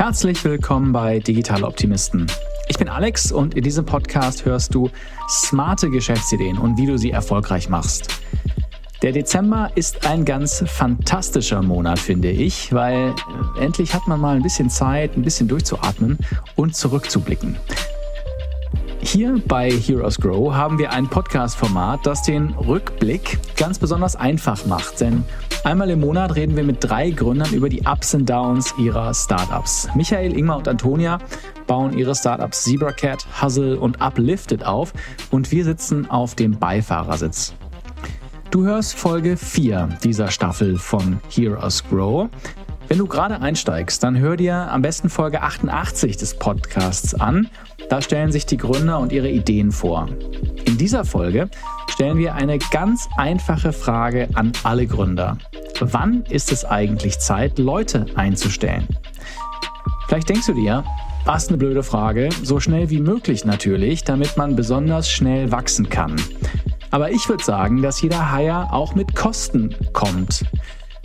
Herzlich willkommen bei Digital Optimisten. Ich bin Alex und in diesem Podcast hörst du smarte Geschäftsideen und wie du sie erfolgreich machst. Der Dezember ist ein ganz fantastischer Monat, finde ich, weil äh, endlich hat man mal ein bisschen Zeit, ein bisschen durchzuatmen und zurückzublicken. Hier bei Heroes Grow haben wir ein Podcast-Format, das den Rückblick ganz besonders einfach macht. Denn einmal im Monat reden wir mit drei Gründern über die Ups und Downs ihrer Startups. Michael, Ingmar und Antonia bauen ihre Startups ZebraCat, Hustle und Uplifted auf und wir sitzen auf dem Beifahrersitz. Du hörst Folge 4 dieser Staffel von Heroes Grow. Wenn du gerade einsteigst, dann hör dir am besten Folge 88 des Podcasts an. Da stellen sich die Gründer und ihre Ideen vor. In dieser Folge stellen wir eine ganz einfache Frage an alle Gründer. Wann ist es eigentlich Zeit, Leute einzustellen? Vielleicht denkst du dir, was eine blöde Frage, so schnell wie möglich natürlich, damit man besonders schnell wachsen kann. Aber ich würde sagen, dass jeder Hire auch mit Kosten kommt.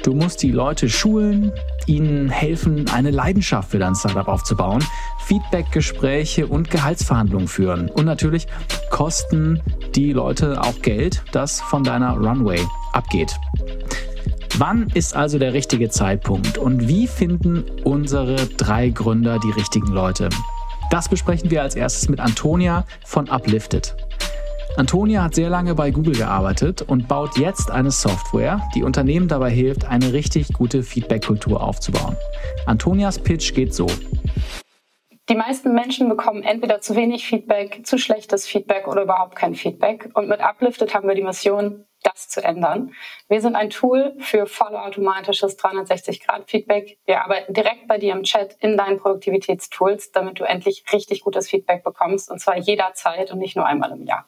Du musst die Leute schulen, ihnen helfen, eine Leidenschaft für dein Startup aufzubauen, Feedbackgespräche und Gehaltsverhandlungen führen. Und natürlich kosten die Leute auch Geld, das von deiner Runway abgeht. Wann ist also der richtige Zeitpunkt und wie finden unsere drei Gründer die richtigen Leute? Das besprechen wir als erstes mit Antonia von Uplifted. Antonia hat sehr lange bei Google gearbeitet und baut jetzt eine Software, die Unternehmen dabei hilft, eine richtig gute Feedback-Kultur aufzubauen. Antonias Pitch geht so. Die meisten Menschen bekommen entweder zu wenig Feedback, zu schlechtes Feedback oder überhaupt kein Feedback. Und mit Uplifted haben wir die Mission, das zu ändern. Wir sind ein Tool für vollautomatisches 360-Grad-Feedback. Wir arbeiten direkt bei dir im Chat in deinen Produktivitätstools, damit du endlich richtig gutes Feedback bekommst und zwar jederzeit und nicht nur einmal im Jahr.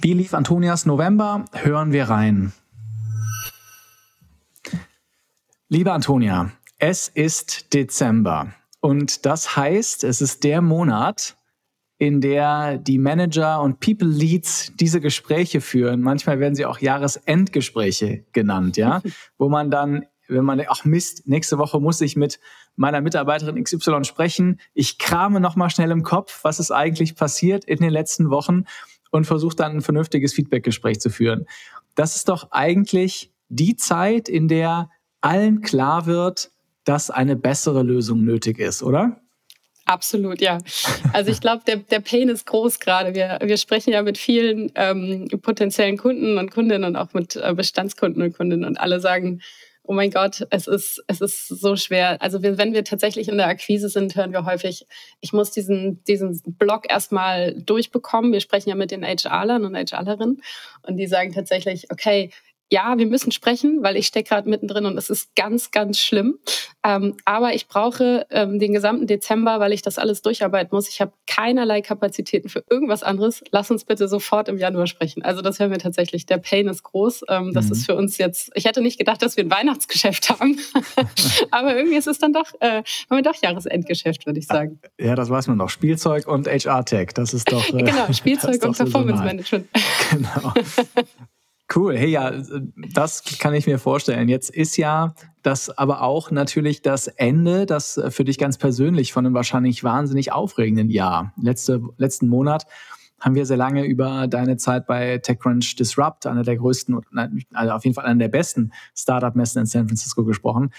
Wie lief Antonias November? Hören wir rein. Liebe Antonia, es ist Dezember und das heißt, es ist der Monat, in der die Manager und People Leads diese Gespräche führen. Manchmal werden sie auch Jahresendgespräche genannt, ja, wo man dann, wenn man, ach Mist, nächste Woche muss ich mit meiner Mitarbeiterin XY sprechen. Ich krame noch mal schnell im Kopf, was ist eigentlich passiert in den letzten Wochen und versuche dann ein vernünftiges Feedbackgespräch zu führen. Das ist doch eigentlich die Zeit, in der allen klar wird, dass eine bessere Lösung nötig ist, oder? Absolut, ja. Also ich glaube, der, der Pain ist groß gerade. Wir, wir sprechen ja mit vielen ähm, potenziellen Kunden und Kundinnen und auch mit äh, Bestandskunden und Kundinnen und alle sagen, oh mein Gott, es ist, es ist so schwer. Also wir, wenn wir tatsächlich in der Akquise sind, hören wir häufig, ich muss diesen, diesen Blog erstmal durchbekommen. Wir sprechen ja mit den HR-Lern und HR-Lerinnen und die sagen tatsächlich, okay, ja, wir müssen sprechen, weil ich stecke gerade mittendrin und es ist ganz, ganz schlimm. Ähm, aber ich brauche ähm, den gesamten Dezember, weil ich das alles durcharbeiten muss. Ich habe keinerlei Kapazitäten für irgendwas anderes. Lass uns bitte sofort im Januar sprechen. Also das hören wir tatsächlich. Der Pain ist groß. Ähm, das mhm. ist für uns jetzt, ich hätte nicht gedacht, dass wir ein Weihnachtsgeschäft haben. aber irgendwie ist es dann doch, äh, haben wir doch Jahresendgeschäft, würde ich sagen. Ja, das weiß man noch. Spielzeug und HR-Tech, das ist doch. Äh, genau, Spielzeug und Performance Management. genau. Cool. Hey, ja, das kann ich mir vorstellen. Jetzt ist ja das aber auch natürlich das Ende, das für dich ganz persönlich von einem wahrscheinlich wahnsinnig aufregenden Jahr. Letzte, letzten Monat haben wir sehr lange über deine Zeit bei TechCrunch Disrupt, einer der größten, also auf jeden Fall einer der besten Startup-Messen in San Francisco gesprochen.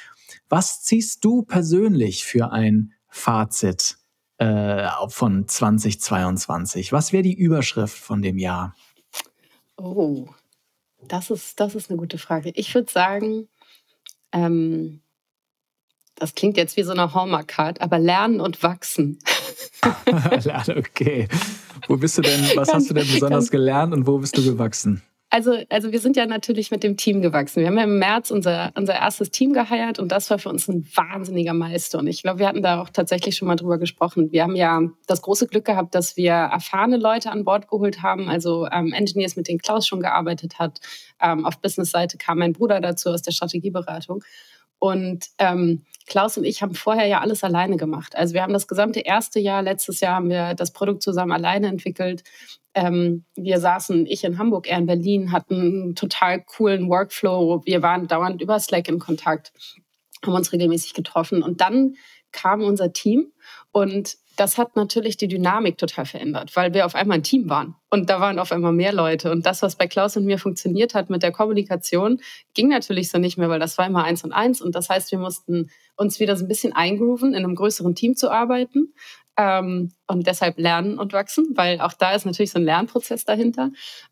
Was ziehst du persönlich für ein Fazit äh, von 2022? Was wäre die Überschrift von dem Jahr? Oh, das ist, das ist eine gute Frage. Ich würde sagen, ähm, das klingt jetzt wie so eine Hallmark-Card, aber lernen und wachsen. okay. Wo bist du denn, was hast du denn besonders gelernt und wo bist du gewachsen? Also, also wir sind ja natürlich mit dem Team gewachsen. Wir haben ja im März unser, unser erstes Team geheiert und das war für uns ein wahnsinniger Meister. Und ich glaube, wir hatten da auch tatsächlich schon mal drüber gesprochen. Wir haben ja das große Glück gehabt, dass wir erfahrene Leute an Bord geholt haben, also ähm, Engineers, mit denen Klaus schon gearbeitet hat. Ähm, auf Business-Seite kam mein Bruder dazu aus der Strategieberatung. Und ähm, Klaus und ich haben vorher ja alles alleine gemacht. Also wir haben das gesamte erste Jahr, letztes Jahr haben wir das Produkt zusammen alleine entwickelt. Ähm, wir saßen, ich in Hamburg, er in Berlin, hatten einen total coolen Workflow. Wir waren dauernd über Slack in Kontakt. haben uns regelmäßig getroffen. Und dann kam unser Team und das hat natürlich die Dynamik total verändert, weil wir auf einmal ein Team waren und da waren auf einmal mehr Leute. Und das, was bei Klaus und mir funktioniert hat mit der Kommunikation, ging natürlich so nicht mehr, weil das war immer eins und eins. Und das heißt, wir mussten uns wieder so ein bisschen eingrooven, in einem größeren Team zu arbeiten ähm, und deshalb lernen und wachsen, weil auch da ist natürlich so ein Lernprozess dahinter.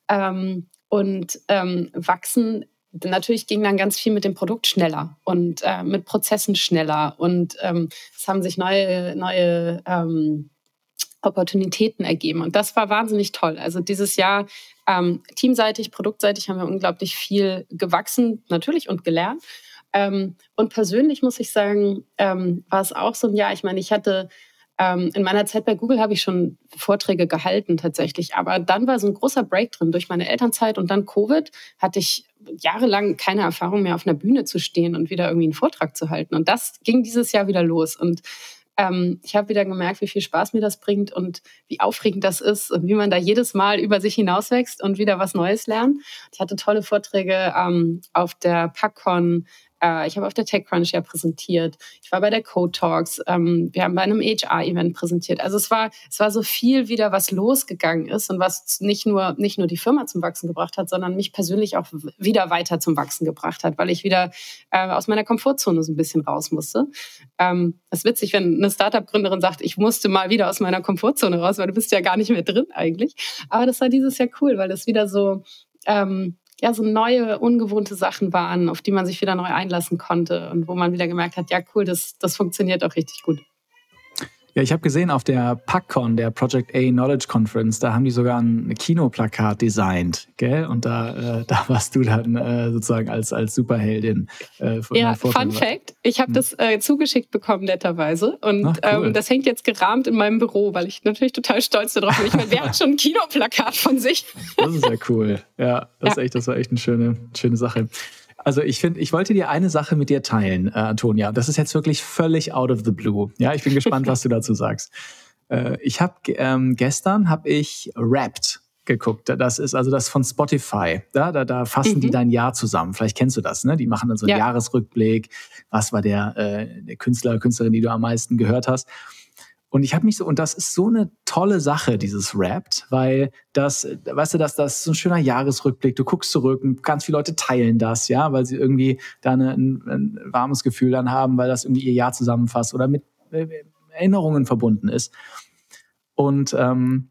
Ähm, und ähm, wachsen natürlich ging dann ganz viel mit dem Produkt schneller und äh, mit Prozessen schneller und ähm, es haben sich neue, neue ähm, Opportunitäten ergeben. Und das war wahnsinnig toll. Also dieses Jahr ähm, teamseitig, produktseitig haben wir unglaublich viel gewachsen, natürlich und gelernt. Ähm, und persönlich muss ich sagen, ähm, war es auch so ein Jahr. Ich meine, ich hatte ähm, in meiner Zeit bei Google habe ich schon Vorträge gehalten tatsächlich, aber dann war so ein großer Break drin. Durch meine Elternzeit und dann Covid hatte ich jahrelang keine Erfahrung mehr auf einer Bühne zu stehen und wieder irgendwie einen Vortrag zu halten. Und das ging dieses Jahr wieder los. Und ähm, ich habe wieder gemerkt, wie viel Spaß mir das bringt und wie aufregend das ist und wie man da jedes Mal über sich hinauswächst und wieder was Neues lernt. Ich hatte tolle Vorträge ähm, auf der PackCon äh, ich habe auf der TechCrunch ja präsentiert. Ich war bei der Code Talks. Ähm, wir haben bei einem HR-Event präsentiert. Also es war, es war so viel wieder, was losgegangen ist und was nicht nur, nicht nur die Firma zum Wachsen gebracht hat, sondern mich persönlich auch wieder weiter zum Wachsen gebracht hat, weil ich wieder äh, aus meiner Komfortzone so ein bisschen raus musste. Ähm, es ist witzig, wenn eine Startup-Gründerin sagt, ich musste mal wieder aus meiner Komfortzone raus, weil du bist ja gar nicht mehr drin eigentlich. Aber das war dieses Jahr cool, weil das wieder so ähm, ja, so neue, ungewohnte Sachen waren, auf die man sich wieder neu einlassen konnte und wo man wieder gemerkt hat, ja, cool, das, das funktioniert auch richtig gut. Ja, ich habe gesehen auf der PackCon, der Project A Knowledge Conference, da haben die sogar ein Kinoplakat designt, gell? Und da, äh, da warst du dann äh, sozusagen als, als Superheldin. Äh, ja, Fun Fact, ich habe hm. das äh, zugeschickt bekommen, netterweise. Und Ach, cool. ähm, das hängt jetzt gerahmt in meinem Büro, weil ich natürlich total stolz darauf bin. Ich meine, wer hat schon ein Kinoplakat von sich? Das ist ja cool. Ja, das, ja. Ist echt, das war echt eine schöne, schöne Sache. Also ich finde, ich wollte dir eine Sache mit dir teilen, äh, Antonia. Das ist jetzt wirklich völlig out of the blue. Ja, ich bin gespannt, was du dazu sagst. Äh, ich habe ähm, gestern habe ich Wrapped geguckt. Das ist also das von Spotify. Da, da, da fassen mhm. die dein Jahr zusammen. Vielleicht kennst du das, ne? Die machen dann so einen ja. Jahresrückblick. Was war der, äh, der Künstler, Künstlerin, die du am meisten gehört hast? Und ich habe mich so, und das ist so eine tolle Sache, dieses Wrapped, weil das, weißt du, das, das so ein schöner Jahresrückblick. Du guckst zurück und ganz viele Leute teilen das, ja, weil sie irgendwie da eine, ein, ein warmes Gefühl dann haben, weil das irgendwie ihr Jahr zusammenfasst oder mit äh, Erinnerungen verbunden ist. Und ähm,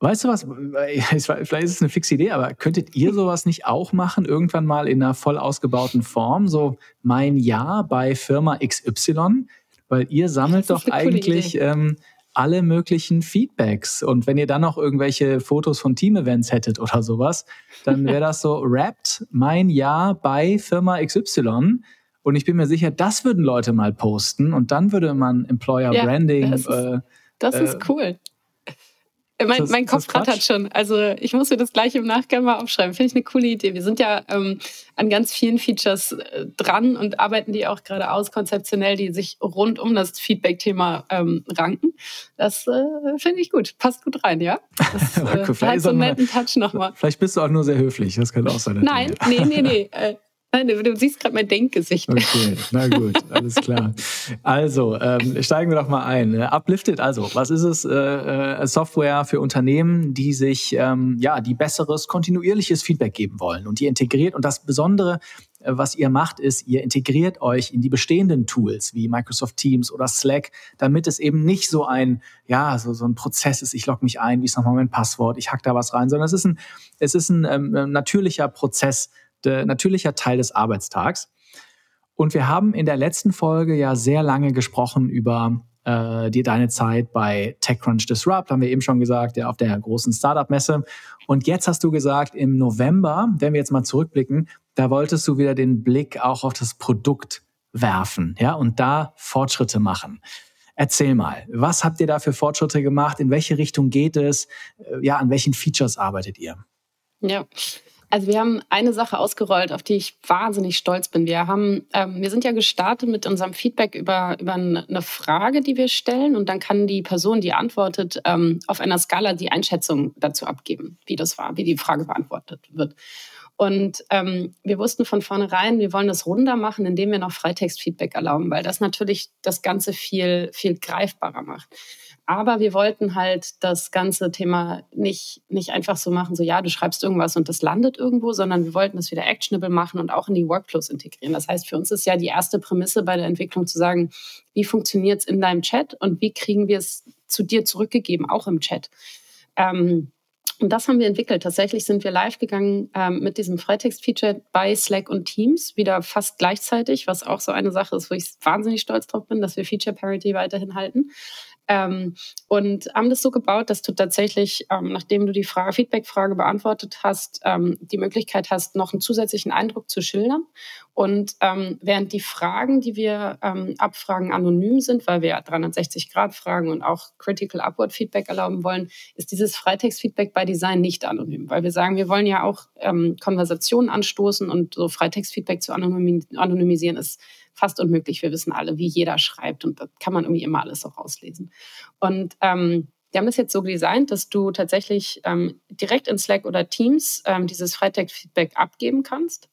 weißt du was, vielleicht ist es eine fixe Idee, aber könntet ihr sowas nicht auch machen, irgendwann mal in einer voll ausgebauten Form? So mein Jahr bei Firma XY weil ihr sammelt doch eigentlich ähm, alle möglichen Feedbacks. Und wenn ihr dann noch irgendwelche Fotos von Team-Events hättet oder sowas, dann wäre das so wrapped mein Jahr bei Firma XY. Und ich bin mir sicher, das würden Leute mal posten und dann würde man Employer ja, Branding. Das ist, äh, das ist äh, cool. Mein, das, mein Kopf rattert schon. Also ich muss mir das gleich im Nachgang mal aufschreiben. Finde ich eine coole Idee. Wir sind ja ähm, an ganz vielen Features äh, dran und arbeiten die auch gerade aus, konzeptionell, die sich rund um das Feedback-Thema ähm, ranken. Das äh, finde ich gut. Passt gut rein, ja? Das äh, hat so einen netten Touch nochmal. Vielleicht bist du auch nur sehr höflich. Das könnte auch sein. Nein, nee, nee, nee. Äh, Du, du siehst gerade mein Denkgesicht. Okay, na gut, alles klar. Also, ähm, steigen wir doch mal ein. Ne? Uplifted, also, was ist es? Äh, äh, Software für Unternehmen, die sich, ähm, ja, die besseres, kontinuierliches Feedback geben wollen und die integriert. Und das Besondere, äh, was ihr macht, ist, ihr integriert euch in die bestehenden Tools wie Microsoft Teams oder Slack, damit es eben nicht so ein, ja, so, so ein Prozess ist, ich logge mich ein, wie ist nochmal mein Passwort, ich hack da was rein, sondern es ist ein, es ist ein ähm, natürlicher Prozess, äh, natürlicher Teil des Arbeitstags. Und wir haben in der letzten Folge ja sehr lange gesprochen über äh, die, deine Zeit bei TechCrunch Disrupt, haben wir eben schon gesagt, ja, auf der großen Startup-Messe. Und jetzt hast du gesagt, im November, wenn wir jetzt mal zurückblicken, da wolltest du wieder den Blick auch auf das Produkt werfen, ja, und da Fortschritte machen. Erzähl mal, was habt ihr da für Fortschritte gemacht? In welche Richtung geht es? Äh, ja, an welchen Features arbeitet ihr? Ja, also wir haben eine Sache ausgerollt, auf die ich wahnsinnig stolz bin. Wir haben, ähm, wir sind ja gestartet mit unserem Feedback über, über eine Frage, die wir stellen und dann kann die Person, die antwortet, ähm, auf einer Skala die Einschätzung dazu abgeben, wie das war, wie die Frage beantwortet wird. Und ähm, wir wussten von vornherein, wir wollen das runder machen, indem wir noch Freitextfeedback erlauben, weil das natürlich das Ganze viel, viel greifbarer macht. Aber wir wollten halt das ganze Thema nicht, nicht einfach so machen, so ja, du schreibst irgendwas und das landet irgendwo, sondern wir wollten es wieder actionable machen und auch in die Workflows integrieren. Das heißt, für uns ist ja die erste Prämisse bei der Entwicklung zu sagen, wie funktioniert es in deinem Chat und wie kriegen wir es zu dir zurückgegeben, auch im Chat. Ähm, und das haben wir entwickelt. Tatsächlich sind wir live gegangen ähm, mit diesem Freitext-Feature bei Slack und Teams, wieder fast gleichzeitig, was auch so eine Sache ist, wo ich wahnsinnig stolz drauf bin, dass wir Feature Parity weiterhin halten. Ähm, und haben das so gebaut, dass du tatsächlich, ähm, nachdem du die Frage, Feedback-Frage beantwortet hast, ähm, die Möglichkeit hast, noch einen zusätzlichen Eindruck zu schildern. Und ähm, während die Fragen, die wir ähm, abfragen, anonym sind, weil wir ja 360 Grad Fragen und auch Critical Upward Feedback erlauben wollen, ist dieses Freitext-Feedback bei Design nicht anonym, weil wir sagen, wir wollen ja auch ähm, Konversationen anstoßen und so Freitext-Feedback zu anonymisieren ist fast unmöglich. Wir wissen alle, wie jeder schreibt und da kann man irgendwie immer alles auch rauslesen. Und ähm, wir haben das jetzt so designt, dass du tatsächlich ähm, direkt in Slack oder Teams ähm, dieses Freitext-Feedback abgeben kannst.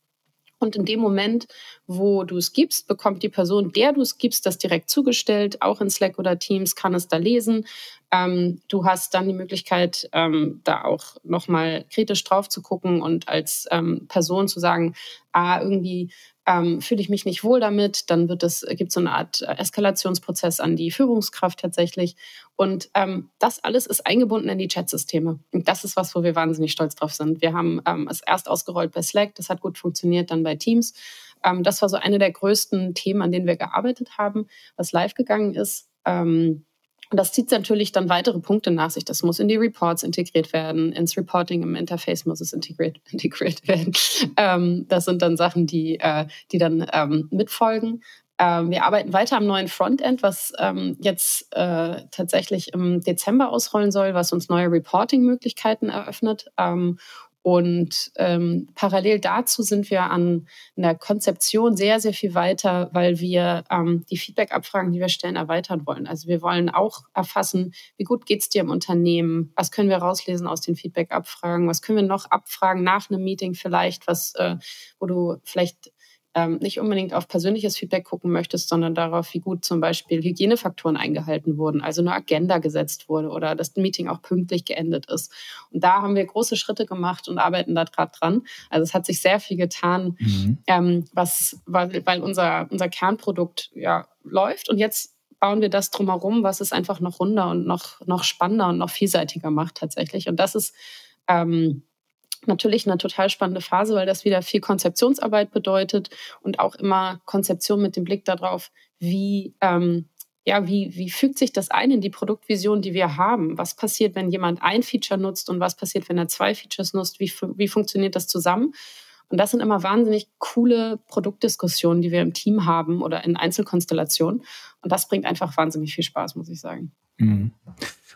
Und in dem Moment, wo du es gibst, bekommt die Person, der du es gibst, das direkt zugestellt, auch in Slack oder Teams, kann es da lesen. Ähm, du hast dann die Möglichkeit, ähm, da auch nochmal kritisch drauf zu gucken und als ähm, Person zu sagen, ah, irgendwie ähm, fühle ich mich nicht wohl damit, dann wird es, gibt so eine Art äh, Eskalationsprozess an die Führungskraft tatsächlich. Und ähm, das alles ist eingebunden in die Chatsysteme. Und das ist was, wo wir wahnsinnig stolz drauf sind. Wir haben ähm, es erst ausgerollt bei Slack, das hat gut funktioniert, dann bei Teams. Ähm, das war so eine der größten Themen, an denen wir gearbeitet haben, was live gegangen ist. Ähm, das zieht natürlich dann weitere Punkte nach sich. Das muss in die Reports integriert werden, ins Reporting im Interface muss es integriert, integriert werden. Ähm, das sind dann Sachen, die, äh, die dann ähm, mitfolgen. Ähm, wir arbeiten weiter am neuen Frontend, was ähm, jetzt äh, tatsächlich im Dezember ausrollen soll, was uns neue Reporting-Möglichkeiten eröffnet. Und ähm, parallel dazu sind wir an einer Konzeption sehr, sehr viel weiter, weil wir ähm, die Feedback-Abfragen, die wir stellen, erweitern wollen. Also wir wollen auch erfassen, wie gut geht's dir im Unternehmen? Was können wir rauslesen aus den Feedback-Abfragen? Was können wir noch abfragen nach einem Meeting vielleicht, was, äh, wo du vielleicht ähm, nicht unbedingt auf persönliches Feedback gucken möchtest, sondern darauf, wie gut zum Beispiel Hygienefaktoren eingehalten wurden, also eine Agenda gesetzt wurde oder das Meeting auch pünktlich geendet ist. Und da haben wir große Schritte gemacht und arbeiten da gerade dran. Also es hat sich sehr viel getan, mhm. ähm, was, weil, weil unser, unser Kernprodukt ja läuft und jetzt bauen wir das drumherum, was es einfach noch runder und noch, noch spannender und noch vielseitiger macht tatsächlich. Und das ist ähm, natürlich eine total spannende Phase, weil das wieder viel Konzeptionsarbeit bedeutet und auch immer Konzeption mit dem Blick darauf, wie, ähm, ja, wie, wie fügt sich das ein in die Produktvision, die wir haben? Was passiert, wenn jemand ein Feature nutzt und was passiert, wenn er zwei Features nutzt? Wie, wie funktioniert das zusammen? Und das sind immer wahnsinnig coole Produktdiskussionen, die wir im Team haben oder in Einzelkonstellationen. Und das bringt einfach wahnsinnig viel Spaß, muss ich sagen. Mhm.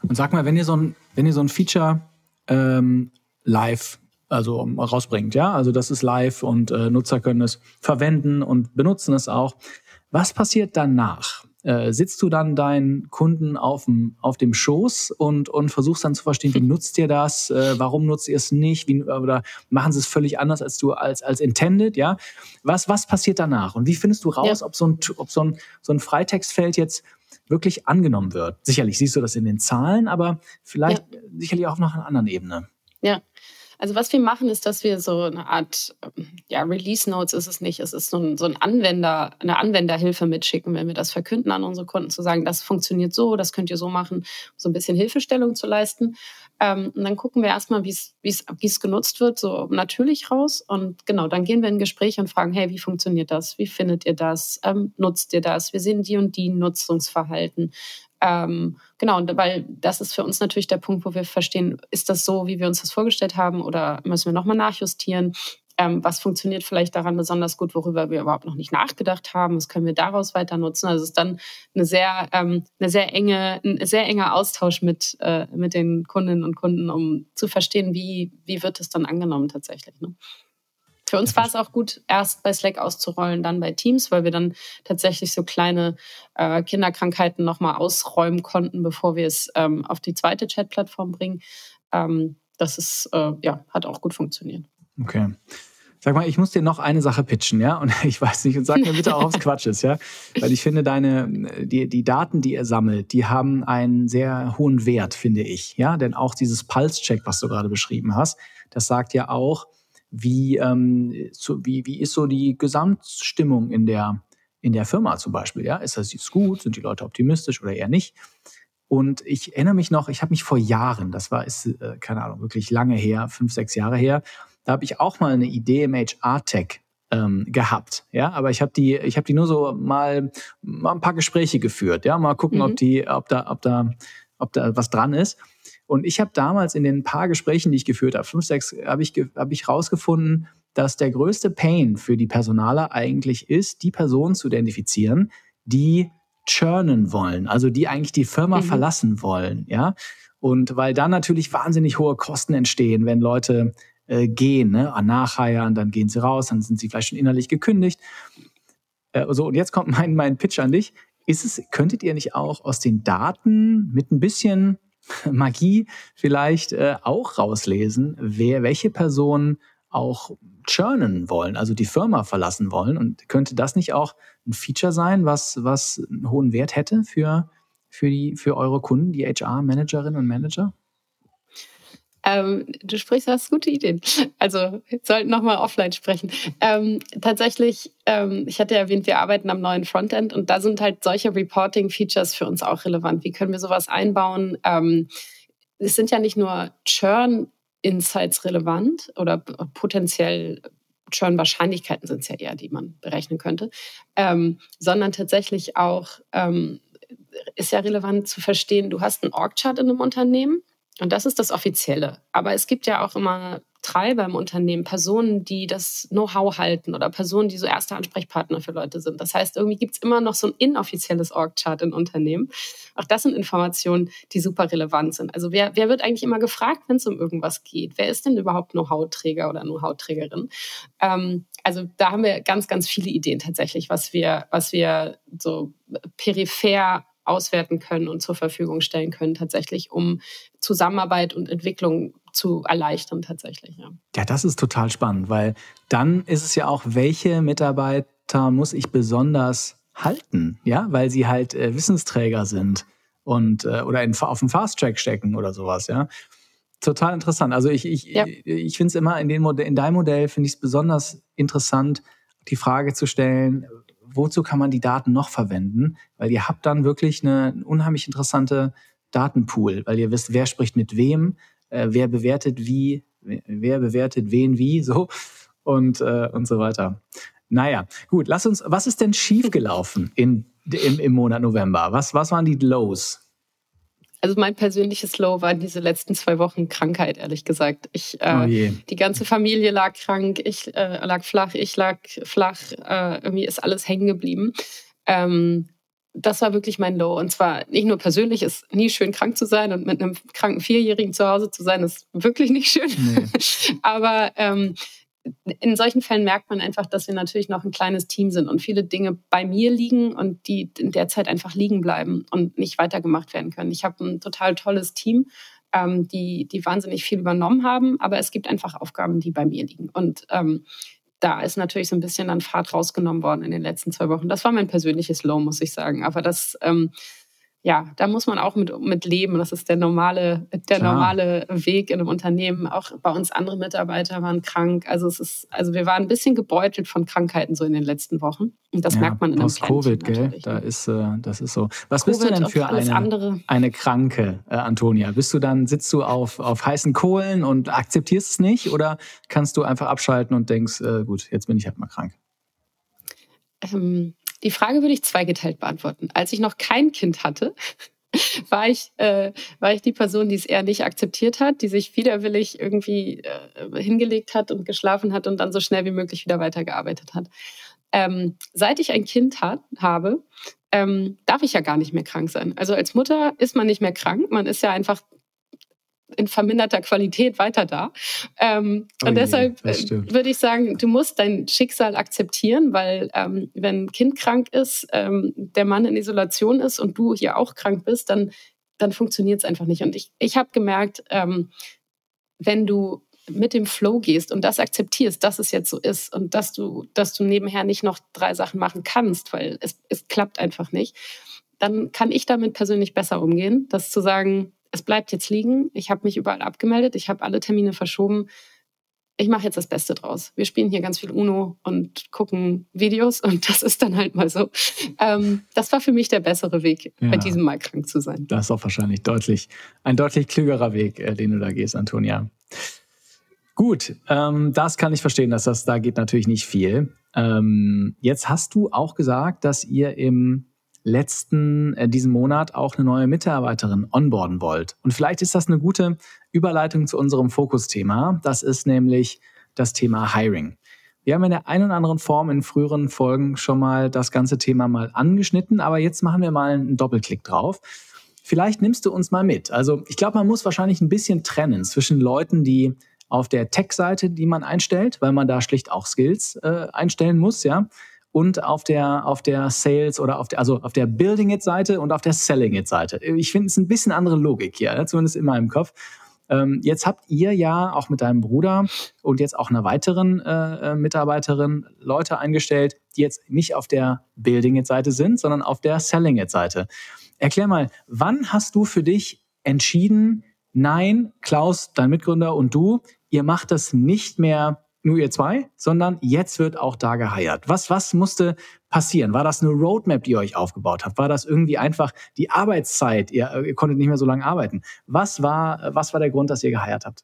Und sag mal, wenn ihr so ein, wenn ihr so ein Feature ähm, live also rausbringt. Ja, also das ist live und äh, Nutzer können es verwenden und benutzen es auch. Was passiert danach? Äh, sitzt du dann deinen Kunden auf dem, auf dem Schoß und, und versuchst dann zu verstehen, wie nutzt ihr das? Äh, warum nutzt ihr es nicht? Wie, oder machen sie es völlig anders als du als, als intended? Ja, was, was passiert danach? Und wie findest du raus, ja. ob, so ein, ob so ein, so ein Freitextfeld jetzt wirklich angenommen wird? Sicherlich siehst du das in den Zahlen, aber vielleicht ja. sicherlich auch noch an einer anderen Ebene. Ja, also was wir machen, ist, dass wir so eine Art, ähm, ja, Release Notes ist es nicht, es ist so ein, so ein Anwender, eine Anwenderhilfe mitschicken, wenn wir das verkünden an unsere Kunden, zu sagen, das funktioniert so, das könnt ihr so machen, so ein bisschen Hilfestellung zu leisten. Ähm, und dann gucken wir erstmal, wie es genutzt wird, so natürlich raus. Und genau, dann gehen wir in Gespräche und fragen, hey, wie funktioniert das? Wie findet ihr das? Ähm, nutzt ihr das? Wir sehen die und die Nutzungsverhalten. Ähm, genau, weil das ist für uns natürlich der Punkt, wo wir verstehen, ist das so, wie wir uns das vorgestellt haben oder müssen wir nochmal nachjustieren? Ähm, was funktioniert vielleicht daran besonders gut, worüber wir überhaupt noch nicht nachgedacht haben? Was können wir daraus weiter nutzen? Also es ist dann eine sehr, ähm, eine sehr enge, ein sehr enger Austausch mit, äh, mit den Kundinnen und Kunden, um zu verstehen, wie, wie wird es dann angenommen tatsächlich. Ne? Für uns war es auch gut, erst bei Slack auszurollen, dann bei Teams, weil wir dann tatsächlich so kleine äh, Kinderkrankheiten nochmal ausräumen konnten, bevor wir es ähm, auf die zweite Chat-Plattform bringen. Ähm, das ist, äh, ja, hat auch gut funktioniert. Okay. Sag mal, ich muss dir noch eine Sache pitchen, ja? Und ich weiß nicht, und sag mir bitte auch, ob es Quatsch ist, ja? Weil ich finde, deine, die, die Daten, die ihr sammelt, die haben einen sehr hohen Wert, finde ich, ja? Denn auch dieses Pulse-Check, was du gerade beschrieben hast, das sagt ja auch, wie, ähm, so, wie, wie ist so die Gesamtstimmung in der, in der Firma zum Beispiel, ja? Ist das jetzt gut? Sind die Leute optimistisch oder eher nicht? Und ich erinnere mich noch, ich habe mich vor Jahren, das war, ist, äh, keine Ahnung, wirklich lange her, fünf, sechs Jahre her, da habe ich auch mal eine Idee im HR-Tech ähm, gehabt, ja, aber ich habe die, ich habe die nur so mal, mal ein paar Gespräche geführt, ja, mal gucken, mhm. ob die, ob da, ob da, ob da was dran ist. Und ich habe damals in den paar Gesprächen, die ich geführt habe, fünf, sechs, habe ich, habe ich rausgefunden, dass der größte Pain für die Personaler eigentlich ist, die Personen zu identifizieren, die churnen wollen, also die eigentlich die Firma mhm. verlassen wollen, ja. Und weil dann natürlich wahnsinnig hohe Kosten entstehen, wenn Leute äh, gehen, ne? nachheiern, dann gehen sie raus, dann sind sie vielleicht schon innerlich gekündigt. Äh, so, und jetzt kommt mein, mein Pitch an dich. Ist es, könntet ihr nicht auch aus den Daten mit ein bisschen Magie vielleicht äh, auch rauslesen, wer, welche Personen auch churnen wollen, also die Firma verlassen wollen? Und könnte das nicht auch ein Feature sein, was, was einen hohen Wert hätte für, für, die, für eure Kunden, die HR-Managerinnen und Manager? Ähm, du sprichst, hast gute Ideen. Also wir sollten nochmal offline sprechen. Ähm, tatsächlich, ähm, ich hatte erwähnt, wir arbeiten am neuen Frontend und da sind halt solche Reporting-Features für uns auch relevant. Wie können wir sowas einbauen? Ähm, es sind ja nicht nur Churn-Insights relevant oder potenziell Churn-Wahrscheinlichkeiten sind es ja eher, die man berechnen könnte, ähm, sondern tatsächlich auch ähm, ist ja relevant zu verstehen, du hast einen Org-Chart in einem Unternehmen und das ist das Offizielle. Aber es gibt ja auch immer Treiber im Unternehmen, Personen, die das Know-how halten oder Personen, die so erste Ansprechpartner für Leute sind. Das heißt, irgendwie gibt es immer noch so ein inoffizielles Org-Chart in Unternehmen. Auch das sind Informationen, die super relevant sind. Also wer, wer wird eigentlich immer gefragt, wenn es um irgendwas geht? Wer ist denn überhaupt Know-how-Träger oder Know-how-Trägerin? Ähm, also da haben wir ganz, ganz viele Ideen tatsächlich, was wir, was wir so peripher auswerten können und zur Verfügung stellen können, tatsächlich, um Zusammenarbeit und Entwicklung zu erleichtern, tatsächlich. Ja. ja, das ist total spannend, weil dann ist es ja auch, welche Mitarbeiter muss ich besonders halten, ja, weil sie halt äh, Wissensträger sind und äh, oder in, auf dem Fast Track stecken oder sowas, ja. Total interessant. Also ich, ich, ja. ich, ich finde es immer in, den Modell, in deinem Modell finde ich es besonders interessant, die Frage zu stellen, wozu kann man die Daten noch verwenden? Weil ihr habt dann wirklich eine unheimlich interessante Datenpool, weil ihr wisst, wer spricht mit wem, äh, wer bewertet wie, wer bewertet wen wie, so und, äh, und so weiter. Naja, gut, lass uns, was ist denn schiefgelaufen in, im, im Monat November? Was, was waren die Lows? Also mein persönliches Low waren diese letzten zwei Wochen Krankheit, ehrlich gesagt. Ich, äh, oh die ganze Familie lag krank, ich äh, lag flach, ich lag flach, äh, irgendwie ist alles hängen geblieben. Ähm, das war wirklich mein Low. Und zwar nicht nur persönlich, ist nie schön krank zu sein und mit einem kranken Vierjährigen zu Hause zu sein, ist wirklich nicht schön. Nee. Aber ähm, in solchen Fällen merkt man einfach, dass wir natürlich noch ein kleines Team sind und viele Dinge bei mir liegen und die in der Zeit einfach liegen bleiben und nicht weitergemacht werden können. Ich habe ein total tolles Team, ähm, die, die wahnsinnig viel übernommen haben, aber es gibt einfach Aufgaben, die bei mir liegen. Und ähm, da ist natürlich so ein bisschen an Fahrt rausgenommen worden in den letzten zwei Wochen. Das war mein persönliches Low, muss ich sagen. Aber das ähm, ja, da muss man auch mit, mit leben. Das ist der normale, der normale Weg in einem Unternehmen. Auch bei uns andere Mitarbeiter waren krank. Also es ist, also wir waren ein bisschen gebeutelt von Krankheiten so in den letzten Wochen. Und das ja, merkt man in einem Covid, gell? Da ist, äh, das ist so. Was Covid bist du denn für eine, eine Kranke, äh, Antonia? Bist du dann, sitzt du auf, auf heißen Kohlen und akzeptierst es nicht? Oder kannst du einfach abschalten und denkst, äh, gut, jetzt bin ich halt mal krank? Ähm, die Frage würde ich zweigeteilt beantworten. Als ich noch kein Kind hatte, war ich, äh, war ich die Person, die es eher nicht akzeptiert hat, die sich widerwillig irgendwie äh, hingelegt hat und geschlafen hat und dann so schnell wie möglich wieder weitergearbeitet hat. Ähm, seit ich ein Kind hat, habe, ähm, darf ich ja gar nicht mehr krank sein. Also als Mutter ist man nicht mehr krank, man ist ja einfach in verminderter Qualität weiter da. Ähm, oh und je, deshalb äh, würde ich sagen, du musst dein Schicksal akzeptieren, weil ähm, wenn ein Kind krank ist, ähm, der Mann in Isolation ist und du hier auch krank bist, dann, dann funktioniert es einfach nicht. Und ich, ich habe gemerkt, ähm, wenn du mit dem Flow gehst und das akzeptierst, dass es jetzt so ist und dass du, dass du nebenher nicht noch drei Sachen machen kannst, weil es, es klappt einfach nicht, dann kann ich damit persönlich besser umgehen, das zu sagen, es bleibt jetzt liegen, ich habe mich überall abgemeldet, ich habe alle Termine verschoben, ich mache jetzt das Beste draus. Wir spielen hier ganz viel Uno und gucken Videos und das ist dann halt mal so. Ähm, das war für mich der bessere Weg, ja, bei diesem Mal krank zu sein. Das ist auch wahrscheinlich deutlich, ein deutlich klügerer Weg, äh, den du da gehst, Antonia. Gut, ähm, das kann ich verstehen, dass das da geht natürlich nicht viel. Ähm, jetzt hast du auch gesagt, dass ihr im letzten, äh, diesen Monat auch eine neue Mitarbeiterin onboarden wollt. Und vielleicht ist das eine gute Überleitung zu unserem Fokusthema. Das ist nämlich das Thema Hiring. Wir haben in der einen oder anderen Form in früheren Folgen schon mal das ganze Thema mal angeschnitten, aber jetzt machen wir mal einen Doppelklick drauf. Vielleicht nimmst du uns mal mit. Also ich glaube, man muss wahrscheinlich ein bisschen trennen zwischen Leuten, die auf der Tech-Seite, die man einstellt, weil man da schlicht auch Skills äh, einstellen muss, ja, und auf der, auf der Sales oder auf der, also auf der Building It Seite und auf der Selling It Seite. Ich finde es ein bisschen andere Logik hier, ne? zumindest in meinem Kopf. Ähm, jetzt habt ihr ja auch mit deinem Bruder und jetzt auch einer weiteren äh, äh, Mitarbeiterin Leute eingestellt, die jetzt nicht auf der Building It Seite sind, sondern auf der Selling It Seite. Erklär mal, wann hast du für dich entschieden, nein, Klaus, dein Mitgründer und du, ihr macht das nicht mehr nur ihr zwei, sondern jetzt wird auch da geheiert. Was, was musste passieren? War das eine Roadmap, die ihr euch aufgebaut habt? War das irgendwie einfach die Arbeitszeit? Ihr, ihr konntet nicht mehr so lange arbeiten. Was war, was war der Grund, dass ihr geheiert habt?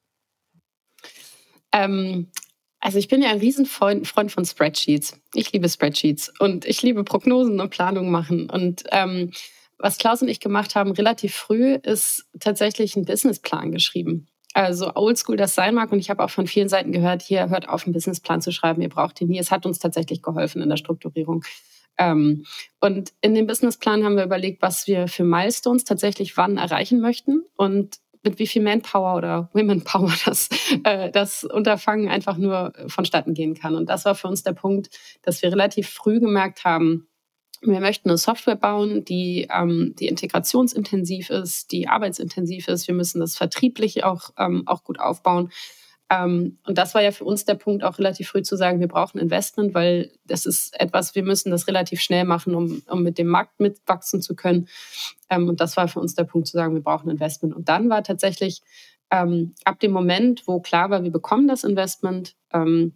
Ähm, also ich bin ja ein Riesenfreund Freund von Spreadsheets. Ich liebe Spreadsheets und ich liebe Prognosen und Planungen machen. Und ähm, was Klaus und ich gemacht haben relativ früh, ist tatsächlich einen Businessplan geschrieben also oldschool das sein mag. Und ich habe auch von vielen Seiten gehört, hier hört auf, einen Businessplan zu schreiben, ihr braucht ihn nie. Es hat uns tatsächlich geholfen in der Strukturierung. Ähm, und in dem Businessplan haben wir überlegt, was wir für Milestones tatsächlich wann erreichen möchten und mit wie viel Manpower oder Womenpower das, äh, das Unterfangen einfach nur vonstatten gehen kann. Und das war für uns der Punkt, dass wir relativ früh gemerkt haben, wir möchten eine Software bauen, die, ähm, die integrationsintensiv ist, die arbeitsintensiv ist. Wir müssen das vertrieblich auch, ähm, auch gut aufbauen. Ähm, und das war ja für uns der Punkt, auch relativ früh zu sagen, wir brauchen Investment, weil das ist etwas, wir müssen das relativ schnell machen, um, um mit dem Markt mitwachsen zu können. Ähm, und das war für uns der Punkt zu sagen, wir brauchen Investment. Und dann war tatsächlich ähm, ab dem Moment, wo klar war, wir bekommen das Investment, ähm,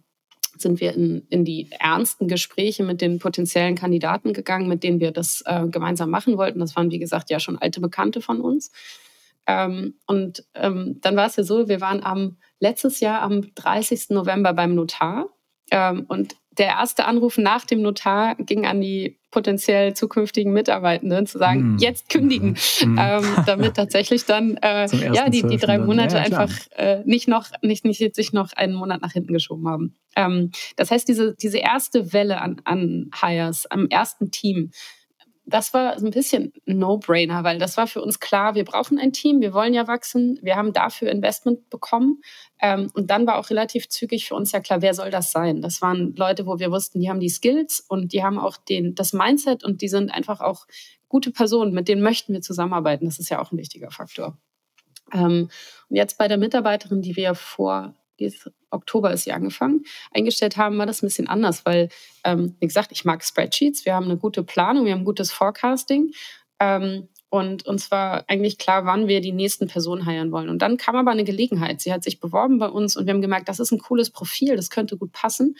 sind wir in, in die ernsten Gespräche mit den potenziellen Kandidaten gegangen, mit denen wir das äh, gemeinsam machen wollten. Das waren, wie gesagt, ja schon alte Bekannte von uns. Ähm, und ähm, dann war es ja so, wir waren am letztes Jahr am 30. November beim Notar. Ähm, und der erste Anruf nach dem Notar ging an die potenziell zukünftigen Mitarbeitenden zu sagen, mm. jetzt kündigen, mm. ähm, damit tatsächlich dann äh, ja die, die drei Monate ja, einfach äh, nicht noch nicht, nicht sich noch einen Monat nach hinten geschoben haben. Ähm, das heißt, diese, diese erste Welle an, an Hires am ersten Team, das war ein bisschen No-Brainer, weil das war für uns klar, wir brauchen ein Team, wir wollen ja wachsen, wir haben dafür Investment bekommen. Ähm, und dann war auch relativ zügig für uns ja klar, wer soll das sein? Das waren Leute, wo wir wussten, die haben die Skills und die haben auch den, das Mindset und die sind einfach auch gute Personen, mit denen möchten wir zusammenarbeiten. Das ist ja auch ein wichtiger Faktor. Ähm, und jetzt bei der Mitarbeiterin, die wir vor dieses Oktober ist sie angefangen, eingestellt haben, war das ein bisschen anders, weil, ähm, wie gesagt, ich mag Spreadsheets, wir haben eine gute Planung, wir haben gutes Forecasting. Ähm, und uns war eigentlich klar, wann wir die nächsten Personen heiren wollen. Und dann kam aber eine Gelegenheit. Sie hat sich beworben bei uns und wir haben gemerkt, das ist ein cooles Profil, das könnte gut passen.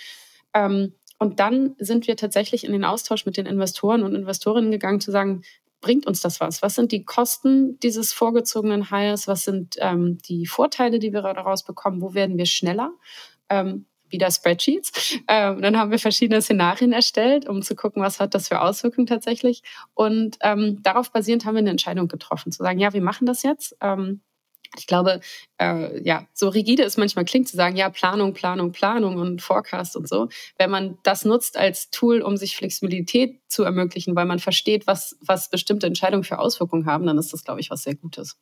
Ähm, und dann sind wir tatsächlich in den Austausch mit den Investoren und Investorinnen gegangen, zu sagen, bringt uns das was? Was sind die Kosten dieses vorgezogenen Hires? Was sind ähm, die Vorteile, die wir daraus bekommen? Wo werden wir schneller? Ähm, wieder Spreadsheets. Ähm, dann haben wir verschiedene Szenarien erstellt, um zu gucken, was hat das für Auswirkungen tatsächlich. Und ähm, darauf basierend haben wir eine Entscheidung getroffen, zu sagen, ja, wir machen das jetzt. Ähm, ich glaube, äh, ja, so rigide es manchmal klingt, zu sagen, ja, Planung, Planung, Planung und Forecast und so. Wenn man das nutzt als Tool, um sich Flexibilität zu ermöglichen, weil man versteht, was, was bestimmte Entscheidungen für Auswirkungen haben, dann ist das, glaube ich, was sehr Gutes.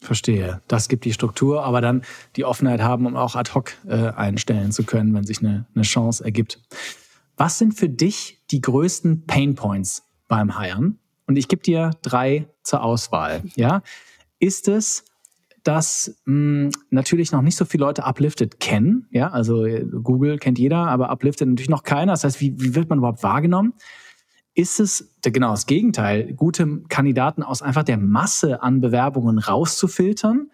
Verstehe. Das gibt die Struktur, aber dann die Offenheit haben, um auch ad hoc äh, einstellen zu können, wenn sich eine, eine Chance ergibt. Was sind für dich die größten Pain Points beim Hiren? Und ich gebe dir drei zur Auswahl. Ja, ist es dass mh, natürlich noch nicht so viele Leute Uplifted kennen. Ja, also äh, Google kennt jeder, aber Uplifted natürlich noch keiner. Das heißt, wie, wie wird man überhaupt wahrgenommen? Ist es genau das Gegenteil, gute Kandidaten aus einfach der Masse an Bewerbungen rauszufiltern?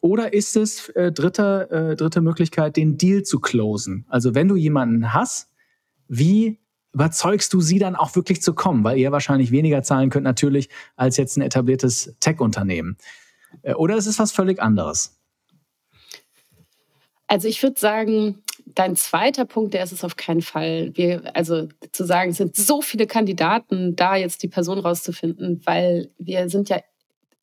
Oder ist es äh, dritte, äh, dritte Möglichkeit, den Deal zu closen? Also wenn du jemanden hast, wie überzeugst du sie dann auch wirklich zu kommen? Weil ihr wahrscheinlich weniger zahlen könnt natürlich als jetzt ein etabliertes Tech-Unternehmen. Äh, oder ist es was völlig anderes? Also ich würde sagen, dein zweiter Punkt, der ist es auf keinen Fall. Wir, also zu sagen, es sind so viele Kandidaten, da jetzt die Person rauszufinden, weil wir sind ja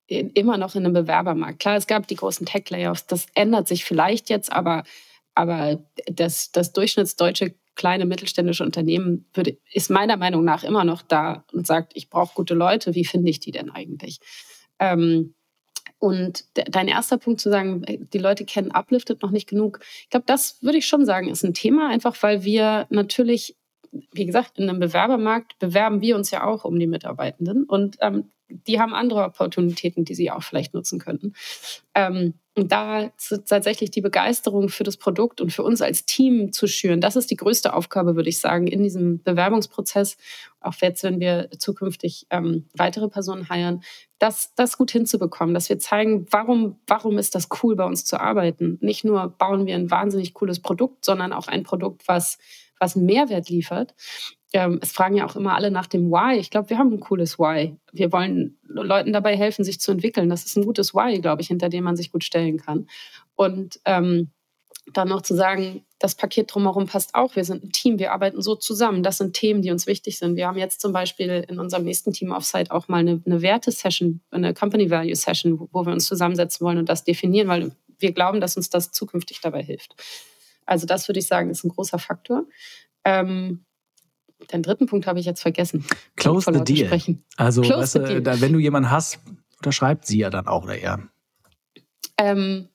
immer noch in einem Bewerbermarkt. Klar, es gab die großen Tech-Layoffs, das ändert sich vielleicht jetzt, aber, aber das, das durchschnittsdeutsche kleine mittelständische Unternehmen würde, ist meiner Meinung nach immer noch da und sagt, ich brauche gute Leute, wie finde ich die denn eigentlich? Ähm, und dein erster Punkt zu sagen, die Leute kennen Uplifted noch nicht genug, ich glaube, das würde ich schon sagen, ist ein Thema, einfach weil wir natürlich, wie gesagt, in einem Bewerbermarkt bewerben wir uns ja auch um die Mitarbeitenden. Und ähm, die haben andere Opportunitäten, die sie auch vielleicht nutzen könnten. Ähm, und da tatsächlich die Begeisterung für das Produkt und für uns als Team zu schüren, das ist die größte Aufgabe, würde ich sagen, in diesem Bewerbungsprozess, auch jetzt, wenn wir zukünftig ähm, weitere Personen heiren, das, das gut hinzubekommen, dass wir zeigen, warum, warum ist das cool, bei uns zu arbeiten. Nicht nur bauen wir ein wahnsinnig cooles Produkt, sondern auch ein Produkt, was was Mehrwert liefert ähm, es fragen ja auch immer alle nach dem Why. Ich glaube, wir haben ein cooles Why. Wir wollen Leuten dabei helfen, sich zu entwickeln. Das ist ein gutes Why, glaube ich, hinter dem man sich gut stellen kann. Und ähm, dann noch zu sagen, das Paket drumherum passt auch. Wir sind ein Team, wir arbeiten so zusammen. Das sind Themen, die uns wichtig sind. Wir haben jetzt zum Beispiel in unserem nächsten Team Offsite auch mal eine, eine Werte-Session, eine Company Value Session, wo wir uns zusammensetzen wollen und das definieren, weil wir glauben, dass uns das zukünftig dabei hilft. Also das würde ich sagen, ist ein großer Faktor. Ähm, den dritten Punkt habe ich jetzt vergessen. Close the deal. Sprechen. Also, weißt du, da, wenn du jemanden hast, unterschreibt sie ja dann auch oder er. Ähm,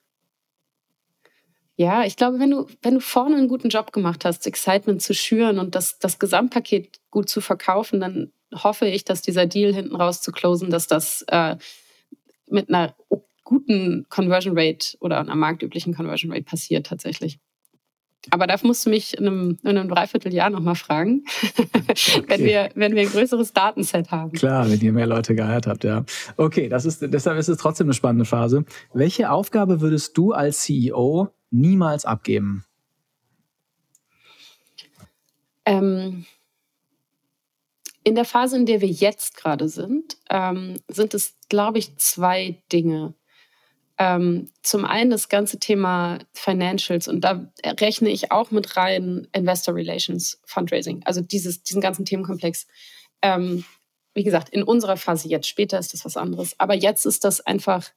ja, ich glaube, wenn du, wenn du vorne einen guten Job gemacht hast, Excitement zu schüren und das, das Gesamtpaket gut zu verkaufen, dann hoffe ich, dass dieser Deal hinten raus zu closen, dass das äh, mit einer guten Conversion Rate oder einer marktüblichen Conversion Rate passiert tatsächlich. Aber da musst du mich in einem, in einem Dreivierteljahr nochmal fragen, okay. wenn, wir, wenn wir ein größeres Datenset haben. Klar, wenn ihr mehr Leute geheiert habt, ja. Okay, das ist, deshalb ist es trotzdem eine spannende Phase. Welche Aufgabe würdest du als CEO niemals abgeben? Ähm, in der Phase, in der wir jetzt gerade sind, ähm, sind es, glaube ich, zwei Dinge. Ähm, zum einen das ganze Thema Financials und da rechne ich auch mit rein Investor Relations, Fundraising, also dieses, diesen ganzen Themenkomplex. Ähm, wie gesagt, in unserer Phase jetzt, später ist das was anderes. Aber jetzt ist das einfach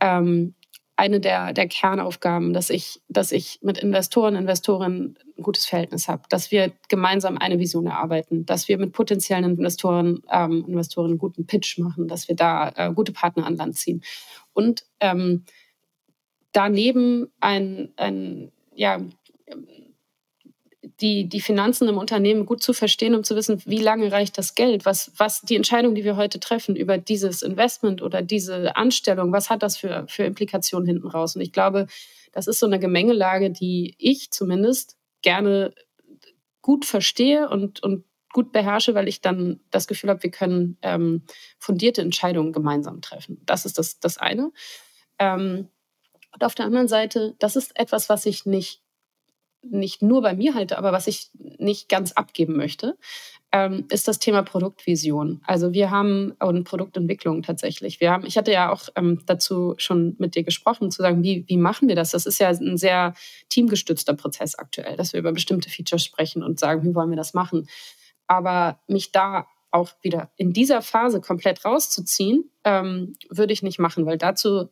ähm, eine der, der Kernaufgaben, dass ich, dass ich mit Investoren, Investorinnen ein gutes Verhältnis habe, dass wir gemeinsam eine Vision erarbeiten, dass wir mit potenziellen Investoren, ähm, Investoren einen guten Pitch machen, dass wir da äh, gute Partner an Land ziehen. Und ähm, daneben ein, ein ja, die, die Finanzen im Unternehmen gut zu verstehen, um zu wissen, wie lange reicht das Geld, was, was die Entscheidung, die wir heute treffen über dieses Investment oder diese Anstellung, was hat das für, für Implikationen hinten raus? Und ich glaube, das ist so eine Gemengelage, die ich zumindest gerne gut verstehe und, und gut beherrsche, weil ich dann das Gefühl habe, wir können ähm, fundierte Entscheidungen gemeinsam treffen. Das ist das, das eine. Ähm, und auf der anderen Seite, das ist etwas, was ich nicht nicht nur bei mir halte, aber was ich nicht ganz abgeben möchte, ähm, ist das Thema Produktvision. Also wir haben und Produktentwicklung tatsächlich. Wir haben, ich hatte ja auch ähm, dazu schon mit dir gesprochen, zu sagen, wie, wie machen wir das? Das ist ja ein sehr teamgestützter Prozess aktuell, dass wir über bestimmte Features sprechen und sagen, wie wollen wir das machen. Aber mich da auch wieder in dieser Phase komplett rauszuziehen, ähm, würde ich nicht machen, weil dazu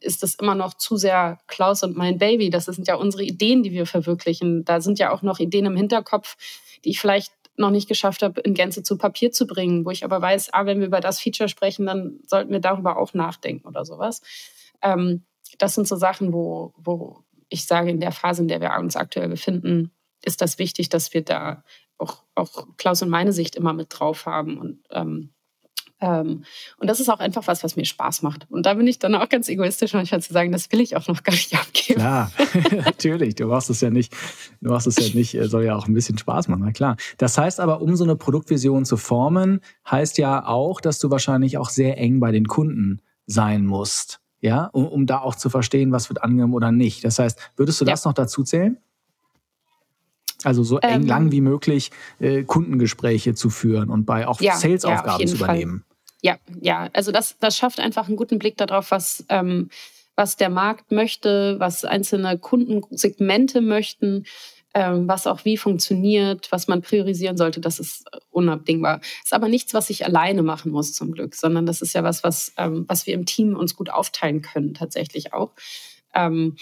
ist das immer noch zu sehr Klaus und mein Baby. Das sind ja unsere Ideen, die wir verwirklichen. Da sind ja auch noch Ideen im Hinterkopf, die ich vielleicht noch nicht geschafft habe, in Gänze zu Papier zu bringen, wo ich aber weiß, ah, wenn wir über das Feature sprechen, dann sollten wir darüber auch nachdenken oder sowas. Ähm, das sind so Sachen, wo, wo ich sage, in der Phase, in der wir uns aktuell befinden, ist das wichtig, dass wir da auch, auch Klaus und meine Sicht immer mit drauf haben und ähm, Ähm, und das ist auch einfach was, was mir Spaß macht. Und da bin ich dann auch ganz egoistisch, manchmal zu sagen, das will ich auch noch gar nicht abgeben. Klar, natürlich. Du machst es ja nicht, du machst es ja nicht, äh, soll ja auch ein bisschen Spaß machen, na klar. Das heißt aber, um so eine Produktvision zu formen, heißt ja auch, dass du wahrscheinlich auch sehr eng bei den Kunden sein musst. Ja, um, um da auch zu verstehen, was wird angenommen oder nicht. Das heißt, würdest du das noch dazu zählen? Also so eng ähm, lang wie möglich äh, Kundengespräche zu führen und bei auch ja, Sales-Aufgaben ja, zu übernehmen. Fall. Ja, ja, also das, das schafft einfach einen guten Blick darauf, was, ähm, was der Markt möchte, was einzelne Kundensegmente möchten, ähm, was auch wie funktioniert, was man priorisieren sollte, das ist unabdingbar. Ist aber nichts, was ich alleine machen muss zum Glück, sondern das ist ja was, was, ähm, was wir im Team uns gut aufteilen können, tatsächlich auch. Ähm,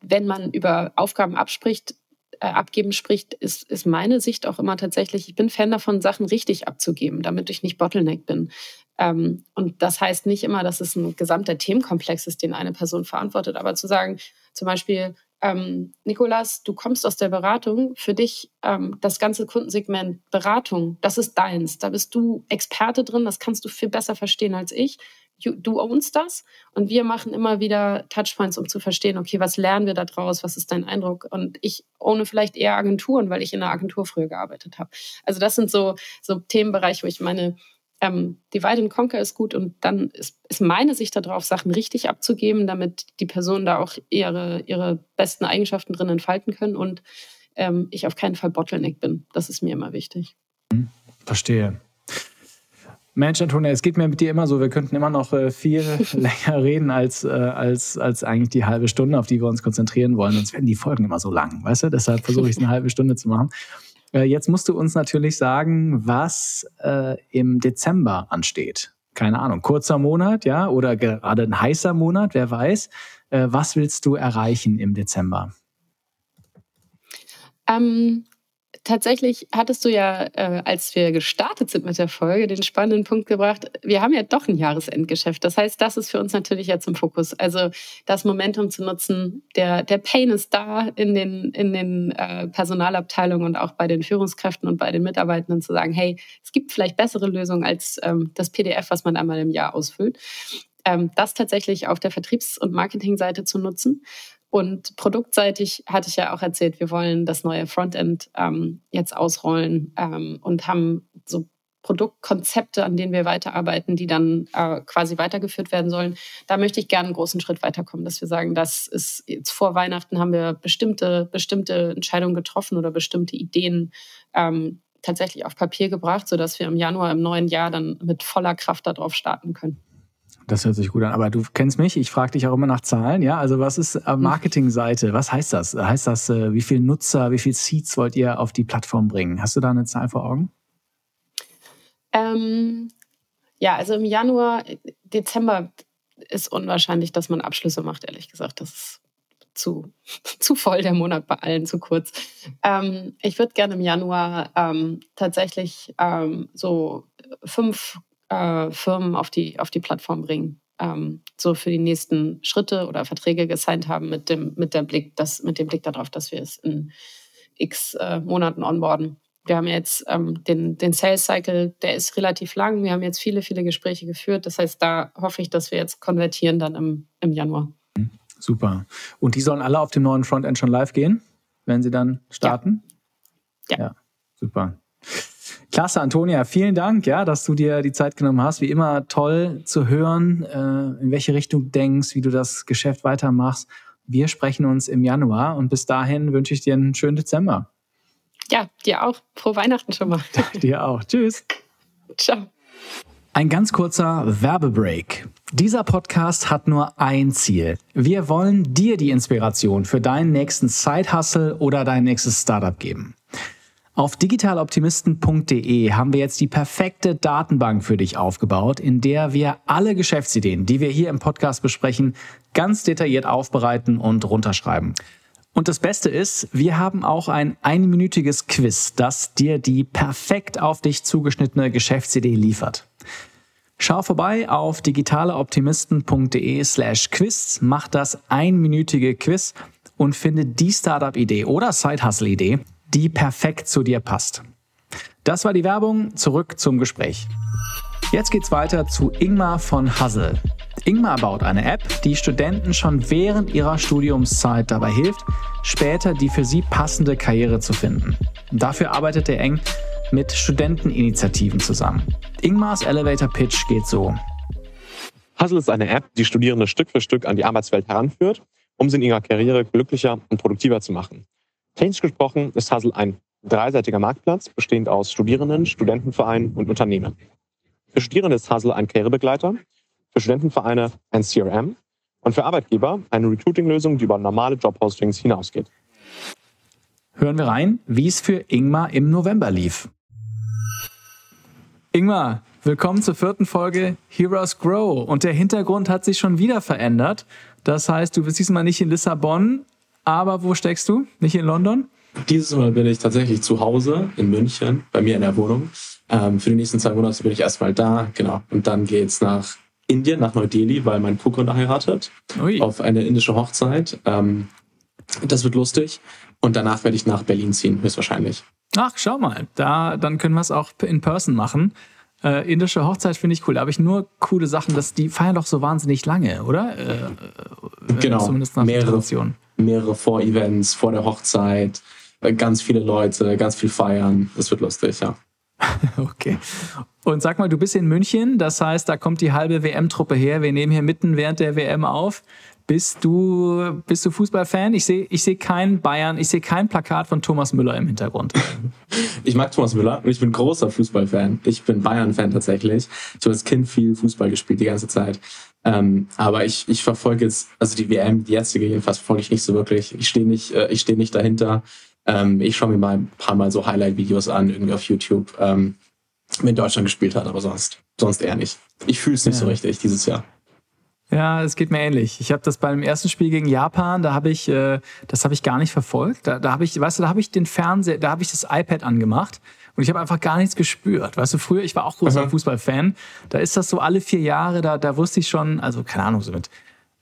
wenn man über Aufgaben abspricht, abgeben spricht, ist, ist meine Sicht auch immer tatsächlich, ich bin Fan davon, Sachen richtig abzugeben, damit ich nicht Bottleneck bin. Ähm, und das heißt nicht immer, dass es ein gesamter Themenkomplex ist, den eine Person verantwortet, aber zu sagen, zum Beispiel, ähm, Nikolas, du kommst aus der Beratung, für dich ähm, das ganze Kundensegment Beratung, das ist deins, da bist du Experte drin, das kannst du viel besser verstehen als ich du ownst das und wir machen immer wieder Touchpoints, um zu verstehen, okay, was lernen wir da draus, was ist dein Eindruck? Und ich ohne vielleicht eher Agenturen, weil ich in einer Agentur früher gearbeitet habe. Also das sind so, so Themenbereiche, wo ich meine, ähm, Divide and Conquer ist gut und dann ist, ist meine Sicht darauf, Sachen richtig abzugeben, damit die Personen da auch ihre, ihre besten Eigenschaften drin entfalten können und ähm, ich auf keinen Fall Bottleneck bin. Das ist mir immer wichtig. Verstehe. Mensch, Antonia, es geht mir mit dir immer so, wir könnten immer noch äh, viel länger reden als, äh, als, als eigentlich die halbe Stunde, auf die wir uns konzentrieren wollen. Sonst werden die Folgen immer so lang, weißt du? Deshalb versuche ich es eine halbe Stunde zu machen. Äh, jetzt musst du uns natürlich sagen, was äh, im Dezember ansteht. Keine Ahnung, kurzer Monat, ja, oder gerade ein heißer Monat, wer weiß. Äh, was willst du erreichen im Dezember? Ähm, tatsächlich hattest du ja, äh, als wir gestartet sind mit der Folge, den spannenden Punkt gebracht, wir haben ja doch ein Jahresendgeschäft. Das heißt, das ist für uns natürlich jetzt im Fokus. Also das Momentum zu nutzen, der, der Pain ist da in den, in den äh, Personalabteilungen und auch bei den Führungskräften und bei den Mitarbeitenden zu sagen, hey, es gibt vielleicht bessere Lösungen als ähm, das PDF, was man einmal im Jahr ausfüllt. Ähm, das tatsächlich auf der Vertriebs- und Marketingseite zu nutzen und produktseitig hatte ich ja auch erzählt, wir wollen das neue Frontend ähm, jetzt ausrollen ähm, und haben so Produktkonzepte, an denen wir weiterarbeiten, die dann äh, quasi weitergeführt werden sollen. Da möchte ich gerne einen großen Schritt weiterkommen, dass wir sagen, das ist jetzt vor Weihnachten haben wir bestimmte, bestimmte Entscheidungen getroffen oder bestimmte Ideen ähm, tatsächlich auf Papier gebracht, sodass wir im Januar im neuen Jahr dann mit voller Kraft darauf starten können. Das hört sich gut an. Aber du kennst mich, ich frage dich auch immer nach Zahlen. Ja, also was ist äh, Marketingseite? Was heißt das? Heißt das, äh, wie viele Nutzer, wie viele Seeds wollt ihr auf die Plattform bringen? Hast du da eine Zahl vor Augen? Ähm, ja, also im Januar, Dezember ist unwahrscheinlich, dass man Abschlüsse macht, ehrlich gesagt. Das ist zu, zu voll der Monat bei allen, zu kurz. Ähm, ich würde gerne im Januar ähm, tatsächlich ähm, so fünf äh, Firmen auf die, auf die Plattform bringen. Ähm, so für die nächsten Schritte oder Verträge gesigned haben mit dem, mit der Blick, das, mit dem Blick darauf, dass wir es in x äh, Monaten onboarden. Wir haben jetzt ähm, den, den Sales Cycle, der ist relativ lang. Wir haben jetzt viele, viele Gespräche geführt. Das heißt, da hoffe ich, dass wir jetzt konvertieren dann im, im Januar. Super. Und die sollen alle auf dem neuen Frontend schon live gehen, wenn sie dann starten? Ja. ja. ja super. Klasse, Antonia, vielen Dank, ja, dass du dir die Zeit genommen hast. Wie immer toll zu hören, äh, in welche Richtung du denkst, wie du das Geschäft weitermachst. Wir sprechen uns im Januar und bis dahin wünsche ich dir einen schönen Dezember. Ja, dir auch. Frohe Weihnachten schon mal. dir auch. Tschüss. Ciao. Ein ganz kurzer Werbebreak. Dieser Podcast hat nur ein Ziel. Wir wollen dir die Inspiration für deinen nächsten Side-Hustle oder dein nächstes Startup geben. Auf digitaloptimisten.de haben wir jetzt die perfekte Datenbank für dich aufgebaut, in der wir alle Geschäftsideen, die wir hier im Podcast besprechen, ganz detailliert aufbereiten und runterschreiben. Und das Beste ist, wir haben auch ein einminütiges Quiz, das dir die perfekt auf dich zugeschnittene Geschäftsidee liefert. Schau vorbei auf digitaleoptimisten.de slash quiz, mach das einminütige Quiz und finde die Startup-Idee oder Side-Hustle-Idee, die perfekt zu dir passt. Das war die Werbung. Zurück zum Gespräch. Jetzt geht's weiter zu Ingmar von Hassel. Ingmar baut eine App, die Studenten schon während ihrer Studiumszeit dabei hilft, später die für sie passende Karriere zu finden. dafür arbeitet er eng mit Studenteninitiativen zusammen. Ingmars Elevator Pitch geht so. Hustle ist eine App, die Studierende Stück für Stück an die Arbeitswelt heranführt, um sie in ihrer Karriere glücklicher und produktiver zu machen. Technisch gesprochen ist Hustle ein dreiseitiger Marktplatz, bestehend aus Studierenden, Studentenvereinen und Unternehmen. Für Studierende ist Hustle ein Karrierebegleiter, für Studentenvereine ein CRM und für Arbeitgeber eine Recruiting-Lösung, die über normale Jobpostings hinausgeht. Hören wir rein, wie es für Ingmar im November lief. Ingmar, willkommen zur vierten Folge Heroes Grow. Und der Hintergrund hat sich schon wieder verändert. Das heißt, du bist diesmal nicht in Lissabon, aber wo steckst du? Nicht in London? Dieses Mal bin ich tatsächlich zu Hause in München, bei mir in der Wohnung. Ähm, für die nächsten zwei Monate bin ich erstmal da, genau. Und dann geht's nach Indien, nach Neu-Delhi, weil mein Co-Gründer heiratet. Ui. Auf eine indische Hochzeit. Ähm, das wird lustig. Und danach werde ich nach Berlin ziehen, höchstwahrscheinlich. Ach, schau mal. Da, dann können wir es auch in Person machen. Äh, indische Hochzeit finde ich cool. Da habe ich nur coole Sachen, dass die feiern doch so wahnsinnig lange, oder? Äh, äh genau. Zumindest nach mehrere, mehrere Vorevents vor der Hochzeit, äh, ganz viele Leute, ganz viel feiern. Das wird lustig, ja. okay. Und sag mal, du bist in München, das heißt, da kommt die halbe WM-Truppe her. Wir nehmen hier mitten während der WM auf. Bist du, bist du Fußballfan? Ich sehe ich seh kein Bayern, ich sehe kein Plakat von Thomas Müller im Hintergrund. Ich mag Thomas Müller und ich bin großer Fußballfan. Ich bin Bayern-Fan tatsächlich. Ich habe als Kind viel Fußball gespielt die ganze Zeit. Ähm, aber ich, ich verfolge jetzt, also die WM, die jetzige jedenfalls verfolge ich nicht so wirklich. Ich stehe nicht, äh, ich stehe nicht dahinter. Ähm, ich schaue mir mal ein paar Mal so Highlight-Videos an, irgendwie auf YouTube, ähm, wenn Deutschland gespielt hat, aber sonst, sonst eher nicht. Ich fühle es nicht ja. so richtig dieses Jahr. Ja, es geht mir ähnlich. Ich habe das beim ersten Spiel gegen Japan, da habe ich, äh, das habe ich gar nicht verfolgt. Da, da habe ich, weißt du, da habe ich den Fernseher, da habe ich das iPad angemacht und ich habe einfach gar nichts gespürt. Weißt du, früher, ich war auch großer mhm. Fußballfan. Da ist das so alle vier Jahre, da, da wusste ich schon, also keine Ahnung, so mit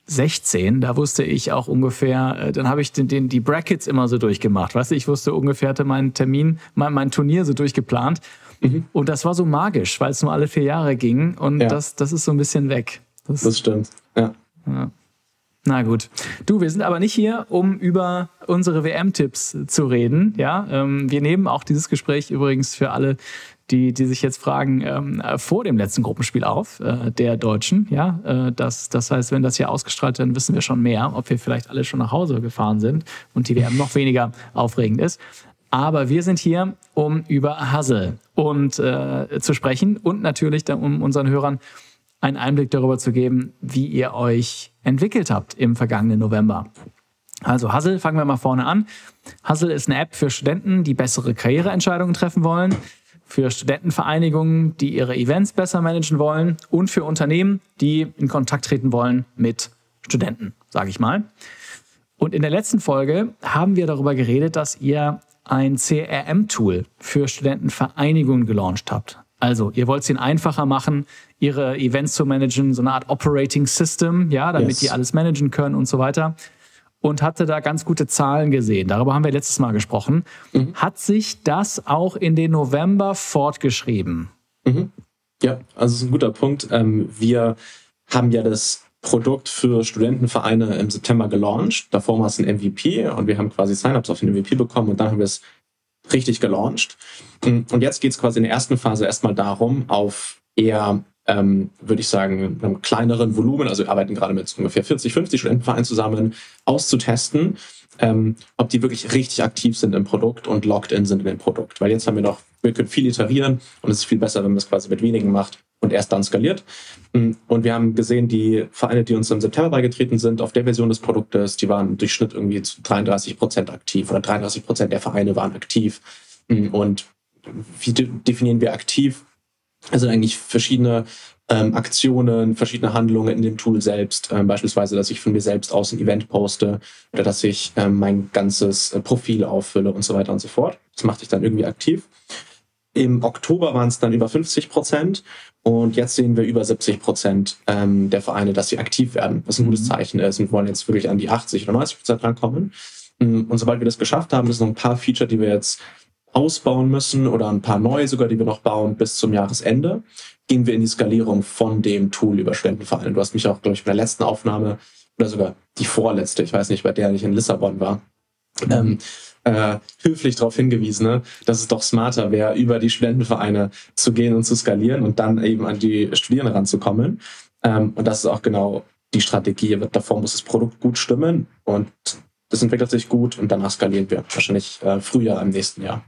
16, da wusste ich auch ungefähr, äh, dann habe ich den, den, die Brackets immer so durchgemacht. Weißt du, ich wusste ungefähr, hatte meinen Termin, mein, mein Turnier so durchgeplant. Mhm. Und das war so magisch, weil es nur alle vier Jahre ging. Und ja. das, das ist so ein bisschen weg. Das, das stimmt, ja. ja. Na gut. Du, wir sind aber nicht hier, um über unsere WM-Tipps zu reden. Ja, ähm, wir nehmen auch dieses Gespräch übrigens für alle, die, die sich jetzt fragen, ähm, vor dem letzten Gruppenspiel auf, äh, der Deutschen. Ja, äh, das, das heißt, wenn das hier ausgestrahlt wird, dann wissen wir schon mehr, ob wir vielleicht alle schon nach Hause gefahren sind und die WM noch weniger aufregend ist. Aber wir sind hier, um über Hassel und äh, zu sprechen und natürlich um unseren Hörern einen Einblick darüber zu geben, wie ihr euch entwickelt habt im vergangenen November. Also Hustle, fangen wir mal vorne an. Hustle ist eine App für Studenten, die bessere Karriereentscheidungen treffen wollen, für Studentenvereinigungen, die ihre Events besser managen wollen und für Unternehmen, die in Kontakt treten wollen mit Studenten, sage ich mal. Und in der letzten Folge haben wir darüber geredet, dass ihr ein CRM-Tool für Studentenvereinigungen gelauncht habt. Also, ihr wollt es ihnen einfacher machen, ihre Events zu managen, so eine Art Operating System, ja, damit yes. die alles managen können und so weiter. Und hatte da ganz gute Zahlen gesehen. Darüber haben wir letztes Mal gesprochen. Mhm. Hat sich das auch in den November fortgeschrieben? Mhm. Ja, also das ist ein guter Punkt. Ähm, wir haben ja das Produkt für Studentenvereine im September gelauncht. Davor war es ein MVP und wir haben quasi Sign-ups auf den MVP bekommen und dann haben wir es richtig gelauncht. Und jetzt geht es quasi in der ersten Phase erstmal darum, auf eher, ähm, würde ich sagen, einem kleineren Volumen, also wir arbeiten gerade mit ungefähr 40, 50 Studentenvereinen zusammen, auszutesten, ähm, ob die wirklich richtig aktiv sind im Produkt und locked in sind in dem Produkt. Weil jetzt haben wir noch, wir können viel iterieren und es ist viel besser, wenn man es quasi mit wenigen macht und erst dann skaliert. Und wir haben gesehen, die Vereine, die uns im September beigetreten sind, auf der Version des Produktes, die waren im Durchschnitt irgendwie zu 33 Prozent aktiv oder 33 Prozent der Vereine waren aktiv. Und wie definieren wir aktiv? Also eigentlich verschiedene ähm, Aktionen, verschiedene Handlungen in dem Tool selbst. Ähm, beispielsweise, dass ich von mir selbst aus ein Event poste oder dass ich ähm, mein ganzes äh, Profil auffülle und so weiter und so fort. Das macht dich dann irgendwie aktiv. Im Oktober waren es dann über 50 Prozent und jetzt sehen wir über 70 Prozent ähm, der Vereine, dass sie aktiv werden, was ein gutes mhm. Zeichen ist und wollen jetzt wirklich an die 80 oder 90 Prozent rankommen. Mm, und sobald wir das geschafft haben, das sind noch ein paar Feature, die wir jetzt ausbauen müssen oder ein paar neue sogar, die wir noch bauen bis zum Jahresende, gehen wir in die Skalierung von dem Tool über Studentenvereine. Du hast mich auch, glaube ich, bei der letzten Aufnahme oder sogar die vorletzte, ich weiß nicht, bei der ich in Lissabon war, ähm, äh, höflich darauf hingewiesen, ne, dass es doch smarter wäre, über die Studentenvereine zu gehen und zu skalieren und dann eben an die Studierenden ranzukommen. Ähm, und das ist auch genau die Strategie. Davor muss das Produkt gut stimmen und das entwickelt sich gut und danach skalieren wir. Wahrscheinlich äh, Frühjahr im nächsten Jahr.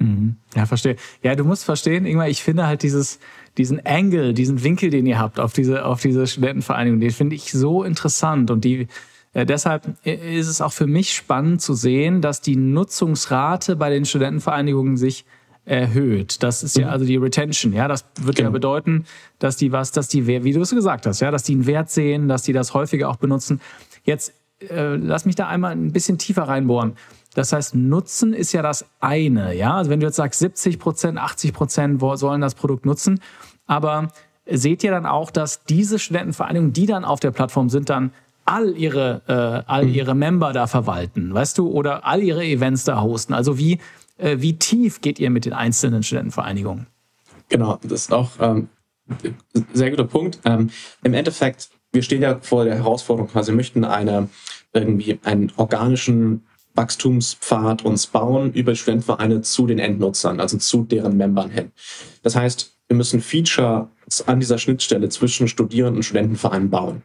Mhm. Ja, verstehe. Ja, du musst verstehen, irgendwann, ich finde halt dieses, diesen Angle, diesen Winkel, den ihr habt auf diese, auf diese Studentenvereinigung, den finde ich so interessant und die, äh, deshalb ist es auch für mich spannend zu sehen, dass die Nutzungsrate bei den Studentenvereinigungen sich erhöht. Das ist ja mhm. also die Retention. Ja, das wird genau. ja bedeuten, dass die was, dass die, wie du es gesagt hast, ja, dass die einen Wert sehen, dass die das häufiger auch benutzen. Jetzt äh, lass mich da einmal ein bisschen tiefer reinbohren. Das heißt, Nutzen ist ja das eine. Ja, also wenn du jetzt sagst, 70 Prozent, 80 Prozent sollen das Produkt nutzen, aber seht ihr dann auch, dass diese Studentenvereinigungen, die dann auf der Plattform sind, dann all ihre, äh, all mhm. ihre Member da verwalten, weißt du, oder all ihre Events da hosten. Also wie, äh, wie tief geht ihr mit den einzelnen Studentenvereinigungen? Genau, das ist auch ähm, ein sehr guter Punkt. Ähm, Im Endeffekt, wir stehen ja vor der Herausforderung, quasi möchten eine irgendwie einen organischen Wachstumspfad uns bauen über Studentenvereine zu den Endnutzern, also zu deren Membern hin. Das heißt, wir müssen Features an dieser Schnittstelle zwischen Studierenden und Studentenvereinen bauen.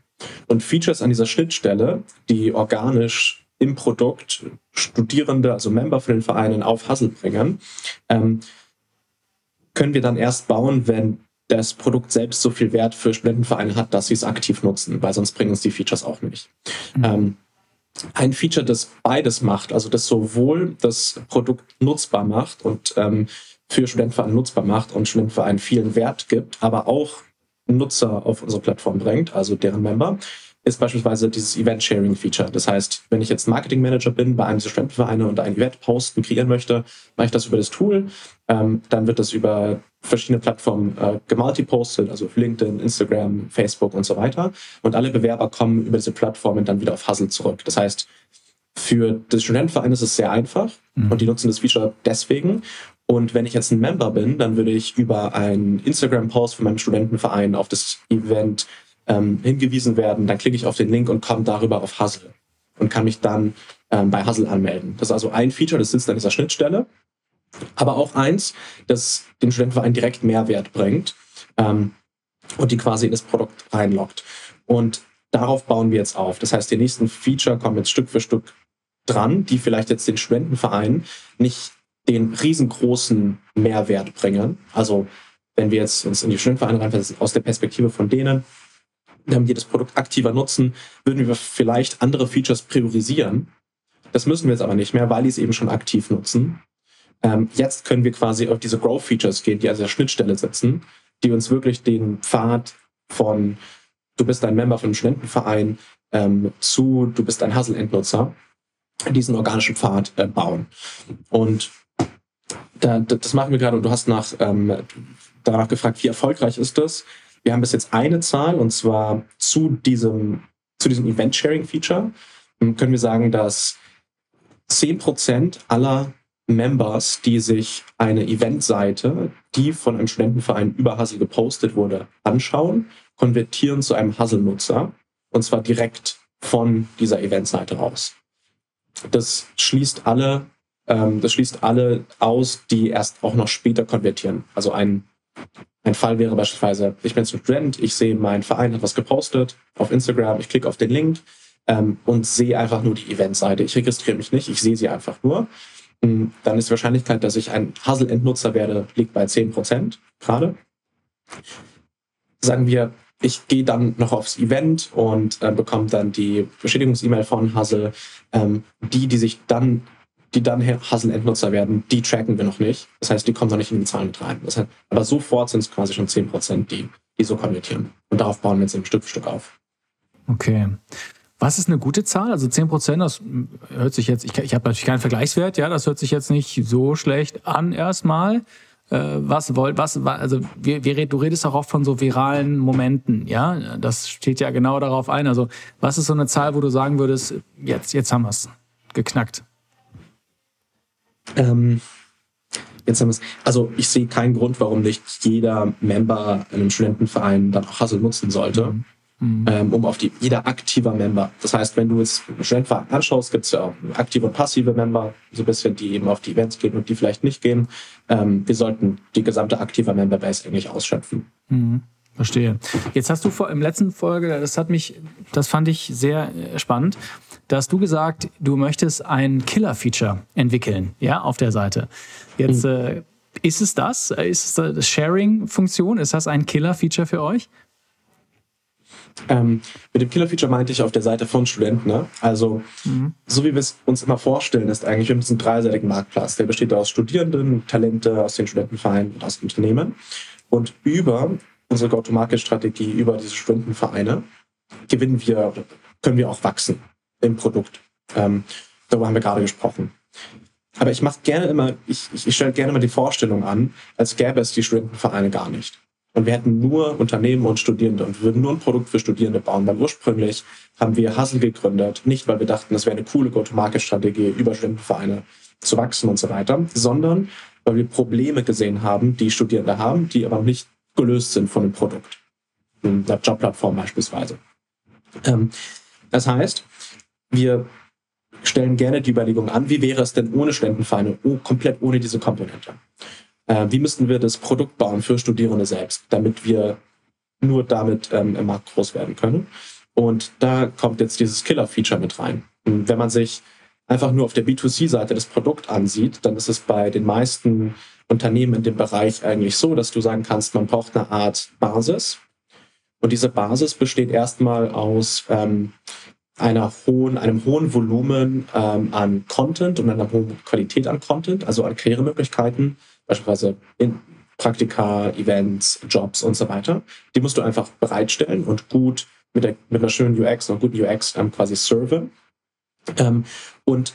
Und Features an dieser Schnittstelle, die organisch im Produkt Studierende, also Member von den Vereinen auf Hustle bringen, ähm, können wir dann erst bauen, wenn das Produkt selbst so viel Wert für Studentenvereine hat, dass sie es aktiv nutzen, weil sonst bringen uns die Features auch nicht. Mhm. Ähm, ein Feature, das beides macht, also das sowohl das Produkt nutzbar macht und ähm, für Studentenvereine nutzbar macht und Studentenvereinen vielen Wert gibt, aber auch Nutzer auf unsere Plattform bringt, also deren Member, ist beispielsweise dieses Event-Sharing-Feature. Das heißt, wenn ich jetzt Marketing-Manager bin bei einem dieser Studentenvereine und ein Event posten, kreieren möchte, mache ich das über das Tool. Ähm, dann wird das über verschiedene Plattformen äh, gemultipostet, also auf LinkedIn, Instagram, Facebook und so weiter. Und alle Bewerber kommen über diese Plattformen dann wieder auf Hustle zurück. Das heißt, für das Studentenverein ist es sehr einfach mhm. und die nutzen das Feature deswegen. Und wenn ich jetzt ein Member bin, dann würde ich über einen Instagram-Post von meinem Studentenverein auf das Event ähm, hingewiesen werden, dann klicke ich auf den Link und komme darüber auf Hustle und kann mich dann ähm, bei Hustle anmelden. Das ist also ein Feature, das sitzt an dieser Schnittstelle, aber auch eins, das dem Studentenverein direkt Mehrwert bringt ähm, und die quasi in das Produkt reinlockt. Und darauf bauen wir jetzt auf. Das heißt, die nächsten Feature kommen jetzt Stück für Stück dran, die vielleicht jetzt den Studentenverein nicht den riesengroßen Mehrwert bringen. Also wenn wir jetzt uns in die Studentenvereine reinversetzen, aus der Perspektive von denen, die das Produkt aktiver nutzen, würden wir vielleicht andere Features priorisieren. Das müssen wir jetzt aber nicht mehr, weil die es eben schon aktiv nutzen. Ähm, jetzt können wir quasi auf diese Growth-Features gehen, die an der Schnittstelle sitzen, die uns wirklich den Pfad von du bist ein Member von einem Studentenverein ähm, zu du bist ein Hustle-Endnutzer, diesen organischen Pfad äh, bauen. Und da, das machen wir gerade und du hast nach, ähm, danach gefragt, wie erfolgreich ist das? Wir haben bis jetzt eine Zahl und zwar zu diesem, zu diesem Event-Sharing-Feature ähm, können wir sagen, dass 10% aller Members, die sich eine Eventseite, die von einem Studentenverein über Hustle gepostet wurde, anschauen, konvertieren zu einem Hustle-Nutzer und zwar direkt von dieser Eventseite raus. Das schließt alle, ähm, das schließt alle aus, die erst auch noch später konvertieren. Also ein ein Fall wäre beispielsweise, ich bin Student, ich sehe, mein Verein hat was gepostet auf Instagram, ich klicke auf den Link ähm, und sehe einfach nur die Eventseite. Ich registriere mich nicht, ich sehe sie einfach nur. Ähm, dann ist die Wahrscheinlichkeit, dass ich ein Hustle-Endnutzer werde, liegt bei 10% gerade. Sagen wir, ich gehe dann noch aufs Event und äh, bekomme dann die Bestätigungs-E-Mail von Hustle. Ähm, die, die sich dann die dann Hustle-Endnutzer werden, die tracken wir noch nicht. Das heißt, die kommen noch nicht in die Zahlen mit rein. Das heißt, aber sofort sind es quasi schon 10 Prozent, die, die so konvertieren. Und darauf bauen wir jetzt eben Stück für Stück auf. Okay. Was ist eine gute Zahl? Also 10 Prozent, das hört sich jetzt, ich, ich habe natürlich keinen Vergleichswert, ja, das hört sich jetzt nicht so schlecht an erstmal. Äh, was wollt, was, also wir, wir, du redest auch oft von so viralen Momenten, ja, das steht ja genau darauf ein. Also was ist so eine Zahl, wo du sagen würdest, jetzt, jetzt haben wir es geknackt? Ähm, jetzt haben wir es, also ich sehe keinen Grund, warum nicht jeder Member in einem Studentenverein dann auch Hustle nutzen sollte. Mhm. Mhm. Ähm, um auf die, jeder aktiver Member. Das heißt, wenn du einen Studentenverein anschaust, gibt es ja auch aktive und passive Member, so ein bisschen, die eben auf die Events gehen und die vielleicht nicht gehen. Ähm, wir sollten die gesamte aktive Memberbase eigentlich ausschöpfen. Mhm. Verstehe. Jetzt hast du vor, im letzten Folge, das hat mich, das fand ich sehr äh, spannend, da hast du gesagt, du möchtest ein Killer-Feature entwickeln, ja, auf der Seite. Jetzt mhm. äh, ist es das? Ist es das Sharing-Funktion? Ist das ein Killer-Feature für euch? Ähm, mit dem Killer-Feature meinte ich auf der Seite von Studenten. Ne? Also, mhm. so wie wir es uns immer vorstellen, ist eigentlich, wir haben einen dreiseitigen Marktplatz. Der besteht aus Studierenden, Talente aus den Studentenvereinen und aus Unternehmen. Und über unsere Go-to-Market-Strategie, über diese Studentenvereine, gewinnen wir, können wir auch wachsen im Produkt. Ähm, darüber haben wir gerade gesprochen. Aber ich mache gerne immer, ich, ich stelle gerne immer die Vorstellung an, als gäbe es die Studentenvereine gar nicht. Und wir hätten nur Unternehmen und Studierende und wir würden nur ein Produkt für Studierende bauen. Weil ursprünglich haben wir Hustle gegründet, nicht weil wir dachten, das wäre eine coole Go-to-Market-Strategie, über Studentenvereine zu wachsen und so weiter, sondern weil wir Probleme gesehen haben, die Studierende haben, die aber nicht gelöst sind von dem Produkt. In der Jobplattform beispielsweise. Ähm, das heißt, wir stellen gerne die Überlegung an, wie wäre es denn ohne Studentenvereine, oh, komplett ohne diese Komponente? Äh, wie müssten wir das Produkt bauen für Studierende selbst, damit wir nur damit ähm, im Markt groß werden können? Und da kommt jetzt dieses Killer-Feature mit rein. Und wenn man sich einfach nur auf der B2C-Seite das Produkt ansieht, dann ist es bei den meisten Unternehmen in dem Bereich eigentlich so, dass du sagen kannst, man braucht eine Art Basis. Und diese Basis besteht erstmal aus ähm, einer hohen, einem hohen Volumen ähm, an Content und einer hohen Qualität an Content, also an Karrieremöglichkeiten, beispielsweise in Praktika, Events, Jobs und so weiter. Die musst du einfach bereitstellen und gut mit, der, mit einer schönen UX, einer guten UX ähm, quasi serven. Ähm, und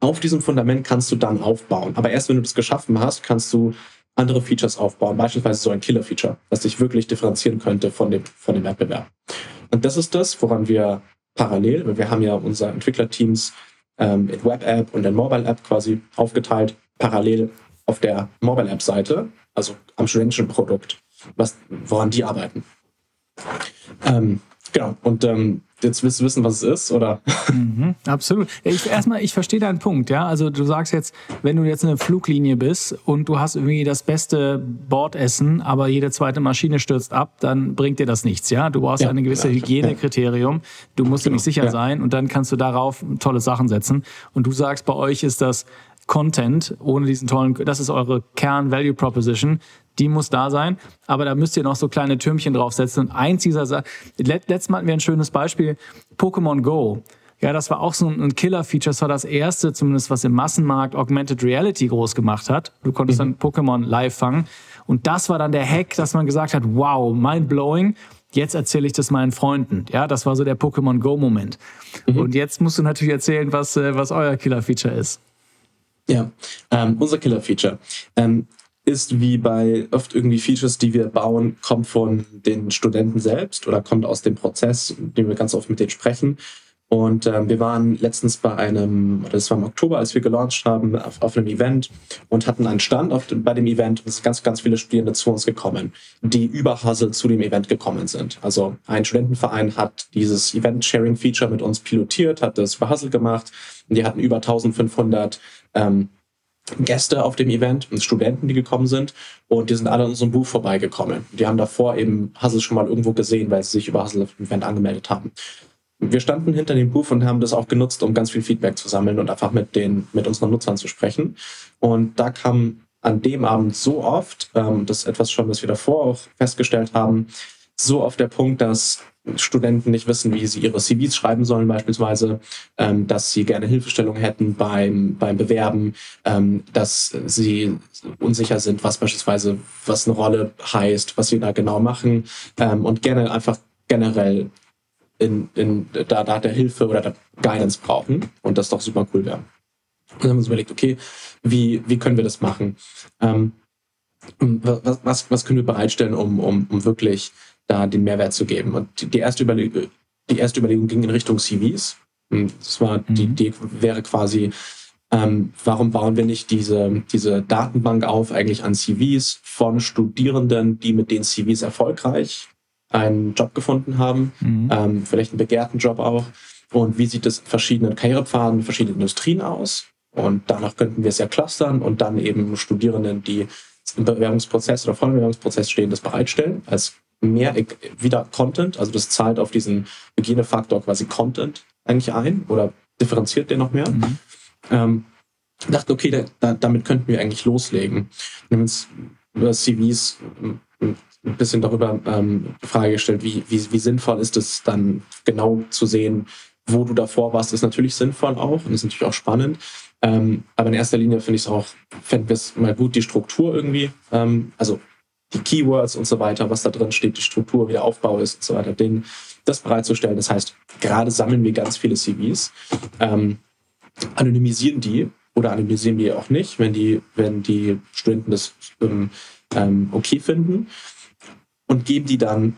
auf diesem Fundament kannst du dann aufbauen. Aber erst wenn du das geschaffen hast, kannst du andere Features aufbauen, beispielsweise so ein Killer-Feature, das dich wirklich differenzieren könnte von dem, von dem Wettbewerb. Und das ist das, woran wir parallel, weil wir haben ja unsere Entwicklerteams ähm, in Web-App und in Mobile-App quasi aufgeteilt, parallel auf der Mobile-App-Seite, also am studentischen Produkt, was, woran die arbeiten. Ähm, genau, und ähm, jetzt willst du wissen, was es ist, oder? Mhm, absolut. Ich, erstmal, ich verstehe deinen Punkt, ja. Also du sagst jetzt, wenn du jetzt in einer Fluglinie bist und du hast irgendwie das beste Bordessen, aber jede zweite Maschine stürzt ab, dann bringt dir das nichts, ja. Du brauchst ja, eine gewisse genau. Hygienekriterium. Du musst genau, nämlich sicher ja. sein und dann kannst du darauf tolle Sachen setzen. Und du sagst, bei euch ist das Content, ohne diesen tollen, das ist eure Kern-Value-Proposition, die muss da sein, aber da müsst ihr noch so kleine Türmchen draufsetzen. Und eins dieser Sachen, letztes Mal hatten wir ein schönes Beispiel, Pokémon Go. Ja, das war auch so ein Killer-Feature. Das war das erste, zumindest was im Massenmarkt Augmented Reality groß gemacht hat. Du konntest mhm. dann Pokémon live fangen. Und das war dann der Hack, dass man gesagt hat, wow, mind-blowing. Jetzt erzähle ich das meinen Freunden. Ja, das war so der Pokémon Go-Moment. Mhm. Und jetzt musst du natürlich erzählen, was, äh, was euer Killer-Feature ist. Ja, ähm, unser Killer-Feature. Ähm, ist wie bei oft irgendwie Features, die wir bauen, kommt von den Studenten selbst oder kommt aus dem Prozess, den wir ganz oft mit denen sprechen. Und ähm, wir waren letztens bei einem, oder das war im Oktober, als wir gelauncht haben, auf, auf einem Event und hatten einen Stand auf, bei dem Event und es sind ganz, ganz viele Studierende zu uns gekommen, die über Hustle zu dem Event gekommen sind. Also ein Studentenverein hat dieses Event-Sharing-Feature mit uns pilotiert, hat das über Hustle gemacht und die hatten über 1500 ähm, Gäste auf dem Event und Studenten, die gekommen sind. Und die sind alle an unserem Buch vorbeigekommen. Die haben davor eben Hustle schon mal irgendwo gesehen, weil sie sich über Hustle auf dem Event angemeldet haben. Wir standen hinter dem Buch und haben das auch genutzt, um ganz viel Feedback zu sammeln und einfach mit den, mit unseren Nutzern zu sprechen. Und da kam an dem Abend so oft, ähm, das ist etwas schon, was wir davor auch festgestellt haben, so oft der Punkt, dass Studenten nicht wissen, wie sie ihre CVs schreiben sollen, beispielsweise, ähm, dass sie gerne Hilfestellung hätten beim, beim Bewerben, ähm, dass sie unsicher sind, was beispielsweise, was eine Rolle heißt, was sie da genau machen ähm, und gerne einfach generell in, in, da, da der Hilfe oder da Guidance brauchen und das doch super cool wäre. Und dann haben wir uns überlegt, okay, wie, wie können wir das machen? Ähm, was, was, was können wir bereitstellen, um, um, um wirklich da den Mehrwert zu geben. Und die erste, Überlegung, die erste Überlegung ging in Richtung CVs. Das war, die Idee wäre quasi, ähm, warum bauen wir nicht diese, diese Datenbank auf, eigentlich an CVs von Studierenden, die mit den CVs erfolgreich einen Job gefunden haben, mhm. ähm, vielleicht einen begehrten Job auch. Und wie sieht es in verschiedenen Karrierepfaden, verschiedenen Industrien aus? Und danach könnten wir es ja clustern und dann eben Studierenden, die im Bewerbungsprozess oder vor dem Bewerbungsprozess stehen, das bereitstellen als mehr wieder Content. Also das zahlt auf diesen Hygienefaktor quasi Content eigentlich ein oder differenziert den noch mehr. Mhm. Ähm, dachte, okay, da, da, damit könnten wir eigentlich loslegen. Wir haben uns über CVs ein bisschen darüber ähm, Frage gestellt, wie, wie, wie sinnvoll ist es dann genau zu sehen, wo du davor warst, ist natürlich sinnvoll auch und ist natürlich auch spannend. Ähm, aber in erster Linie finde ich es auch, fänden wir es mal gut, die Struktur irgendwie, ähm, also die Keywords und so weiter, was da drin steht, die Struktur, wie der Aufbau ist und so weiter, den, das bereitzustellen. Das heißt, gerade sammeln wir ganz viele CVs, ähm, anonymisieren die oder anonymisieren die auch nicht, wenn die, wenn die Studenten das ähm, ähm okay finden und geben die dann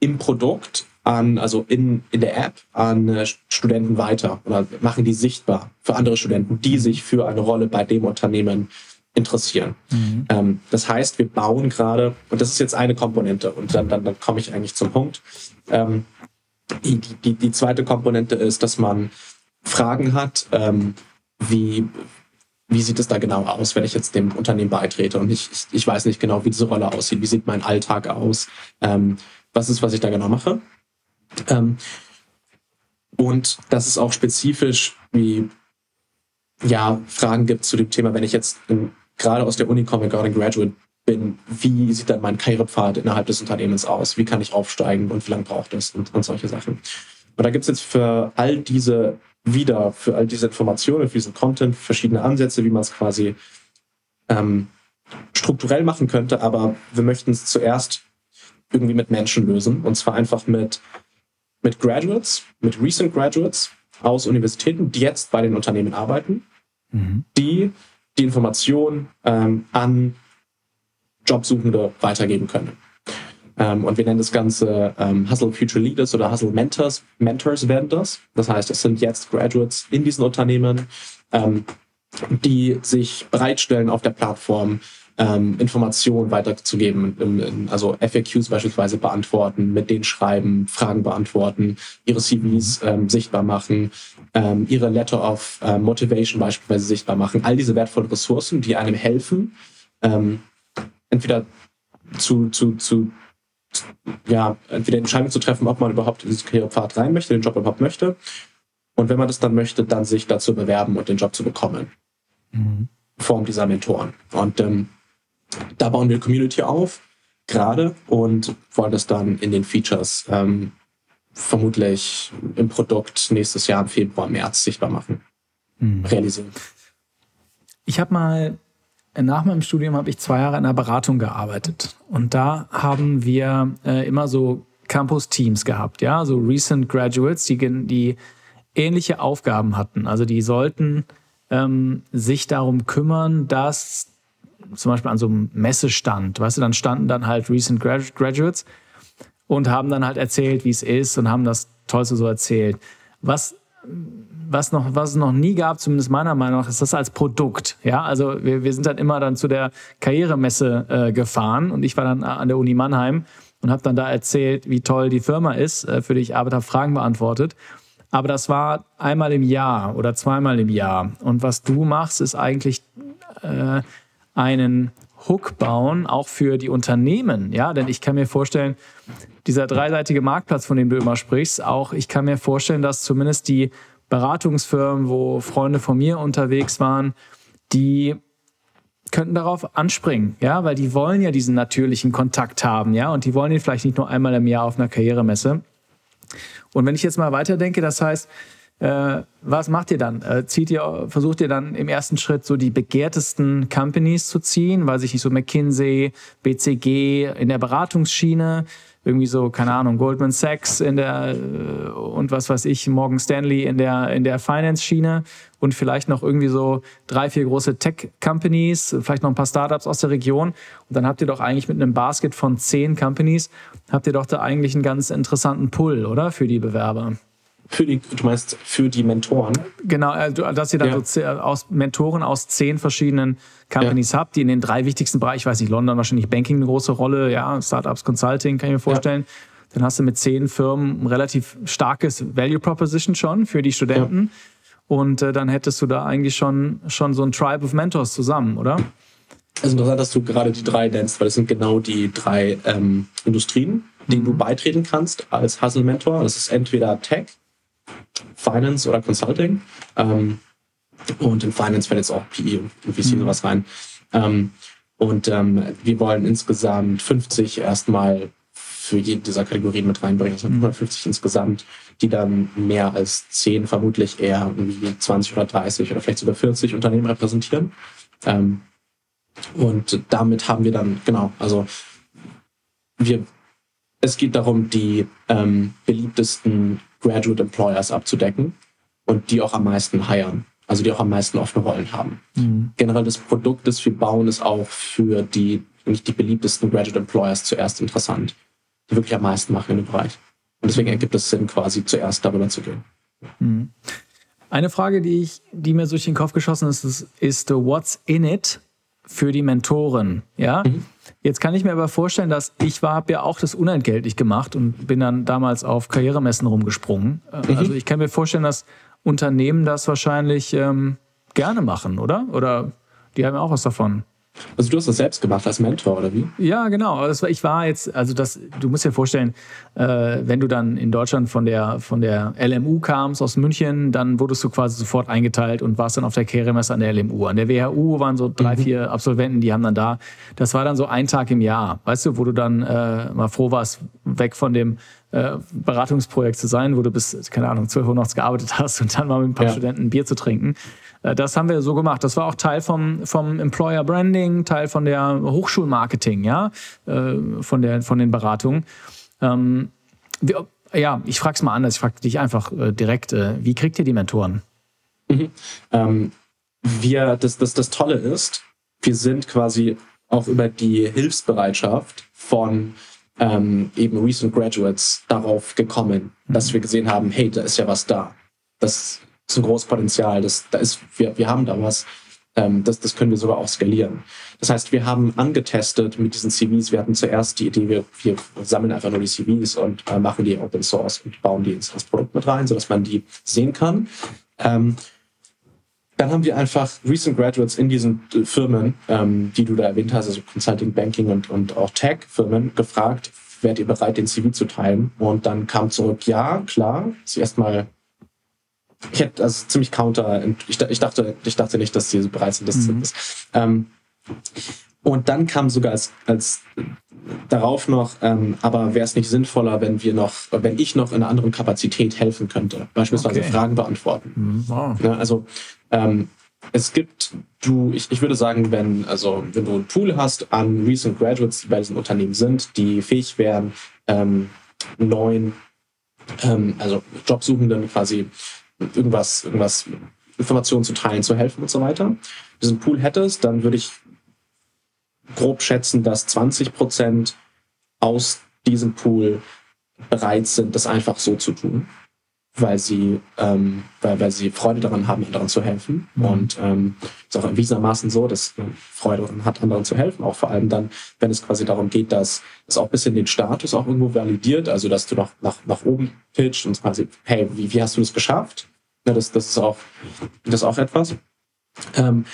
im Produkt an, also in, in der App an äh, Studenten weiter oder machen die sichtbar für andere Studenten, die sich für eine Rolle bei dem Unternehmen interessieren. Mhm. Ähm, das heißt, wir bauen gerade, und das ist jetzt eine Komponente, und dann, dann, dann komme ich eigentlich zum Punkt. Ähm, die, die, die zweite Komponente ist, dass man Fragen hat, ähm, wie, wie sieht es da genau aus, wenn ich jetzt dem Unternehmen beitrete und ich, ich, ich weiß nicht genau, wie diese Rolle aussieht, wie sieht mein Alltag aus, ähm, was ist, was ich da genau mache. Ähm, und dass es auch spezifisch wie ja, Fragen gibt zu dem Thema, wenn ich jetzt in, gerade aus der Uni komme, gerade ein Graduate bin, wie sieht dann mein Karrierepfad innerhalb des Unternehmens aus? Wie kann ich aufsteigen und wie lange braucht es und, und solche Sachen. Und da gibt es jetzt für all diese wieder, für all diese Informationen, für diesen Content verschiedene Ansätze, wie man es quasi ähm, strukturell machen könnte, aber wir möchten es zuerst irgendwie mit Menschen lösen und zwar einfach mit mit Graduates, mit Recent Graduates aus Universitäten, die jetzt bei den Unternehmen arbeiten, mhm. die die Information ähm, an Jobsuchende weitergeben können. Ähm, und wir nennen das Ganze ähm, Hustle Future Leaders oder Hustle Mentors. Mentors werden das. Das heißt, es sind jetzt Graduates in diesen Unternehmen, ähm, die sich bereitstellen auf der Plattform, ähm, Informationen weiterzugeben, also FAQs beispielsweise beantworten, mit denen schreiben, Fragen beantworten, ihre CVs ähm, sichtbar machen, ähm, ihre Letter of äh, Motivation beispielsweise sichtbar machen. All diese wertvollen Ressourcen, die einem helfen, ähm, entweder zu, zu, zu ja, entweder Entscheidungen zu treffen, ob man überhaupt in diesen Karrierepfad rein möchte, den Job überhaupt möchte. Und wenn man das dann möchte, dann sich dazu bewerben und den Job zu bekommen. Mhm. Form dieser Mentoren. Und ähm, da bauen wir Community auf, gerade, und wollen das dann in den Features ähm, vermutlich im Produkt nächstes Jahr im Februar, März sichtbar machen, hm. realisieren. Ich habe mal nach meinem Studium habe ich zwei Jahre in einer Beratung gearbeitet und da haben wir äh, immer so Campus-Teams gehabt, ja, so Recent Graduates, die, die ähnliche Aufgaben hatten. Also die sollten ähm, sich darum kümmern, dass zum Beispiel an so einem Messestand, weißt du, dann standen dann halt Recent Graduates und haben dann halt erzählt, wie es ist und haben das Tollste so erzählt. Was, was, noch, was es noch nie gab, zumindest meiner Meinung nach, ist das als Produkt. Ja, also wir, wir sind dann immer dann zu der Karrieremesse äh, gefahren und ich war dann an der Uni Mannheim und habe dann da erzählt, wie toll die Firma ist, äh, für die ich arbeite, habe Fragen beantwortet. Aber das war einmal im Jahr oder zweimal im Jahr. Und was du machst, ist eigentlich äh, einen Hook bauen, auch für die Unternehmen. Ja, denn ich kann mir vorstellen, dieser dreiseitige Marktplatz, von dem du immer sprichst, auch ich kann mir vorstellen, dass zumindest die Beratungsfirmen, wo Freunde von mir unterwegs waren, die könnten darauf anspringen, ja, weil die wollen ja diesen natürlichen Kontakt haben, ja, und die wollen ihn vielleicht nicht nur einmal im Jahr auf einer Karrieremesse. Und wenn ich jetzt mal weiterdenke, das heißt, äh, was macht ihr dann? Äh, zieht ihr, versucht ihr dann im ersten Schritt so die begehrtesten Companies zu ziehen, weiß ich nicht, so McKinsey, BCG in der Beratungsschiene, irgendwie so, keine Ahnung, Goldman Sachs in der äh, und was weiß ich, Morgan Stanley in der, in der Finance-Schiene und vielleicht noch irgendwie so drei, vier große Tech-Companies, vielleicht noch ein paar Startups aus der Region. Und dann habt ihr doch eigentlich mit einem Basket von zehn Companies, habt ihr doch da eigentlich einen ganz interessanten Pull, oder? Für die Bewerber. Für die, du meinst für die Mentoren? Genau, also, dass ihr dann ja. so aus Mentoren aus zehn verschiedenen Companies ja. habt, die in den drei wichtigsten Bereichen, ich weiß nicht, London wahrscheinlich Banking eine große Rolle, ja, Startups, Consulting, kann ich mir vorstellen. Ja. Dann hast du mit zehn Firmen ein relativ starkes Value Proposition schon für die Studenten. Und äh, dann hättest du da eigentlich schon, schon so ein Tribe of Mentors zusammen, oder? Es ist interessant, dass du gerade die drei nennst, weil das sind genau die drei ähm, Industrien, denen du mhm. beitreten kannst als Hustle-Mentor. Das ist entweder Tech, Finance oder Consulting. Ähm, und in Finance fällt jetzt auch PE und VC mhm. sowas rein. Ähm, und ähm, wir wollen insgesamt 50 erstmal für jede dieser Kategorien mit reinbringen. Das sind 150 insgesamt, die dann mehr als 10, vermutlich eher irgendwie 20 oder 30 oder vielleicht sogar 40 Unternehmen repräsentieren. Ähm, und damit haben wir dann, genau, also wir es geht darum, die ähm, beliebtesten Graduate Employers abzudecken und die auch am meisten hiren, also die auch am meisten offene Rollen haben. Mhm. Generell das Produkt, das wir bauen, ist auch für die nicht die beliebtesten Graduate Employers zuerst interessant, die wirklich am meisten machen in dem Bereich. Und deswegen ergibt es Sinn, quasi zuerst darüber zu gehen. Mhm. Eine Frage, die, ich, die mir durch den Kopf geschossen ist, ist, ist What's in it für die Mentoren? Ja. Mhm. Jetzt kann ich mir aber vorstellen, dass ich war, habe ja auch das unentgeltlich gemacht und bin dann damals auf Karrieremessen rumgesprungen. Äh, mhm. Also ich kann mir vorstellen, dass Unternehmen das wahrscheinlich ähm, gerne machen, oder? Oder die haben ja auch was davon. Also du hast das selbst gemacht als Mentor, oder wie? Ja, genau. Das war, ich war jetzt, also das, du musst dir vorstellen, äh, wenn du dann in Deutschland von der, von der LMU kamst aus München, dann wurdest du quasi sofort eingeteilt und warst dann auf der Karrieremesse an der LMU. An der WHU waren so drei, mhm. vier Absolventen, die haben dann da, das war dann so ein Tag im Jahr, weißt du, wo du dann äh, mal froh warst, weg von dem äh, Beratungsprojekt zu sein, wo du bis, keine Ahnung, 12 Uhr nachts gearbeitet hast und dann mal mit ein paar ja. Studenten ein Bier zu trinken. Äh, das haben wir so gemacht. Das war auch Teil vom, vom Employer Branding, Teil von der Hochschulmarketing, ja, äh, von, der, von den Beratungen. Ähm, wir, ja, ich frage es mal anders. Ich frage dich einfach äh, direkt, wie kriegt ihr die Mentoren? Mhm. Ähm, wir, das, das, das Tolle ist, wir sind quasi auch über die Hilfsbereitschaft von ähm, eben Recent Graduates darauf gekommen, mhm. dass wir gesehen haben, hey, da ist ja was da. Das ist ein großes Potenzial. Das, da ist, wir, wir haben da was. Ähm, das, das können wir sogar auch skalieren. Das heißt, wir haben angetestet mit diesen CVs. Wir hatten zuerst die Idee, wir, wir sammeln einfach nur die CVs und äh, machen die Open Source und bauen die ins Produkt mit rein, sodass man die sehen kann. Ähm, dann haben wir einfach Recent Graduates in diesen äh, Firmen, ähm, die du da erwähnt hast, also Consulting, Banking und, und auch Tech-Firmen, gefragt, wärt ihr bereit, den CV zu teilen? Und dann kam zurück, ja, klar. Zuerst mal ich hätte also ziemlich counter. Ich, ich, dachte, ich dachte nicht, dass sie so bereit sind, das mhm. zu ähm, Und dann kam sogar als, als darauf noch, ähm, aber wäre es nicht sinnvoller, wenn wir noch, wenn ich noch in einer anderen Kapazität helfen könnte, beispielsweise okay. Fragen beantworten. Mhm. Wow. Ja, also ähm, es gibt, du, ich, ich würde sagen, wenn, also wenn du einen Pool hast an Recent Graduates, die bei diesen Unternehmen sind, die fähig wären, ähm, neuen, ähm, also Jobsuchenden quasi irgendwas, irgendwas, Informationen zu teilen, zu helfen und so weiter, diesen Pool hättest, dann würde ich grob schätzen, dass 20 Prozent aus diesem Pool bereit sind, das einfach so zu tun, weil sie, ähm, weil, weil sie Freude daran haben, anderen zu helfen. Mhm. Und ähm, ist auch gewissermaßen so, dass man Freude daran hat, anderen zu helfen. Auch vor allem dann, wenn es quasi darum geht, dass es auch ein bisschen den Status auch irgendwo validiert, also dass du noch nach, nach oben pitcht und quasi, hey, wie, wie hast du das geschafft? Das, das ist auch, das ist auch etwas. Ähm,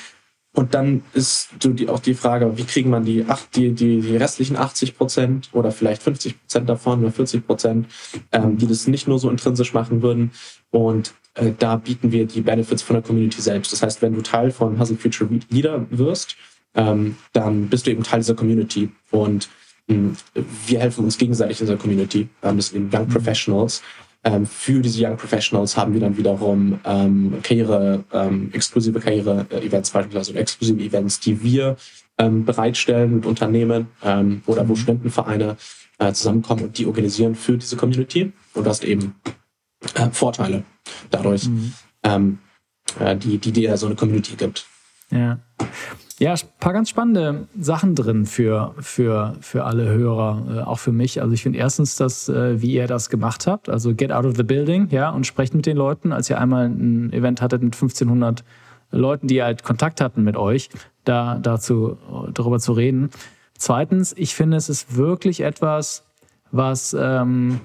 und dann ist so die, auch die Frage, wie kriegen man die, acht, die, die, die restlichen 80 Prozent oder vielleicht 50 Prozent davon oder 40 Prozent, ähm, die das nicht nur so intrinsisch machen würden. Und äh, da bieten wir die Benefits von der Community selbst. Das heißt, wenn du Teil von Hustle Future Leader wirst, ähm, dann bist du eben Teil dieser Community. Und hm, wir helfen uns gegenseitig in dieser Community. Ähm, das sind Young Professionals. Ähm, für diese Young Professionals haben wir dann wiederum ähm, Karriere, ähm, exklusive Karriere-Events beispielsweise oder exklusive Events, die wir ähm, bereitstellen mit Unternehmen ähm, oder wo mhm. Studentenvereine äh, zusammenkommen und die organisieren für diese Community. Und du hast eben äh, Vorteile dadurch, mhm. ähm, äh, die, die dir so eine Community gibt. Ja. Ja, ein paar ganz spannende Sachen drin für, für, für alle Hörer, äh, auch für mich. Also ich finde erstens, dass, äh, wie ihr das gemacht habt, also get out of the building, ja, und sprecht mit den Leuten, als ihr einmal ein Event hattet mit 1500 Leuten, die halt Kontakt hatten mit euch, da dazu darüber zu reden. Zweitens, ich finde, es ist wirklich etwas, was ähm,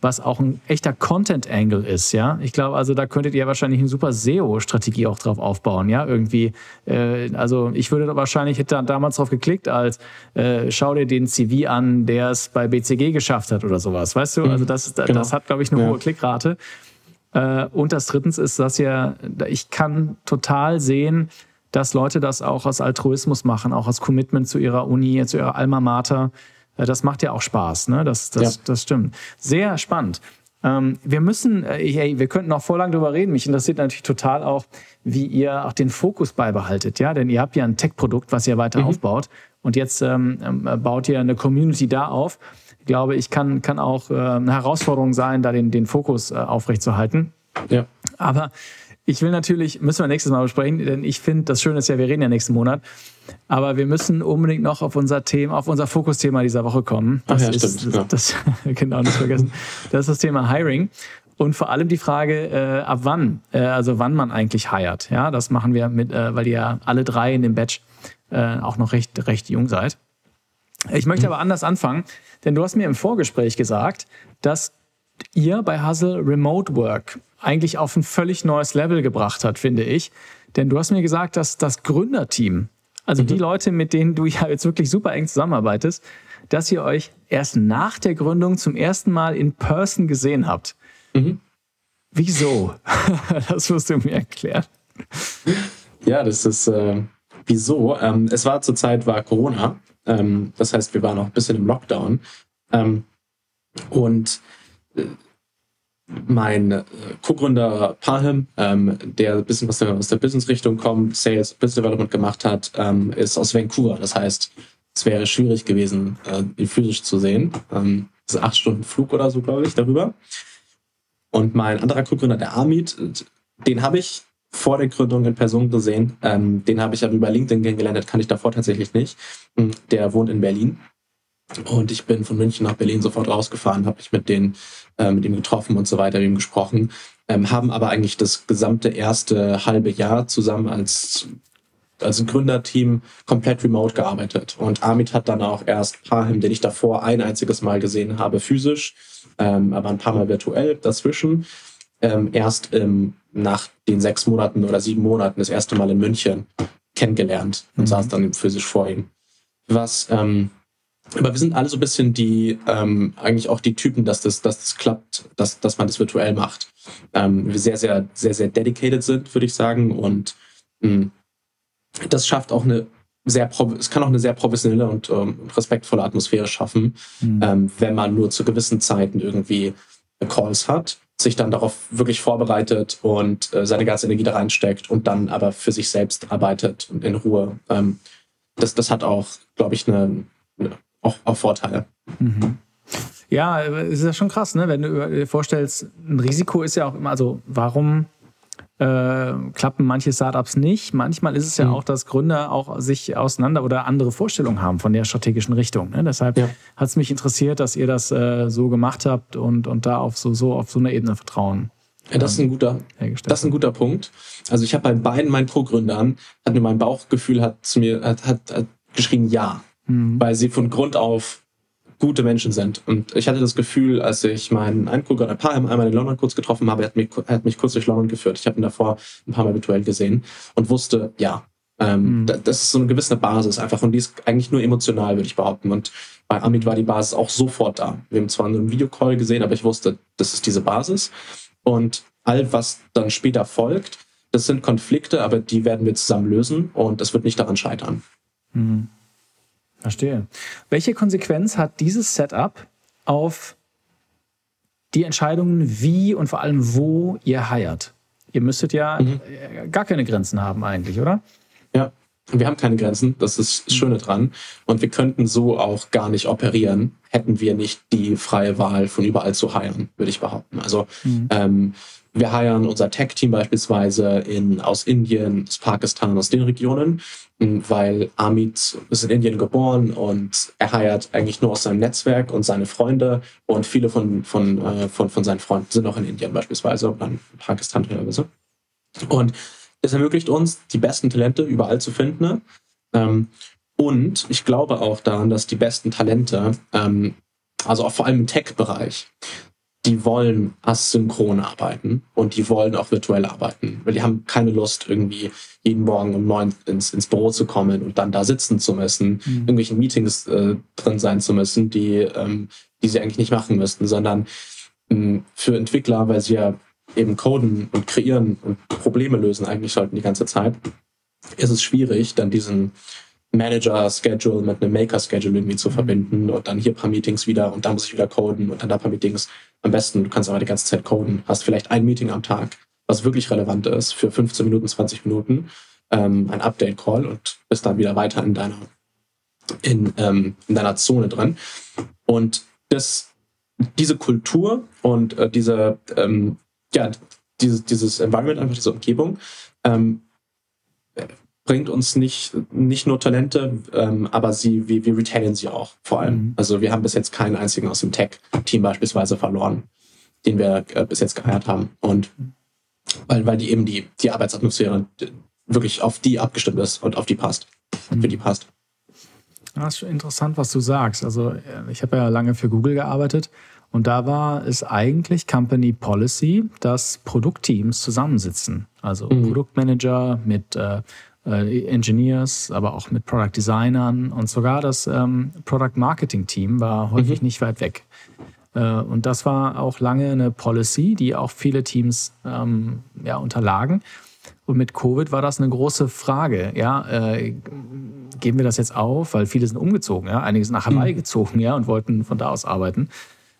was auch ein echter Content-Angle ist, ja. Ich glaube, also da könntet ihr wahrscheinlich eine super SEO-Strategie auch drauf aufbauen, ja, irgendwie. Äh, also ich würde wahrscheinlich, hätte da damals drauf geklickt, als äh, schau dir den CV an, der es bei BCG geschafft hat oder sowas, weißt du? Also das, genau. das hat, glaube ich, eine ja. hohe Klickrate. Äh, und das drittens ist, dass ja, ich kann total sehen, dass Leute das auch aus Altruismus machen, auch aus Commitment zu ihrer Uni, zu ihrer Alma Mater. Äh, das macht ja auch Spaß, ne? Das, das, ja. das stimmt. Sehr spannend. Ähm, wir müssen, äh, hey, wir könnten noch vor lang drüber reden. Mich interessiert natürlich total auch, wie ihr auch den Fokus beibehaltet, ja? Denn ihr habt ja ein Tech-Produkt, was ihr weiter mhm. aufbaut. Und jetzt ähm, ähm baut ihr eine Community da auf. Ich glaube, ich kann, kann auch äh, eine Herausforderung sein, da den, den Fokus äh, aufrechtzuerhalten. Ja. Aber ich will natürlich, müssen wir nächstes Mal besprechen, denn ich finde, das Schöne ist ja, wir reden ja nächsten Monat. Aber wir müssen unbedingt noch auf unser Thema, auf unser Fokusthema dieser Woche kommen. Das Ach ja, ist, stimmt, ja. das, genau, nicht vergessen. Das ist das Thema Hiring. Und vor allem die Frage, äh, ab wann, äh, also wann man eigentlich hired. Ja, das machen wir mit, äh, weil ihr ja alle drei in dem Batch äh, auch noch recht, recht jung seid. Ich möchte mhm. aber anders anfangen, denn du hast mir im Vorgespräch gesagt, dass ihr bei Hustle Remote Work eigentlich auf ein völlig neues Level gebracht hat, finde ich. Denn du hast mir gesagt, dass das Gründerteam also mhm. die Leute, mit denen du ja jetzt wirklich super eng zusammenarbeitest, dass ihr euch erst nach der Gründung zum ersten Mal in Person gesehen habt. Mhm. Wieso? das musst du mir erklären. Ja, das ist äh, wieso. Ähm, es war zur Zeit war Corona. Ähm, das heißt, wir waren auch ein bisschen im Lockdown. Ähm, und mein äh, Co-Gründer Parham, ähm, der ein bisschen was aus der Business-Richtung kommt, Sales, Business Development gemacht hat, ähm, ist aus Vancouver. Das heißt, es wäre schwierig gewesen, äh, ihn physisch zu sehen. Ähm, das ist acht Stunden Flug oder so, glaube ich, darüber. Und mein anderer Co-Gründer, der Amit, den habe ich vor der Gründung in Person gesehen. Ähm, den habe ich aber über LinkedIn kennengelernt, kann ich davor tatsächlich nicht. Hm, der wohnt in Berlin und ich bin von München nach Berlin sofort rausgefahren, habe mich mit, denen, äh, mit ihm getroffen und so weiter, mit ihm gesprochen. Ähm, haben aber eigentlich das gesamte erste halbe Jahr zusammen als, als Gründerteam komplett remote gearbeitet. Und Amit hat dann auch erst Parhim, den ich davor ein einziges Mal gesehen habe, physisch, ähm, aber ein paar Mal virtuell dazwischen. Ähm, erst ähm, nach den sechs Monaten oder sieben Monaten das erste Mal in München kennengelernt und mhm. saß dann physisch vor ihm. Was ähm, aber wir sind alle so ein bisschen die, ähm, eigentlich auch die Typen, dass das, dass das klappt, dass, dass man das virtuell macht. Ähm, wir sehr, sehr, sehr, sehr dedicated sind, würde ich sagen. Und mh, hm, das schafft auch eine sehr, es kann auch eine sehr professionelle und ähm, respektvolle Atmosphäre schaffen, mhm. ähm, wenn man nur zu gewissen Zeiten irgendwie Calls hat, sich dann darauf wirklich vorbereitet und äh, seine ganze Energie da reinsteckt und dann aber für sich selbst arbeitet und in Ruhe. Ähm, das, das hat auch, glaube ich, eine, eine auch, auch Vorteile. Mhm. Ja, es ist ja schon krass, ne? wenn du dir vorstellst, ein Risiko ist ja auch immer, also warum äh, klappen manche Startups nicht? Manchmal ist es ja mhm. auch, dass Gründer auch sich auseinander oder andere Vorstellungen haben von der strategischen Richtung. Ne? Deshalb ja. hat es mich interessiert, dass ihr das äh, so gemacht habt und, und da auf so, so auf so einer Ebene Vertrauen. Ja, das ist ein guter, das ist ein guter Punkt. Also ich habe bei beiden meinen Co-Gründern, hat mir mein Bauchgefühl hat zu mir hat, hat, hat geschrieben ja mhm. weil sie von Grund auf gute Menschen sind. Und ich hatte das Gefühl, als ich meinen Eingucker ein paar einmal in London kurz getroffen habe, er hat mich, er hat mich kurz durch London geführt. Ich habe ihn davor ein paar Mal virtuell gesehen und wusste, ja, ähm, mhm. das ist so eine gewisse Basis einfach und die ist eigentlich nur emotional, würde ich behaupten. Und bei Amit war die Basis auch sofort da. Wir haben zwar nur einen Videocall gesehen, aber ich wusste, das ist diese Basis. Und all, was dann später folgt, das sind Konflikte, aber die werden wir zusammen lösen und es wird nicht daran scheitern. Mhm. Verstehe. Welche Konsequenz hat dieses Setup auf die Entscheidungen, wie und vor allem wo ihr heiert? Ihr müsstet ja mhm. Äh, gar keine Grenzen haben eigentlich, oder? Ja, wir haben keine Grenzen, das ist das Schöne dran. Und wir könnten so auch gar nicht operieren, hätten wir nicht die freie Wahl von überall zu heiren, würde ich behaupten. Also mhm. ähm, wir heiren unser Tech-Team beispielsweise in, aus Indien, aus Pakistan, aus den Regionen, weil Amit ist in Indien geboren und er heiert eigentlich nur aus seinem Netzwerk und seine Freunde und viele von, von, äh, von, von seinen Freunden sind auch in Indien beispielsweise oder in Pakistan teilweise. Und es ermöglicht uns, die besten Talente überall zu finden. Ähm, und ich glaube auch daran, dass die besten Talente, ähm, also auch vor allem im Tech-Bereich, die wollen asynchron arbeiten und die wollen auch virtuell arbeiten, weil die haben keine Lust, irgendwie jeden Morgen um neun ins, ins Büro zu kommen und dann da sitzen zu müssen, mhm. irgendwelchen Meetings äh, drin sein zu müssen, die, ähm, die sie eigentlich nicht machen müssten, sondern ähm, für Entwickler, weil sie ja eben coden und kreieren und Probleme lösen eigentlich sollten die ganze Zeit, ist es schwierig, dann diesen Manager-Schedule mit einem Maker-Schedule irgendwie zu mhm. verbinden und dann hier ein paar Meetings wieder und dann muss ich wieder coden und dann da ein paar Meetings. Am besten, du kannst aber die ganze Zeit coden, hast vielleicht ein Meeting am Tag, was wirklich relevant ist für 15 Minuten, 20 Minuten, ähm, ein Update-Call und bist dann wieder weiter in deiner, in, ähm, in deiner Zone drin. Und das, diese Kultur und äh, diese, ähm, ja, dieses, dieses Environment, einfach diese Umgebung, ähm, bringt uns nicht, nicht nur Talente, ähm, aber sie, wir, wir retainen sie auch vor allem. Mhm. Also wir haben bis jetzt keinen einzigen aus dem Tech-Team beispielsweise verloren, den wir äh, bis jetzt geheiert haben. Und weil, weil die eben die, die Arbeitsatmosphäre wirklich auf die abgestimmt ist und auf die passt. Mhm. Für die passt. Das ist schon interessant, was du sagst. Also äh, ich habe ja lange für Google gearbeitet und da war es eigentlich Company Policy, dass Produktteams zusammensitzen. Also mhm. Produktmanager mit äh, äh, Engineers, aber auch mit Product Designern und sogar das ähm, Product Marketing Team war häufig mhm. nicht weit weg. Äh, und das war auch lange eine Policy, die auch viele Teams ähm, ja, unterlagen. Und mit Covid war das eine große Frage. Ja, äh, geben wir das jetzt auf, weil viele sind umgezogen, ja, einige sind nach Hawaii mhm. gezogen, ja, und wollten von da aus arbeiten.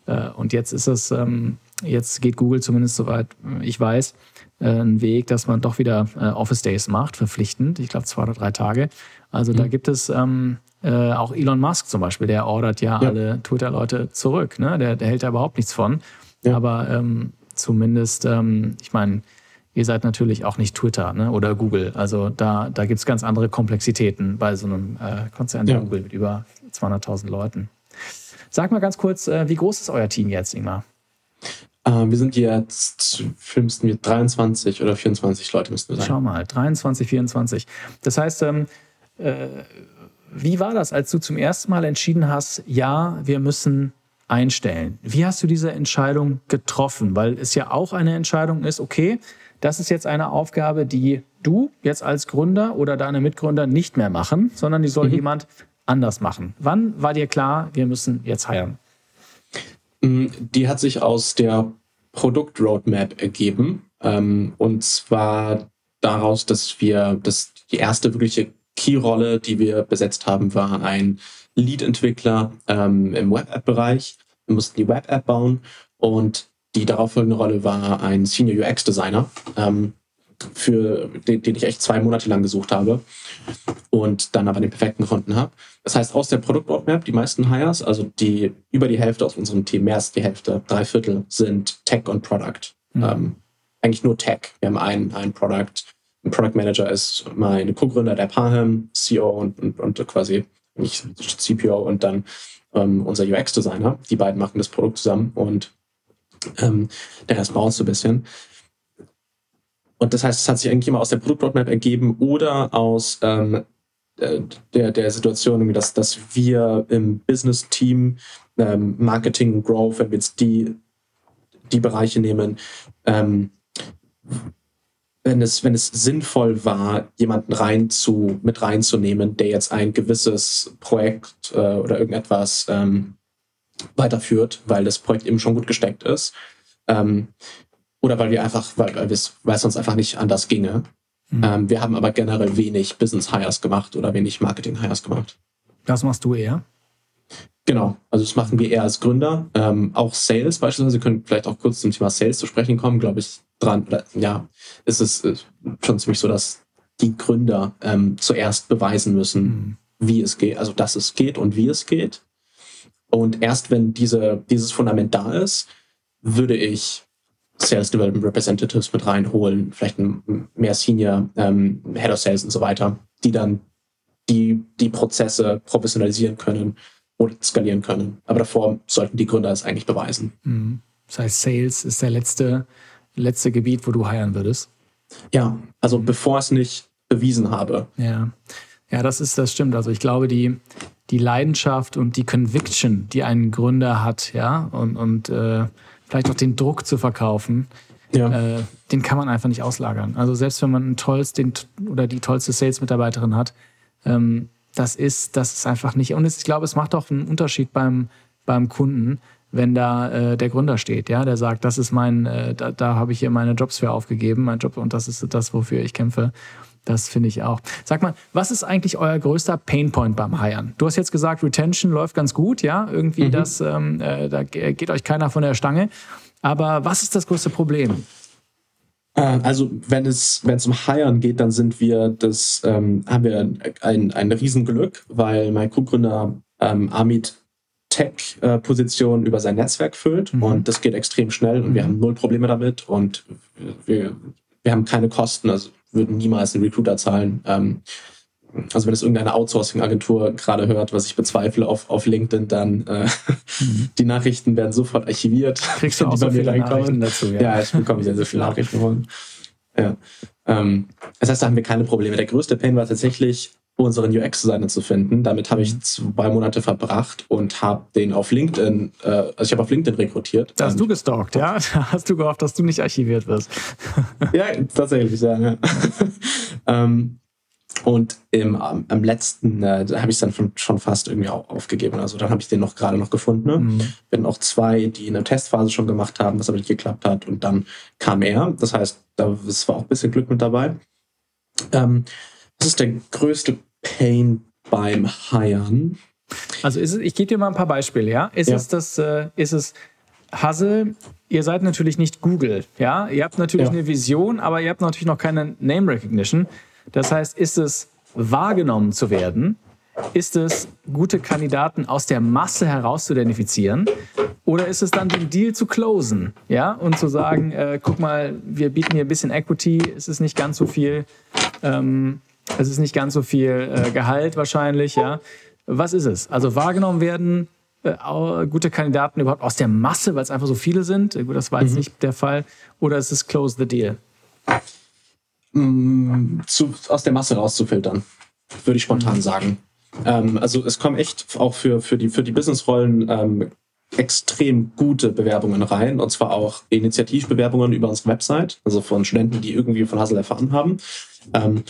Äh, und jetzt ist es, ähm, jetzt geht Google zumindest soweit ich weiß, äh, ein Weg, dass man doch wieder äh, Office Days macht, verpflichtend. Ich glaube zwei oder drei Tage. Also mhm. da gibt es ähm, äh, auch Elon Musk zum Beispiel, der ordert ja, ja. alle Twitter-Leute zurück. Ne? Der, der hält da überhaupt nichts von. Ja. Aber ähm, zumindest, ähm, ich meine, ihr seid natürlich auch nicht Twitter ne? oder Google. Also da, da gibt es ganz andere Komplexitäten bei so einem äh, Konzern wie ja. Google mit über 200.000 Leuten. Sag mal ganz kurz, äh, wie groß ist euer Team jetzt, Ingmar? Äh, wir sind jetzt, müssten wir 23 oder 24 Leute müssten wir sein. Schau mal, 23, 24. Das heißt, ähm, äh, wie war das, als du zum ersten Mal entschieden hast, ja, wir müssen einstellen? Wie hast du diese Entscheidung getroffen? Weil es ja auch eine Entscheidung ist, okay, das ist jetzt eine Aufgabe, die du jetzt als Gründer oder deine Mitgründer nicht mehr machen, sondern die soll mhm. jemand anders machen. Wann war dir klar, wir müssen jetzt heiren? Mm, die hat sich aus der Produktroadmap ergeben. Ähm, und zwar daraus, dass wir, dass die erste wirkliche Key-Rolle, die wir besetzt haben, war ein Lead-Entwickler ähm, im Web-App-Bereich. Wir mussten die Web-App bauen und die darauffolgende Rolle war ein Senior UX-Designer. Ähm, für den, den ich echt zwei Monate lang gesucht habe und dann aber den perfekten gefunden habe. Das heißt, aus der Produktroadmap, die meisten Hires, also die über die Hälfte aus unserem Team, mehr als die Hälfte, drei Viertel sind Tech und Product. Mhm. Ähm, eigentlich nur Tech. Wir haben einen, einen Product. Ein Product Manager ist mein Co-Gründer der Pahem, CEO und, und, und quasi nicht CPO und dann ähm, unser UX-Designer. Die beiden machen das Produkt zusammen und ähm, der Rest baut so ein bisschen. Und das heißt, es hat sich eigentlich immer aus der Produktroadmap ergeben oder aus ähm, äh, der, der Situation, dass, dass wir im Business-Team, ähm, Marketing, Growth, wenn wir jetzt die, die Bereiche nehmen, ähm, wenn es, wenn es sinnvoll war, jemanden rein zu, mit reinzunehmen, der jetzt ein gewisses Projekt äh, oder irgendetwas ähm, weiterführt, weil das Projekt eben schon gut gesteckt ist, ähm, oder weil wir einfach, weil, weil, es uns einfach nicht anders ginge. Mhm. Ähm, wir haben aber generell wenig Business Hires gemacht oder wenig Marketing Hires gemacht. Das machst du eher? Genau, also das machen wir eher als Gründer. Ähm, auch Sales beispielsweise, wir können vielleicht auch kurz zum Thema Sales zu sprechen kommen, glaube ich, dran. Oder, ja, ist es ist schon ziemlich so, dass die Gründer ähm, zuerst beweisen müssen, mhm. wie es geht, also dass es geht und wie es geht. Und erst wenn diese, dieses Fundament da ist, würde ich Sales Development Representatives mit reinholen, vielleicht ein mehr Senior ähm, Head of Sales und so weiter, die dann die, die Prozesse professionalisieren können oder skalieren können. Aber davor sollten die Gründer es eigentlich beweisen. Mhm. Das heißt, Sales ist der letzte, letzte Gebiet, wo du heiern würdest. Ja, also bevor es nicht bewiesen habe. Ja. Ja, das ist, das stimmt. Also ich glaube, die, die Leidenschaft und die Conviction, die ein Gründer hat, ja, und, und äh, vielleicht auch den Druck zu verkaufen, ja. äh, den kann man einfach nicht auslagern. Also selbst wenn man ein tolles, den, oder die tollste Sales-Mitarbeiterin hat, ähm, das ist, das ist einfach nicht. Und ich glaube, es macht auch einen Unterschied beim, beim Kunden, wenn da äh, der Gründer steht, ja, der sagt, das ist mein, äh, da, da habe ich hier meine Jobs für aufgegeben, mein Job und das ist das, wofür ich kämpfe. Das finde ich auch. Sag mal, was ist eigentlich euer größter Painpoint beim Hiren? Du hast jetzt gesagt, Retention läuft ganz gut, ja, irgendwie mhm. das, ähm, äh, da geht euch keiner von der Stange. Aber was ist das größte Problem? Äh, also wenn es, wenn es um Hiren geht, dann sind wir das, ähm, haben wir ein, ein Riesenglück, weil mein Co-Gründer ähm, Amit Tech-Position über sein Netzwerk füllt mhm. und das geht extrem schnell und mhm. wir haben null Probleme damit und wir, wir haben keine Kosten, also würden niemals einen Recruiter zahlen. Ähm, also wenn es irgendeine Outsourcing-Agentur gerade hört, was ich bezweifle auf, auf LinkedIn, dann äh, mhm. die Nachrichten werden sofort archiviert. Kriegst du auch so viele Nachrichten dazu? Ja. ja, ich bekomme sehr, sehr viele Nachrichten. Von. Ja. Ähm, das heißt, da haben wir keine Probleme. Der größte Pain war tatsächlich, unseren UX-Designer zu finden. Damit habe ich mhm. zwei Monate verbracht und habe den auf LinkedIn, äh, also ich habe auf LinkedIn rekrutiert. Da hast du gestalkt, ja? Da hast du gehofft, dass du nicht archiviert wirst. ja, tatsächlich, ja. ja. ähm, und im, am, am letzten, äh, da habe ich es dann von, schon fast irgendwie aufgegeben. Also dann habe ich den noch gerade noch gefunden. Ne? Mhm. Hatten auch zwei, die in der Testphase schon gemacht haben, was aber nicht geklappt hat. Und dann kam er. Das heißt, da es war auch ein bisschen Glück mit dabei. Ähm, was ist der größte Pain beim Hiren? Also ist es, ich gebe dir mal ein paar Beispiele, ja? Ist ja. es das, äh, ist es Hustle, ihr seid natürlich nicht Google, ja? Ihr habt natürlich ja. eine Vision, aber ihr habt natürlich noch keine Name Recognition. Das heißt, ist es wahrgenommen zu werden? Ist es, gute Kandidaten aus der Masse heraus zu identifizieren? Oder ist es dann, den Deal zu closen? Ja, und zu sagen, äh, guck mal, wir bieten hier ein bisschen Equity, es ist nicht ganz so viel, ähm, es ist nicht ganz so viel äh, Gehalt wahrscheinlich, ja. Was ist es? Also wahrgenommen werden, äh, gute Kandidaten überhaupt aus der Masse, weil es einfach so viele sind? Gut, das war jetzt mhm. nicht der Fall. Oder ist es close the deal? Mm, zu, aus der Masse rauszufiltern, würde ich spontan mhm. sagen. Ähm, also es kommen echt auch für, für die, für die Businessrollen ähm, extrem gute Bewerbungen rein, und zwar auch Initiativbewerbungen über unsere Website, also von Studenten, die irgendwie von Hassel erfahren haben. Ähm,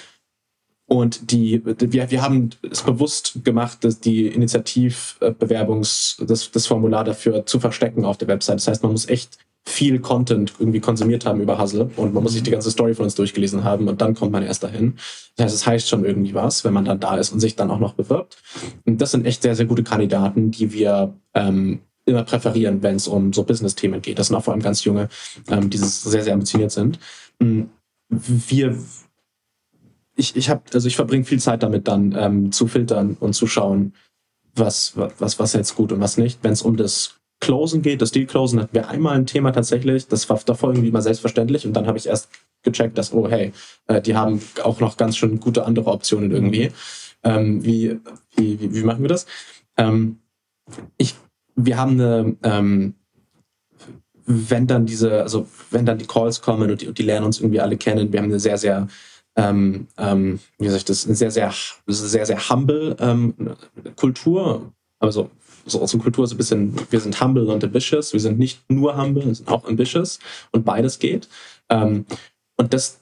und die, wir, wir haben es bewusst gemacht, dass die Initiativbewerbungs, das, das Formular dafür zu verstecken auf der Website. Das heißt, man muss echt viel Content irgendwie konsumiert haben über Hustle und man muss sich die ganze Story von uns durchgelesen haben und dann kommt man erst dahin. Das heißt, es heißt schon irgendwie was, wenn man dann da ist und sich dann auch noch bewirbt. Und das sind echt sehr, sehr gute Kandidaten, die wir ähm, immer präferieren, wenn es um so Business-Themen geht. Das sind auch vor allem ganz junge, ähm, die sehr, sehr ambitioniert sind. Mm, wir ich, ich habe, also ich verbringe viel Zeit damit dann ähm, zu filtern und zu schauen, was, was, was jetzt gut und was nicht. Wenn es um das Closen geht, das Deal Closen hatten wir einmal ein Thema tatsächlich. Das war davor irgendwie mal selbstverständlich und dann habe ich erst gecheckt, dass, oh hey, äh, die haben auch noch ganz schön gute andere Optionen irgendwie. Ähm, wie, wie, wie, wie, machen wir das? Ähm, ich, wir haben eine, ähm, wenn dann diese, also wenn dann die Calls kommen und die, und die lernen uns irgendwie alle kennen, wir haben eine sehr, sehr ähm, ähm, wie ich das, eine sehr, sehr, sehr, sehr humble ähm, Kultur. Also so unsere Kultur ist ein bisschen, wir sind humble und ambitious. Wir sind nicht nur humble, wir sind auch ambitious und beides geht. Ähm, und das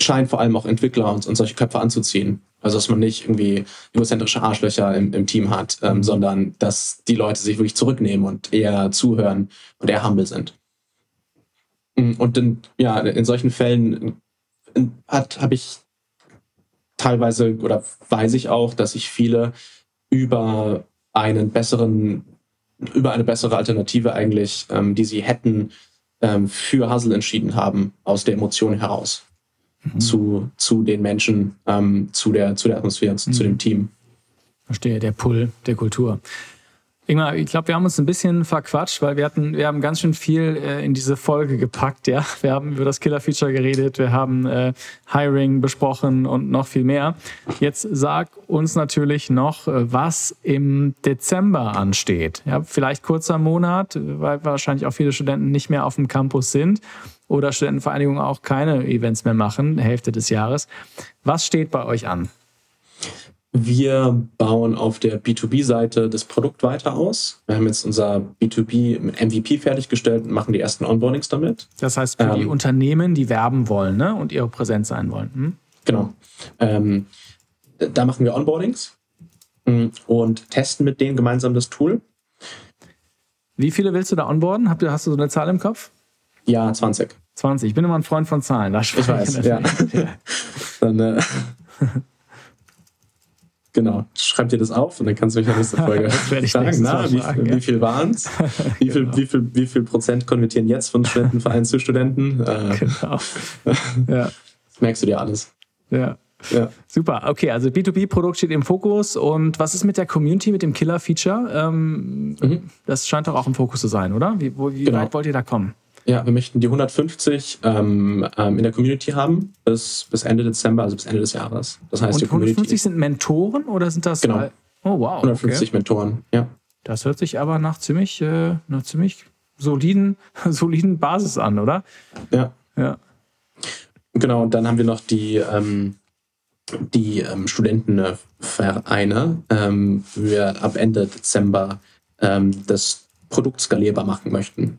scheint vor allem auch Entwickler und, und solche Köpfe anzuziehen. Also dass man nicht irgendwie egozentrische Arschlöcher im, im Team hat, ähm, sondern dass die Leute sich wirklich zurücknehmen und eher zuhören und eher humble sind. Mm, und in, ja, in solchen Fällen hat habe ich teilweise oder weiß ich auch, dass sich viele über einen besseren, über eine bessere Alternative eigentlich, ähm, die sie hätten, ähm, für Hassel entschieden haben, aus der Emotion heraus. mhm. zu, zu den Menschen, ähm, zu, der, zu der Atmosphäre, zu, mhm. zu dem Team. Verstehe, der Pull der Kultur. Ingmar, ich glaube, wir haben uns ein bisschen verquatscht, weil wir hatten, wir haben ganz schön viel äh, in diese Folge gepackt, ja. Wir haben über das Killer-Feature geredet, wir haben äh, Hiring besprochen und noch viel mehr. Jetzt sag uns natürlich noch, äh, was im Dezember ansteht. Ja, vielleicht kurzer Monat, weil wahrscheinlich auch viele Studenten nicht mehr auf dem Campus sind oder Studentenvereinigungen auch keine Events mehr machen, Hälfte des Jahres. Was steht bei euch an? Wir bauen auf der B2B-Seite das Produkt weiter aus. Wir haben jetzt unser B2B MVP fertiggestellt und machen die ersten Onboardings damit. Das heißt, für ähm, die Unternehmen, die werben wollen ne? und ihre Präsenz sein wollen. Hm? Genau. Ähm, da machen wir Onboardings hm, und testen mit denen gemeinsam das Tool. Wie viele willst du da onboarden? Hast du so eine Zahl im Kopf? Ja, 20. 20. Ich bin immer ein Freund von Zahlen. Da ich weiß, ja. Dann, äh, Genau, schreib dir das auf und dann kannst du mich in der nächsten Folge sagen, na, wie, fragen, wie viel waren es? Wie, viel, genau. wie, viel, wie viel Prozent konvertieren jetzt von Studentenverein zu Studenten? Äh, genau. ja. Das merkst du dir alles. Ja. Ja. Super, okay, also B2B-Produkt steht im Fokus und was ist mit der Community, mit dem Killer-Feature? Ähm, mhm. Das scheint doch auch im Fokus zu sein, oder? Wie, wo, wie genau. weit wollt ihr da kommen? Ja, wir möchten die 150 ähm, ähm, in der Community haben bis, bis Ende Dezember, also bis Ende des Jahres. Das heißt, Und die 150 Community sind Mentoren oder sind das? Genau. Oh wow. 150 okay. Mentoren, ja. Das hört sich aber nach ziemlich, äh, nach ziemlich soliden, soliden Basis an, oder? Ja. Ja. Genau, und dann haben wir noch die, ähm, die ähm, Studentenvereine, ähm, wir ab Ende Dezember ähm, das Produkt skalierbar machen möchten.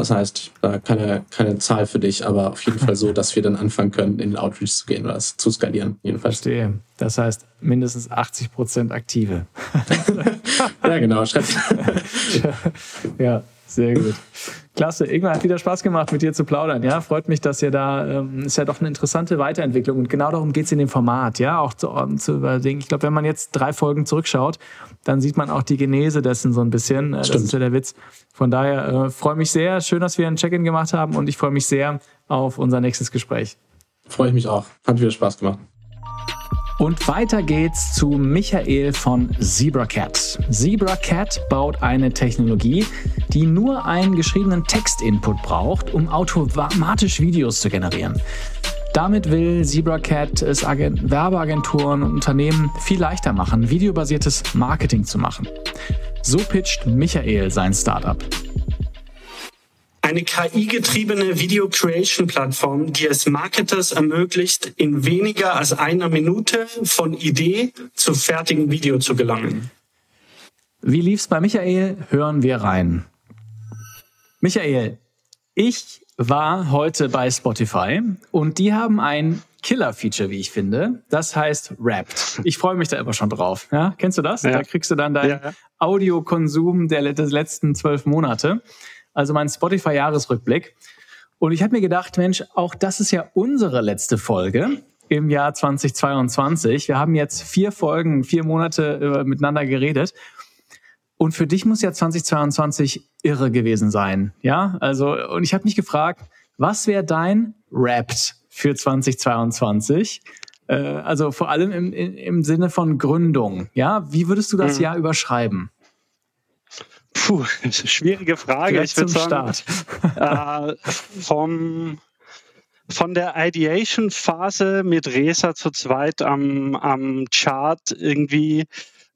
Das heißt, da keine, keine Zahl für dich, aber auf jeden Fall so, dass wir dann anfangen können, in den Outreach zu gehen oder es zu skalieren. Jedenfalls. Verstehe. Das heißt, mindestens 80 Prozent aktive. ja, genau. ja, sehr gut. Klasse. Irgendwann hat wieder Spaß gemacht, mit dir zu plaudern. Ja, freut mich, dass ihr da, ähm, ist ja doch eine interessante Weiterentwicklung. Und genau darum geht es in dem Format, ja, auch zu, um, zu überlegen. Ich glaube, wenn man jetzt drei Folgen zurückschaut, dann sieht man auch die Genese dessen so ein bisschen. Äh, das ist ja der Witz. Von daher äh, freue mich sehr. Schön, dass wir ein Check-in gemacht haben und ich freue mich sehr auf unser nächstes Gespräch. Freue ich mich auch. Hat wieder Spaß gemacht. Und weiter geht's zu Michael von ZebraCat. ZebraCat baut eine Technologie, die nur einen geschriebenen Textinput braucht, um automatisch Videos zu generieren. Damit will ZebraCat es Werbeagenturen und Unternehmen viel leichter machen, videobasiertes Marketing zu machen. So pitcht Michael sein Startup eine KI-getriebene Video Creation Plattform, die es Marketers ermöglicht, in weniger als einer Minute von Idee zu fertigen Video zu gelangen. Wie lief's bei Michael? Hören wir rein. Michael, ich war heute bei Spotify und die haben ein Killer-Feature, wie ich finde. Das heißt Wrapped. Ich freue mich da immer schon drauf. Ja, kennst du das? Ja. Da kriegst du dann deinen ja. Audiokonsum der letzten zwölf Monate also mein Spotify-Jahresrückblick. Und ich habe mir gedacht, Mensch, auch das ist ja unsere letzte Folge im Jahr 2022. Wir haben jetzt vier Folgen, vier Monate äh, miteinander geredet. Und für dich muss ja 2022 irre gewesen sein. Ja, also, und ich habe mich gefragt, was wäre dein Rapt für 2022? Äh, also vor allem im, im Sinne von Gründung. Ja, wie würdest du das mhm. Jahr überschreiben? Puh, schwierige Frage. Ich würde sagen, äh, vom, von der Ideation-Phase mit Resa zu zweit am, am Chart irgendwie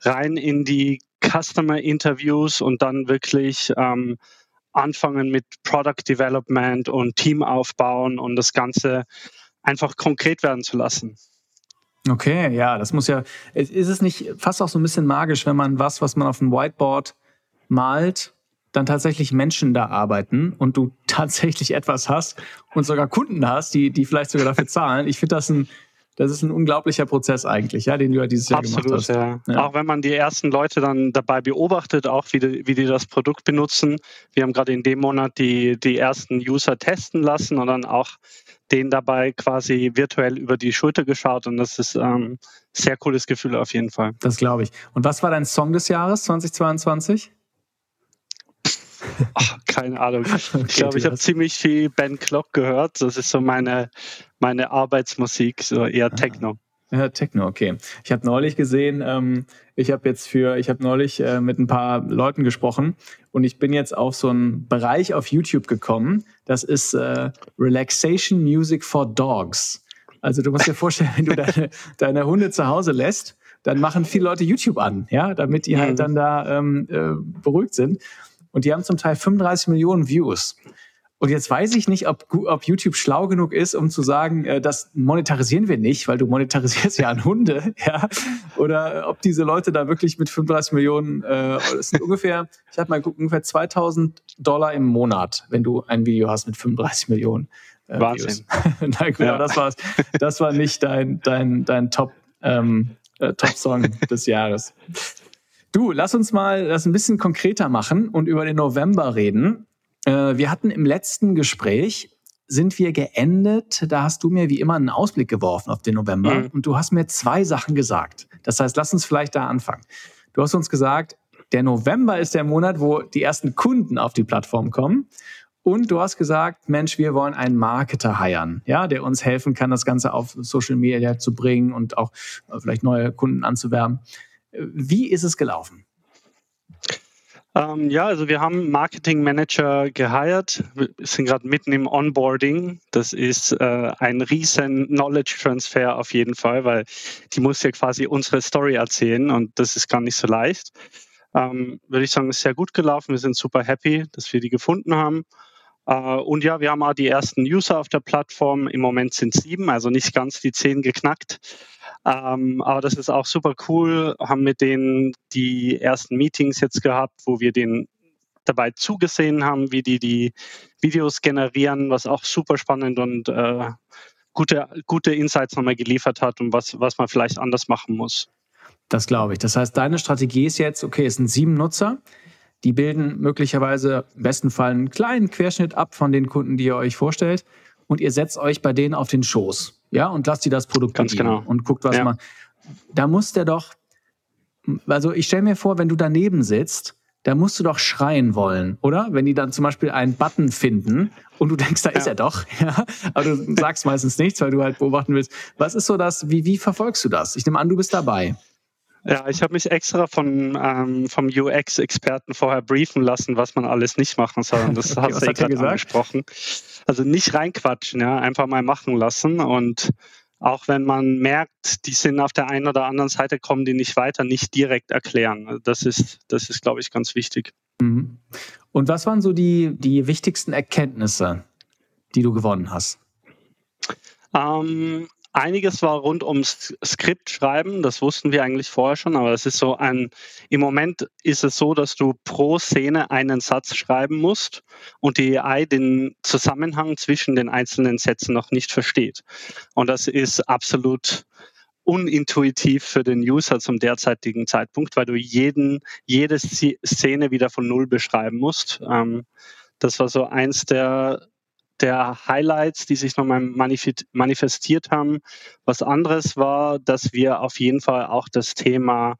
rein in die Customer-Interviews und dann wirklich ähm, anfangen mit Product Development und Team aufbauen und das Ganze einfach konkret werden zu lassen. Okay, ja, das muss ja, ist es nicht fast auch so ein bisschen magisch, wenn man was, was man auf dem Whiteboard malt, dann tatsächlich Menschen da arbeiten und du tatsächlich etwas hast und sogar Kunden hast, die, die vielleicht sogar dafür zahlen. Ich finde das ein, das ist ein unglaublicher Prozess eigentlich, ja, den du ja dieses Jahr Absolut, gemacht hast. Ja. ja. Auch wenn man die ersten Leute dann dabei beobachtet, auch wie die, wie die das Produkt benutzen. Wir haben gerade in dem Monat die, die ersten User testen lassen und dann auch denen dabei quasi virtuell über die Schulter geschaut und das ist ähm, sehr cooles Gefühl auf jeden Fall. Das glaube ich. Und was war dein Song des Jahres 2022? Ach, keine Ahnung. Okay, ich glaube, ich habe ziemlich viel Ben Clock gehört. Das ist so meine, meine Arbeitsmusik, so eher ah. Techno. Ja, Techno, okay. Ich habe neulich gesehen, ähm, ich habe jetzt für, ich habe neulich äh, mit ein paar Leuten gesprochen und ich bin jetzt auf so einen Bereich auf YouTube gekommen. Das ist äh, Relaxation Music for Dogs. Also du musst dir vorstellen, wenn du deine, deine Hunde zu Hause lässt, dann machen viele Leute YouTube an, ja, damit die halt mhm. dann da ähm, äh, beruhigt sind. Und die haben zum Teil 35 Millionen Views. Und jetzt weiß ich nicht, ob, ob YouTube schlau genug ist, um zu sagen, äh, das monetarisieren wir nicht, weil du monetarisierst ja an Hunde, ja. Oder ob diese Leute da wirklich mit 35 Millionen, äh, das sind ungefähr, ich habe mal geguckt, ungefähr 2000 Dollar im Monat, wenn du ein Video hast mit 35 Millionen. Äh, Wahnsinn. Na gut, ja. das war das war nicht dein dein dein Top ähm, äh, Top Song des Jahres. Du, lass uns mal das ein bisschen konkreter machen und über den November reden. Äh, wir hatten im letzten Gespräch sind wir geendet. Da hast du mir wie immer einen Ausblick geworfen auf den November mhm. und du hast mir zwei Sachen gesagt. Das heißt, lass uns vielleicht da anfangen. Du hast uns gesagt, der November ist der Monat, wo die ersten Kunden auf die Plattform kommen. Und du hast gesagt, Mensch, wir wollen einen Marketer heiern, ja, der uns helfen kann, das Ganze auf Social Media zu bringen und auch äh, vielleicht neue Kunden anzuwerben. Wie ist es gelaufen? Ähm, ja, also wir haben Marketing Manager geheiert. Wir sind gerade mitten im Onboarding. Das ist äh, ein riesen Knowledge Transfer auf jeden Fall, weil die muss ja quasi unsere Story erzählen und das ist gar nicht so leicht. Ähm, würde ich sagen, ist sehr gut gelaufen. Wir sind super happy, dass wir die gefunden haben. Äh, und ja, wir haben auch die ersten User auf der Plattform. Im Moment sind sieben, also nicht ganz die zehn geknackt. Ähm, aber das ist auch super cool. Haben mit denen die ersten Meetings jetzt gehabt, wo wir den dabei zugesehen haben, wie die die Videos generieren, was auch super spannend und äh, gute, gute Insights nochmal geliefert hat und was, was man vielleicht anders machen muss. Das glaube ich. Das heißt, deine Strategie ist jetzt, okay, es sind sieben Nutzer. Die bilden möglicherweise im besten Fall einen kleinen Querschnitt ab von den Kunden, die ihr euch vorstellt. Und ihr setzt euch bei denen auf den Schoß ja, und lasst die das Produkt Ganz genau. und guckt, was ja. man. Da muss der doch, also ich stelle mir vor, wenn du daneben sitzt, da musst du doch schreien wollen, oder? Wenn die dann zum Beispiel einen Button finden und du denkst, da ja. ist er doch, ja, aber du sagst meistens nichts, weil du halt beobachten willst. Was ist so das, wie, wie verfolgst du das? Ich nehme an, du bist dabei. Ja, ich habe mich extra von, ähm, vom UX-Experten vorher briefen lassen, was man alles nicht machen soll. Und das okay, hast du ja gerade angesprochen. Also nicht reinquatschen, ja, einfach mal machen lassen. Und auch wenn man merkt, die sind auf der einen oder anderen Seite, kommen die nicht weiter, nicht direkt erklären. Das ist, das ist, glaube ich, ganz wichtig. Mhm. Und was waren so die, die wichtigsten Erkenntnisse, die du gewonnen hast? Ähm, Einiges war rund ums Skript schreiben, das wussten wir eigentlich vorher schon, aber es ist so ein, im Moment ist es so, dass du pro Szene einen Satz schreiben musst und die AI den Zusammenhang zwischen den einzelnen Sätzen noch nicht versteht. Und das ist absolut unintuitiv für den User zum derzeitigen Zeitpunkt, weil du jeden, jede Szene wieder von Null beschreiben musst. Ähm, das war so eins der der Highlights, die sich nochmal manifestiert haben. Was anderes war, dass wir auf jeden Fall auch das Thema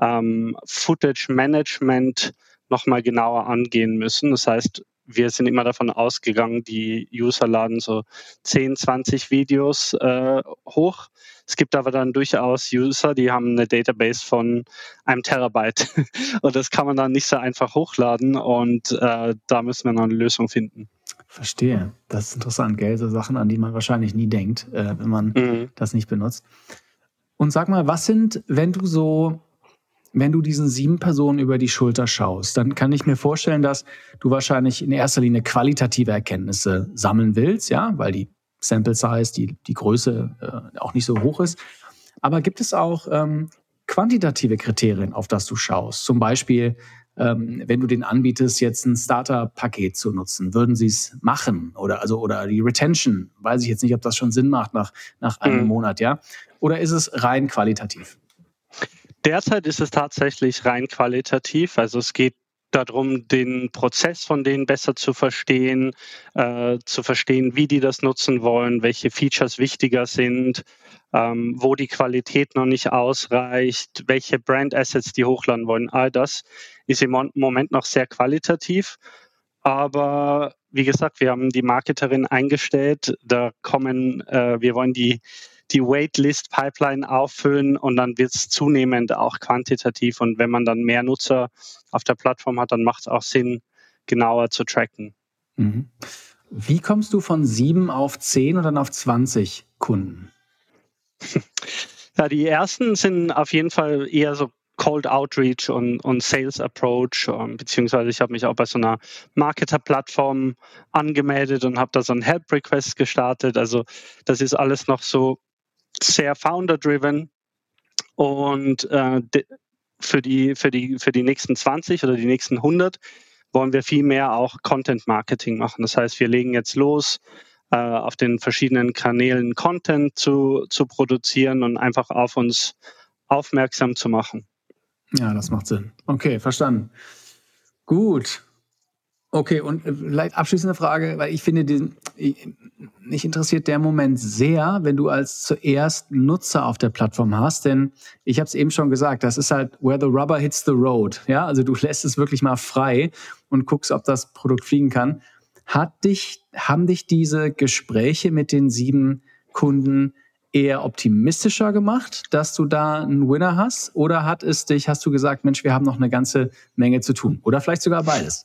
ähm, Footage Management nochmal genauer angehen müssen. Das heißt, wir sind immer davon ausgegangen, die User laden so 10, 20 Videos äh, hoch. Es gibt aber dann durchaus User, die haben eine Database von einem Terabyte. und das kann man dann nicht so einfach hochladen. Und äh, da müssen wir noch eine Lösung finden. Verstehe. Das ist interessant, gell? So Sachen, an die man wahrscheinlich nie denkt, äh, wenn man mhm. das nicht benutzt. Und sag mal, was sind, wenn du so, wenn du diesen sieben Personen über die Schulter schaust, dann kann ich mir vorstellen, dass du wahrscheinlich in erster Linie qualitative Erkenntnisse sammeln willst, ja, weil die Sample Size, die, die Größe äh, auch nicht so hoch ist. Aber gibt es auch ähm, quantitative Kriterien, auf das du schaust? Zum Beispiel, ähm, wenn du den anbietest, jetzt ein Starter-Paket zu nutzen, würden sie es machen? Oder also oder die Retention, weiß ich jetzt nicht, ob das schon Sinn macht nach, nach einem mhm. Monat, ja? Oder ist es rein qualitativ? Derzeit ist es tatsächlich rein qualitativ. Also es geht darum, den Prozess von denen besser zu verstehen, äh, zu verstehen, wie die das nutzen wollen, welche Features wichtiger sind, ähm, wo die Qualität noch nicht ausreicht, welche Brand Assets die hochladen wollen. All das ist im Moment noch sehr qualitativ. Aber wie gesagt, wir haben die Marketerin eingestellt. Da kommen, äh, wir wollen die die Waitlist-Pipeline auffüllen und dann wird es zunehmend auch quantitativ. Und wenn man dann mehr Nutzer auf der Plattform hat, dann macht es auch Sinn, genauer zu tracken. Mhm. Wie kommst du von sieben auf zehn und dann auf 20 Kunden? Ja, die ersten sind auf jeden Fall eher so Cold Outreach und, und Sales Approach, ähm, beziehungsweise ich habe mich auch bei so einer Marketer-Plattform angemeldet und habe da so einen Help-Request gestartet. Also das ist alles noch so sehr founder-driven und äh, für, die, für, die, für die nächsten 20 oder die nächsten 100 wollen wir viel mehr auch Content-Marketing machen. Das heißt, wir legen jetzt los, äh, auf den verschiedenen Kanälen Content zu, zu produzieren und einfach auf uns aufmerksam zu machen. Ja, das macht Sinn. Okay, verstanden. Gut. Okay, und äh, vielleicht abschließende Frage, weil ich finde, diesen, mich interessiert der Moment sehr, wenn du als zuerst Nutzer auf der Plattform hast, denn ich habe es eben schon gesagt, das ist halt where the rubber hits the road. Ja, also du lässt es wirklich mal frei und guckst, ob das Produkt fliegen kann. Hat dich, haben dich diese Gespräche mit den sieben Kunden eher optimistischer gemacht, dass du da einen Winner hast? Oder hat es dich, hast du gesagt, Mensch, wir haben noch eine ganze Menge zu tun? Oder vielleicht sogar beides?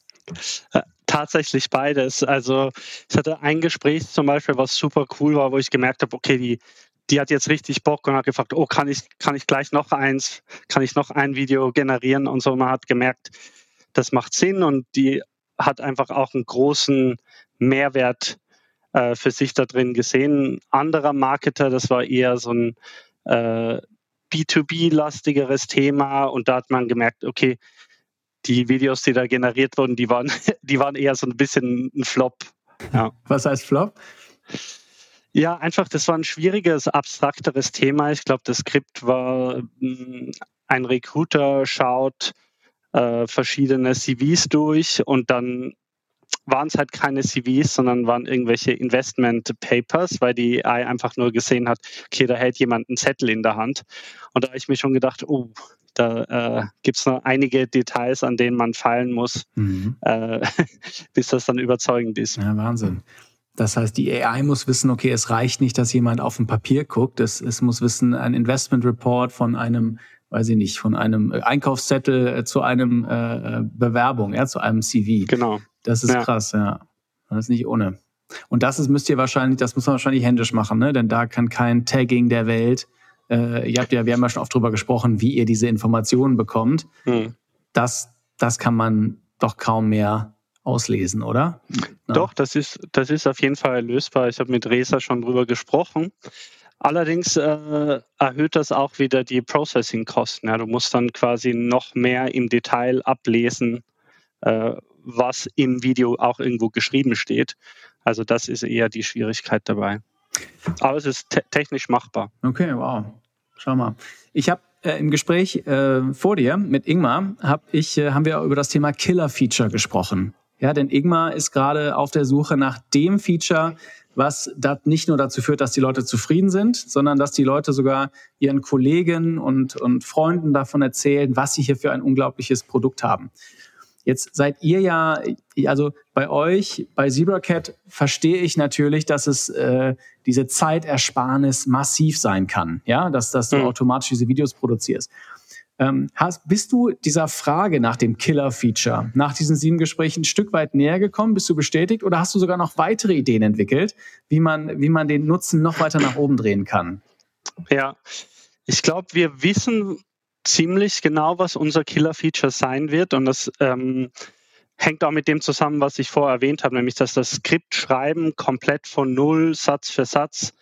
Äh, tatsächlich beides. Also ich hatte ein Gespräch zum Beispiel, was super cool war, wo ich gemerkt habe, okay, die, die hat jetzt richtig Bock und hat gefragt, oh, kann ich, kann ich gleich noch eins, kann ich noch ein Video generieren und so. Man hat gemerkt, das macht Sinn und die hat einfach auch einen großen Mehrwert äh, für sich da drin gesehen. Anderer Marketer, das war eher so ein äh, B2B-lastigeres Thema und da hat man gemerkt, okay, die Videos, die da generiert wurden, die waren, die waren eher so ein bisschen ein Flop. Ja. Was heißt Flop? Ja, einfach, das war ein schwieriges, abstrakteres Thema. Ich glaube, das Skript war, hm, ein Recruiter schaut äh, verschiedene CVs durch und dann waren es halt keine CVs, sondern waren irgendwelche Investment Papers, weil die AI einfach nur gesehen hat, okay, da hält jemand einen Zettel in der Hand. Und da habe ich mir schon gedacht, oh, da äh, gibt es noch einige Details, an denen man fallen muss, mhm. äh, bis das dann überzeugend ist. Ja, Wahnsinn. Das heißt, die AI muss wissen, okay, es reicht nicht, dass jemand auf ein Papier guckt. Es, es muss wissen, ein Investment Report von einem, weiß ich nicht, von einem Einkaufszettel äh, zu einem äh, Bewerbung, ja, zu einem CV. Genau. Das ist ja. krass, ja. Das ist nicht ohne. Und das ist, müsst ihr wahrscheinlich, das muss man wahrscheinlich händisch machen, ne? Denn da kann kein Tagging der Welt äh, ihr habt ja, wir haben ja schon oft drüber gesprochen, wie ihr diese Informationen bekommt. Hm. Das, das kann man doch kaum mehr auslesen, oder? Ja. Doch, das ist, das ist auf jeden Fall lösbar. Ich habe mit Resa schon drüber gesprochen. Allerdings äh, erhöht das auch wieder die Processing-Kosten. Ja, du musst dann quasi noch mehr im Detail ablesen, äh, was im Video auch irgendwo geschrieben steht. Also das ist eher die Schwierigkeit dabei. Aber es ist te technisch machbar. Okay, wow. Schau mal. Ich habe äh, im Gespräch äh, vor dir mit Ingmar hab ich, äh, haben wir über das Thema Killer-Feature gesprochen. Ja, denn Ingmar ist gerade auf der Suche nach dem Feature, was das nicht nur dazu führt, dass die Leute zufrieden sind, sondern dass die Leute sogar ihren Kollegen und, und Freunden davon erzählen, was sie hier für ein unglaubliches Produkt haben. Jetzt seid ihr ja, also bei euch, bei ZebraCat verstehe ich natürlich, dass es äh, diese Zeitersparnis massiv sein kann, ja, dass, dass du mhm. automatisch diese Videos produzierst. Ähm, hast, bist du dieser Frage nach dem Killer-Feature, nach diesen sieben Gesprächen ein Stück weit näher gekommen? Bist du bestätigt oder hast du sogar noch weitere Ideen entwickelt, wie man, wie man den Nutzen noch weiter nach oben drehen kann? Ja, ich glaube, wir wissen, ziemlich genau, was unser Killer-Feature sein wird. Und das ähm, hängt auch mit dem zusammen, was ich vorher erwähnt habe, nämlich dass das Skriptschreiben komplett von Null, Satz für Satz,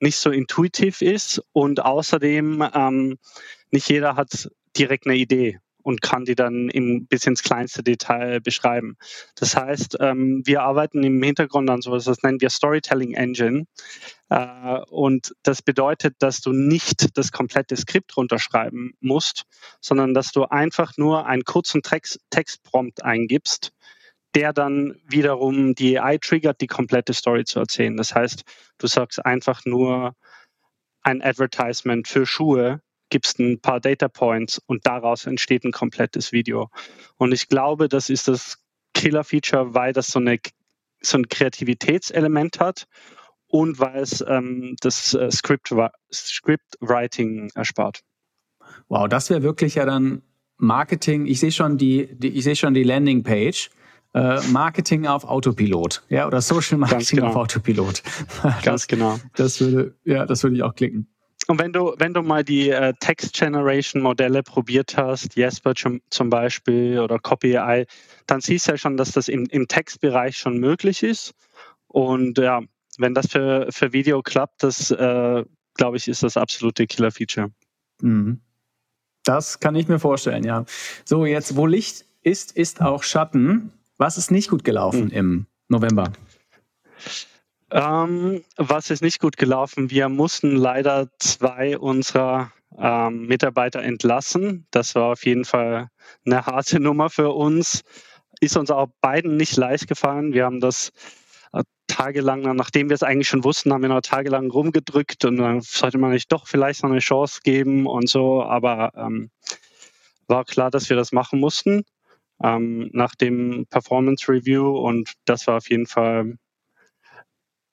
nicht so intuitiv ist und außerdem ähm, nicht jeder hat direkt eine Idee. Und kann die dann im, bis ins kleinste Detail beschreiben. Das heißt, ähm, wir arbeiten im Hintergrund an sowas, das nennen wir Storytelling Engine. Äh, und das bedeutet, dass du nicht das komplette Skript runterschreiben musst, sondern dass du einfach nur einen kurzen Text, Textprompt eingibst, der dann wiederum die AI triggert, die komplette Story zu erzählen. Das heißt, du sagst einfach nur ein Advertisement für Schuhe gibst ein paar Data Points und daraus entsteht ein komplettes Video. Und ich glaube, das ist das Killer-Feature, weil das so, eine, so ein Kreativitätselement hat und weil es ähm, das äh, Script, Script Writing erspart. Wow, das wäre wirklich ja dann Marketing. Ich sehe schon die, die ich sehe schon die Landing Page. Äh, Marketing auf Autopilot, ja, oder Social Marketing genau. auf Autopilot. Das, Ganz genau. Das würde, ja, das würde ich auch klicken. Und wenn du, wenn du mal die äh, Text Generation Modelle probiert hast, Jesper zum, zum Beispiel oder Copy AI, dann siehst du ja schon, dass das im, im Textbereich schon möglich ist. Und ja, wenn das für, für Video klappt, das äh, glaube ich, ist das absolute Killer-Feature. Mhm. Das kann ich mir vorstellen, ja. So, jetzt, wo Licht ist, ist auch Schatten. Was ist nicht gut gelaufen mhm. im November? Ähm, was ist nicht gut gelaufen? Wir mussten leider zwei unserer ähm, Mitarbeiter entlassen. Das war auf jeden Fall eine harte Nummer für uns. Ist uns auch beiden nicht leicht gefallen. Wir haben das äh, tagelang, nachdem wir es eigentlich schon wussten, haben wir noch tagelang rumgedrückt und dann sollte man nicht doch vielleicht noch eine Chance geben und so. Aber ähm, war klar, dass wir das machen mussten ähm, nach dem Performance Review und das war auf jeden Fall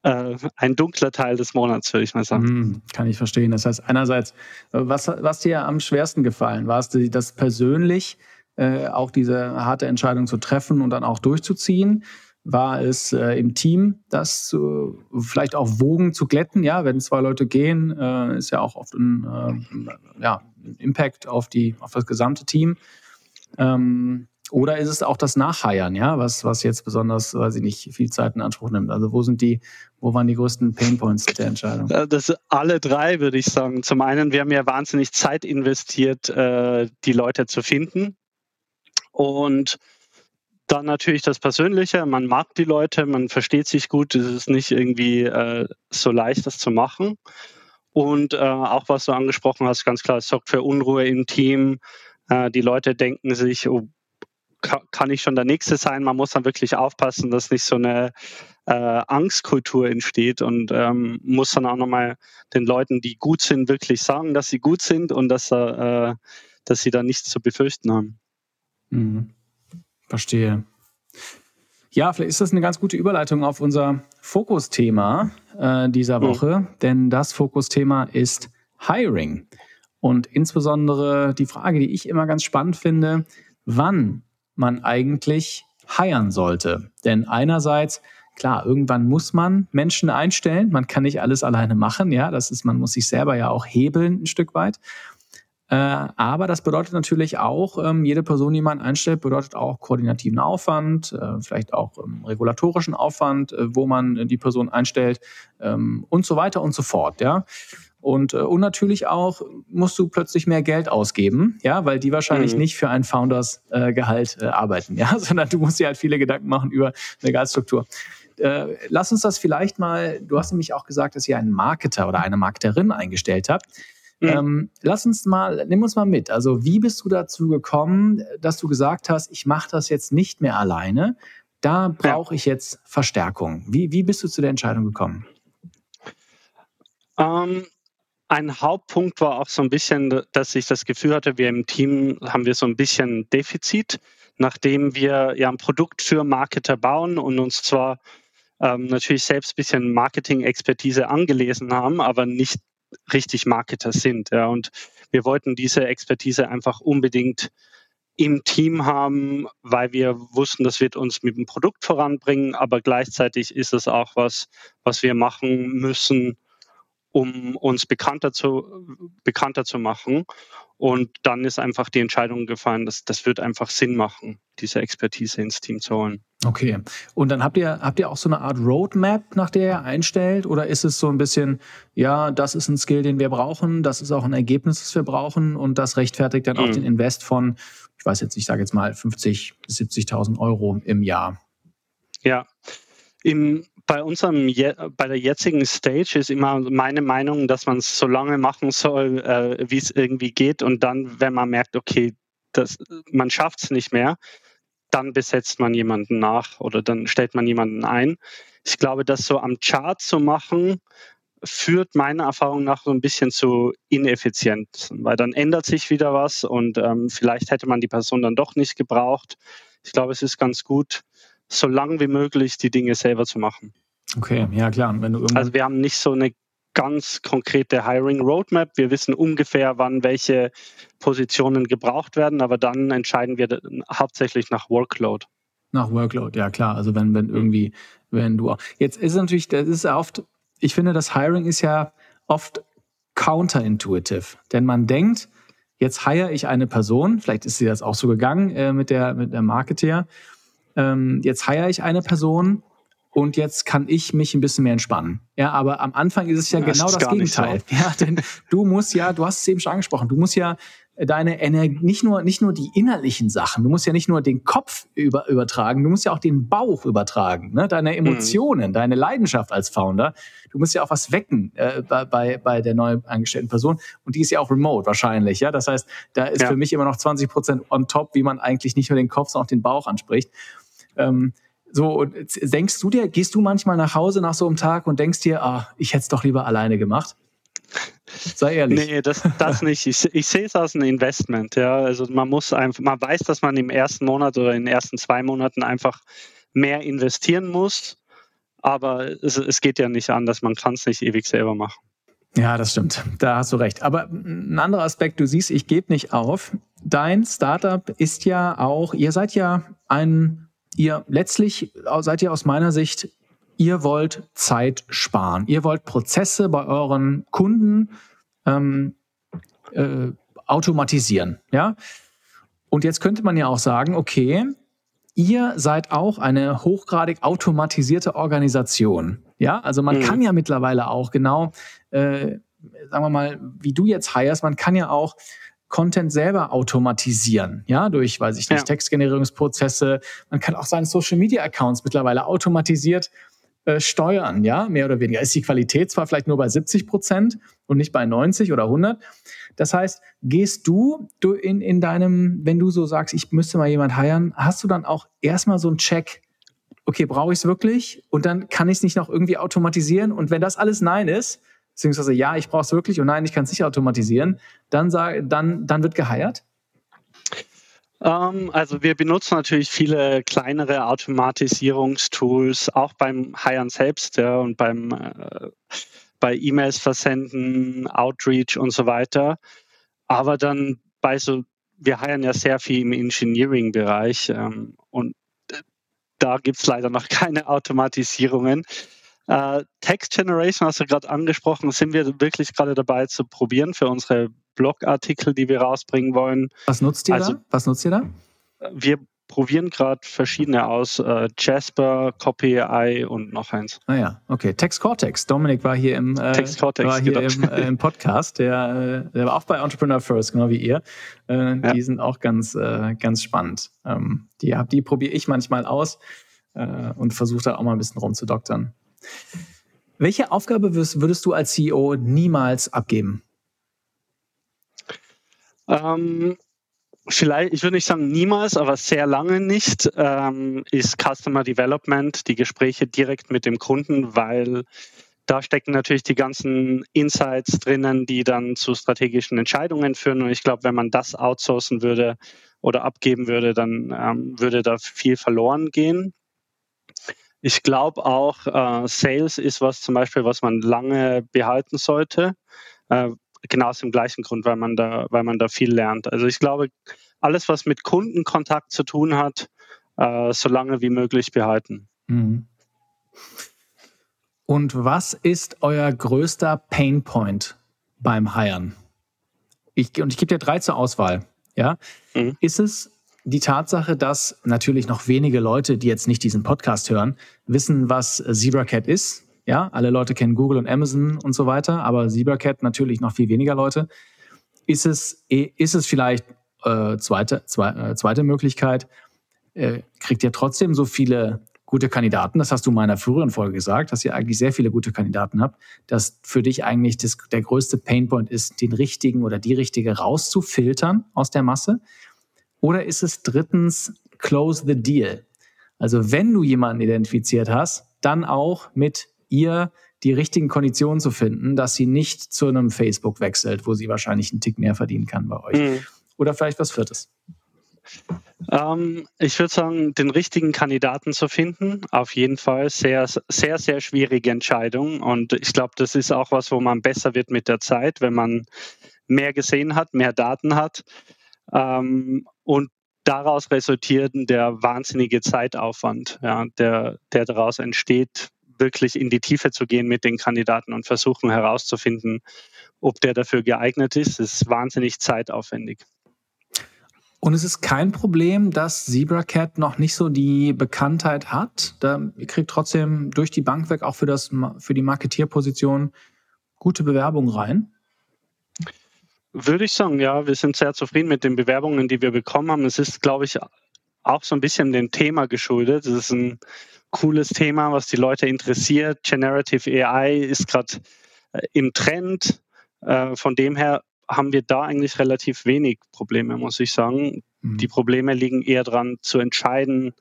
äh, ein dunkler Teil des Monats, würde ich mal sagen. Mm, kann ich verstehen. Das heißt, einerseits, äh, was, was dir am schwersten gefallen? War es das persönlich, äh, auch diese harte Entscheidung zu treffen und dann auch durchzuziehen? War es äh, im Team, das zu, vielleicht auch Wogen zu glätten? Ja, wenn zwei Leute gehen, äh, ist ja auch oft ein, äh, ja, ein Impact auf, die, auf das gesamte Team. Ähm, oder ist es auch das Nachheiern, ja, was, was jetzt besonders, weiß ich nicht, viel Zeit in Anspruch nimmt? Also wo sind die, wo waren die größten Painpoints der Entscheidung? Das alle drei, würde ich sagen. Zum einen, wir haben ja wahnsinnig Zeit investiert, äh, die Leute zu finden. Und dann natürlich das Persönliche. Man mag die Leute, man versteht sich gut. Es ist nicht irgendwie äh, so leicht, das zu machen. Und äh, auch was du angesprochen hast, ganz klar, es sorgt für Unruhe im Team. die Leute denken sich, oh, kann ich schon der Nächste sein. Man muss dann wirklich aufpassen, dass nicht so eine äh, Angstkultur entsteht und ähm, muss dann auch nochmal den Leuten, die gut sind, wirklich sagen, dass sie gut sind und dass, äh, dass sie da nichts zu befürchten haben. Mhm. Verstehe. Ja, vielleicht ist das eine ganz gute Überleitung auf unser Fokusthema äh, dieser mhm. Woche, mhm. denn das Fokusthema ist Hiring. Und insbesondere die Frage, die ich immer ganz spannend finde, wann man eigentlich heiern sollte. Denn einerseits, klar, irgendwann muss man Menschen einstellen. Man kann nicht alles alleine machen. Ja, das ist, man muss sich selber ja auch hebeln ein Stück weit. Äh, aber das bedeutet natürlich auch, ähm, jede Person, die man einstellt, bedeutet auch koordinativen Aufwand, äh, vielleicht auch ähm, regulatorischen Aufwand, äh, wo man die Person einstellt ähm, und so weiter und so fort. Ja. Und, äh, und natürlich auch musst du plötzlich mehr Geld ausgeben, ja, weil die wahrscheinlich mhm. nicht für ein Founders äh, Gehalt äh, arbeiten, ja, sondern du musst dir halt viele Gedanken machen über eine Gehaltsstruktur. Äh, lass uns das vielleicht mal, du hast nämlich auch gesagt, dass ihr einen Marketer oder eine Marketerin eingestellt habt. Mhm. Ähm, lass uns mal, nimm uns mal mit. Also, wie bist du dazu gekommen, dass du gesagt hast, ich mache das jetzt nicht mehr alleine? Da brauche ich jetzt Verstärkung. Wie, wie bist du zu der Entscheidung gekommen? Ähm, ein Hauptpunkt war auch so ein bisschen, dass ich das Gefühl hatte, wir im Team haben wir so ein bisschen Defizit, nachdem wir ja ein Produkt für Marketer bauen und uns zwar ähm, natürlich selbst ein bisschen Marketing-Expertise angelesen haben, aber nicht richtig Marketer sind. Ja. Und wir wollten diese Expertise einfach unbedingt im Team haben, weil wir wussten, das wird uns mit dem Produkt voranbringen, aber gleichzeitig ist es auch was, was wir machen müssen, um uns bekannter zu, bekannter zu machen. Und dann ist einfach die Entscheidung gefallen, dass das wird einfach Sinn machen, diese Expertise ins Team zu holen. Okay. Und dann habt ihr, habt ihr auch so eine Art Roadmap, nach der ihr einstellt? Oder ist es so ein bisschen, ja, das ist ein Skill, den wir brauchen, das ist auch ein Ergebnis, das wir brauchen und das rechtfertigt dann mhm. auch den Invest von, ich weiß jetzt, ich sage jetzt mal 50 bis 70.000 Euro im Jahr? Ja. Im, bei unserem bei der jetzigen Stage ist immer meine Meinung, dass man es so lange machen soll, äh, wie es irgendwie geht und dann, wenn man merkt, okay, das, man schafft es nicht mehr, dann besetzt man jemanden nach oder dann stellt man jemanden ein. Ich glaube, das so am Chart zu machen, führt meiner Erfahrung nach so ein bisschen zu ineffizient, weil dann ändert sich wieder was und ähm, vielleicht hätte man die Person dann doch nicht gebraucht. Ich glaube, es ist ganz gut, so lang wie möglich die Dinge selber zu machen. Okay, ja klar. Also wir haben nicht so eine ganz konkrete Hiring Roadmap. Wir wissen ungefähr, wann welche Positionen gebraucht werden, aber dann entscheiden wir hauptsächlich nach Workload. Nach Workload, ja klar. Also wenn, wenn irgendwie, wenn du jetzt ist natürlich, das ist oft, ich finde, das Hiring ist ja oft counterintuitive, denn man denkt, jetzt hire ich eine Person, vielleicht ist sie das auch so gegangen äh, mit der mit der Marketeer, ähm, jetzt hire ich eine Person und jetzt kann ich mich ein bisschen mehr entspannen. Ja, aber am Anfang ist es ja, ja genau das, das Gegenteil. So. Ja, denn du musst ja, du hast es eben schon angesprochen, du musst ja deine Energie, nicht nur, nicht nur die innerlichen Sachen, du musst ja nicht nur den Kopf über, übertragen, du musst ja auch den Bauch übertragen, ne? deine mhm. Emotionen, mhm. deine Leidenschaft als Founder. Du musst ja auch was wecken äh, bei, bei der neu angestellten Person und die ist ja auch remote wahrscheinlich. Ja, Das heißt, da ist ja. für mich immer noch 20 Prozent on top, wie man eigentlich nicht nur den Kopf, sondern auch den Bauch anspricht. Ähm, so, und denkst du dir, gehst du manchmal nach Hause nach so einem Tag und denkst dir, ah, ich hätte es doch lieber alleine gemacht? Sei ehrlich. Nee, das, das nicht. Ich, ich sehe es als ein Investment. Ja. Also man muss einfach, man weiß, dass man im ersten Monat oder in den ersten zwei Monaten einfach mehr investieren muss. Aber es, es geht ja nicht anders. Man kann es nicht ewig selber machen. Ja, das stimmt. Da hast du recht. Aber ein anderer Aspekt, du siehst, ich gebe nicht auf. Dein Startup ist ja auch, ihr seid ja ein ihr letztlich seid ihr aus meiner Sicht, ihr wollt Zeit sparen. Ihr wollt Prozesse bei euren Kunden ähm, äh, automatisieren. Ja? Und jetzt könnte man ja auch sagen, okay, ihr seid auch eine hochgradig automatisierte Organisation. Ja, also man mhm. kann ja mittlerweile auch genau, äh, sagen wir mal, wie du jetzt heierst, man kann ja auch Content selber automatisieren, ja, durch, weiß ich nicht, ja. Textgenerierungsprozesse. Man kann auch seine Social Media Accounts mittlerweile automatisiert äh, steuern, ja, mehr oder weniger. Ist die Qualität zwar vielleicht nur bei 70 Prozent und nicht bei 90 oder 100. Das heißt, gehst du, du in, in deinem, wenn du so sagst, ich müsste mal jemand heiren, hast du dann auch erstmal so einen Check, okay, brauche ich es wirklich? Und dann kann ich es nicht noch irgendwie automatisieren. Und wenn das alles Nein ist, beziehungsweise ja, ich brauche es wirklich und nein, ich kann es nicht automatisieren, dann, sag, dann, dann wird geheiert? Ähm, also wir benutzen natürlich viele kleinere Automatisierungstools, auch beim Hiren selbst ja, und beim äh, bei E-Mails versenden, Outreach und so weiter. Aber dann bei so, wir heiern ja sehr viel im Engineering-Bereich ähm, und da gibt es leider noch keine Automatisierungen. Äh, Text Generation hast du gerade angesprochen, sind wir wirklich gerade dabei zu probieren für unsere Blogartikel, die wir rausbringen wollen. Was nutzt ihr also, da? Was nutzt ihr da? Wir probieren gerade verschiedene aus, äh, Jasper, Copy AI und noch eins. Ah ja, okay. Text Cortex. Dominik war hier im, äh, Text Cortex, war hier genau. im, äh, im, Podcast. Der, äh, der war auch bei Entrepreneur First, genau wie ihr. Äh, ja. Die sind auch ganz, ganz spannend. Ähm, die die probiere ich manchmal aus und versuche da auch mal ein bisschen rumzudoktern. Welche Aufgabe würdest du als CEO niemals abgeben? Ähm, vielleicht, ich würde nicht sagen niemals, aber sehr lange nicht, ähm, ist Customer Development, die Gespräche direkt mit dem Kunden, weil da stecken natürlich die ganzen Insights drinnen, die dann zu strategischen Entscheidungen führen. Und ich glaube, wenn man das outsourcen würde oder abgeben würde, dann ähm, würde da viel verloren gehen. Ich glaube auch, äh, Sales ist was zum Beispiel, was man lange behalten sollte. Äh, genau aus dem gleichen Grund, weil man da, weil man da viel lernt. Also ich glaube, alles, was mit Kundenkontakt zu tun hat, äh, so lange wie möglich behalten. Mhm. Und was ist euer größter Painpoint beim Hiren? Ich, und ich gebe dir drei zur Auswahl. Ja? Mhm. Ist es die Tatsache, dass natürlich noch wenige Leute, die jetzt nicht diesen Podcast hören, wissen, was ZebraCat ist. Ja, alle Leute kennen Google und Amazon und so weiter, aber ZebraCat natürlich noch viel weniger Leute. Ist es, ist es vielleicht äh, zweite, zwei, äh, zweite Möglichkeit, äh, kriegt ihr trotzdem so viele gute Kandidaten, das hast du in meiner früheren Folge gesagt, dass ihr eigentlich sehr viele gute Kandidaten habt, dass für dich eigentlich das, der größte Painpoint ist, den richtigen oder die richtige rauszufiltern aus der Masse? Oder ist es drittens, close the deal? Also wenn du jemanden identifiziert hast, dann auch mit ihr die richtigen Konditionen zu finden, dass sie nicht zu einem Facebook wechselt, wo sie wahrscheinlich einen Tick mehr verdienen kann bei euch. Mhm. Oder vielleicht was Viertes. Ähm, ich würde sagen, den richtigen Kandidaten zu finden, auf jeden Fall sehr, sehr, sehr schwierige Entscheidung. Und ich glaube, das ist auch was, wo man besser wird mit der Zeit, wenn man mehr gesehen hat, mehr Daten hat. Ähm, und daraus resultiert der wahnsinnige Zeitaufwand, ja, der, der daraus entsteht, wirklich in die Tiefe zu gehen mit den Kandidaten und versuchen herauszufinden, ob der dafür geeignet ist. Das ist wahnsinnig zeitaufwendig. Und es ist kein Problem, dass ZebraCat noch nicht so die Bekanntheit hat. Da, kriegt trotzdem durch die Bank weg auch für, das, für die Marketierposition gute Bewerbungen rein. Würde ich sagen, ja, wir sind sehr zufrieden mit den Bewerbungen, die wir bekommen haben. Es ist, glaube ich, auch so ein bisschen dem Thema geschuldet. Es ist ein cooles Thema, was die Leute interessiert. Generative AI ist gerade äh, im Trend. Äh, von dem her haben wir da eigentlich relativ wenig Probleme, muss ich sagen. Mhm. Die Probleme liegen eher daran zu entscheiden,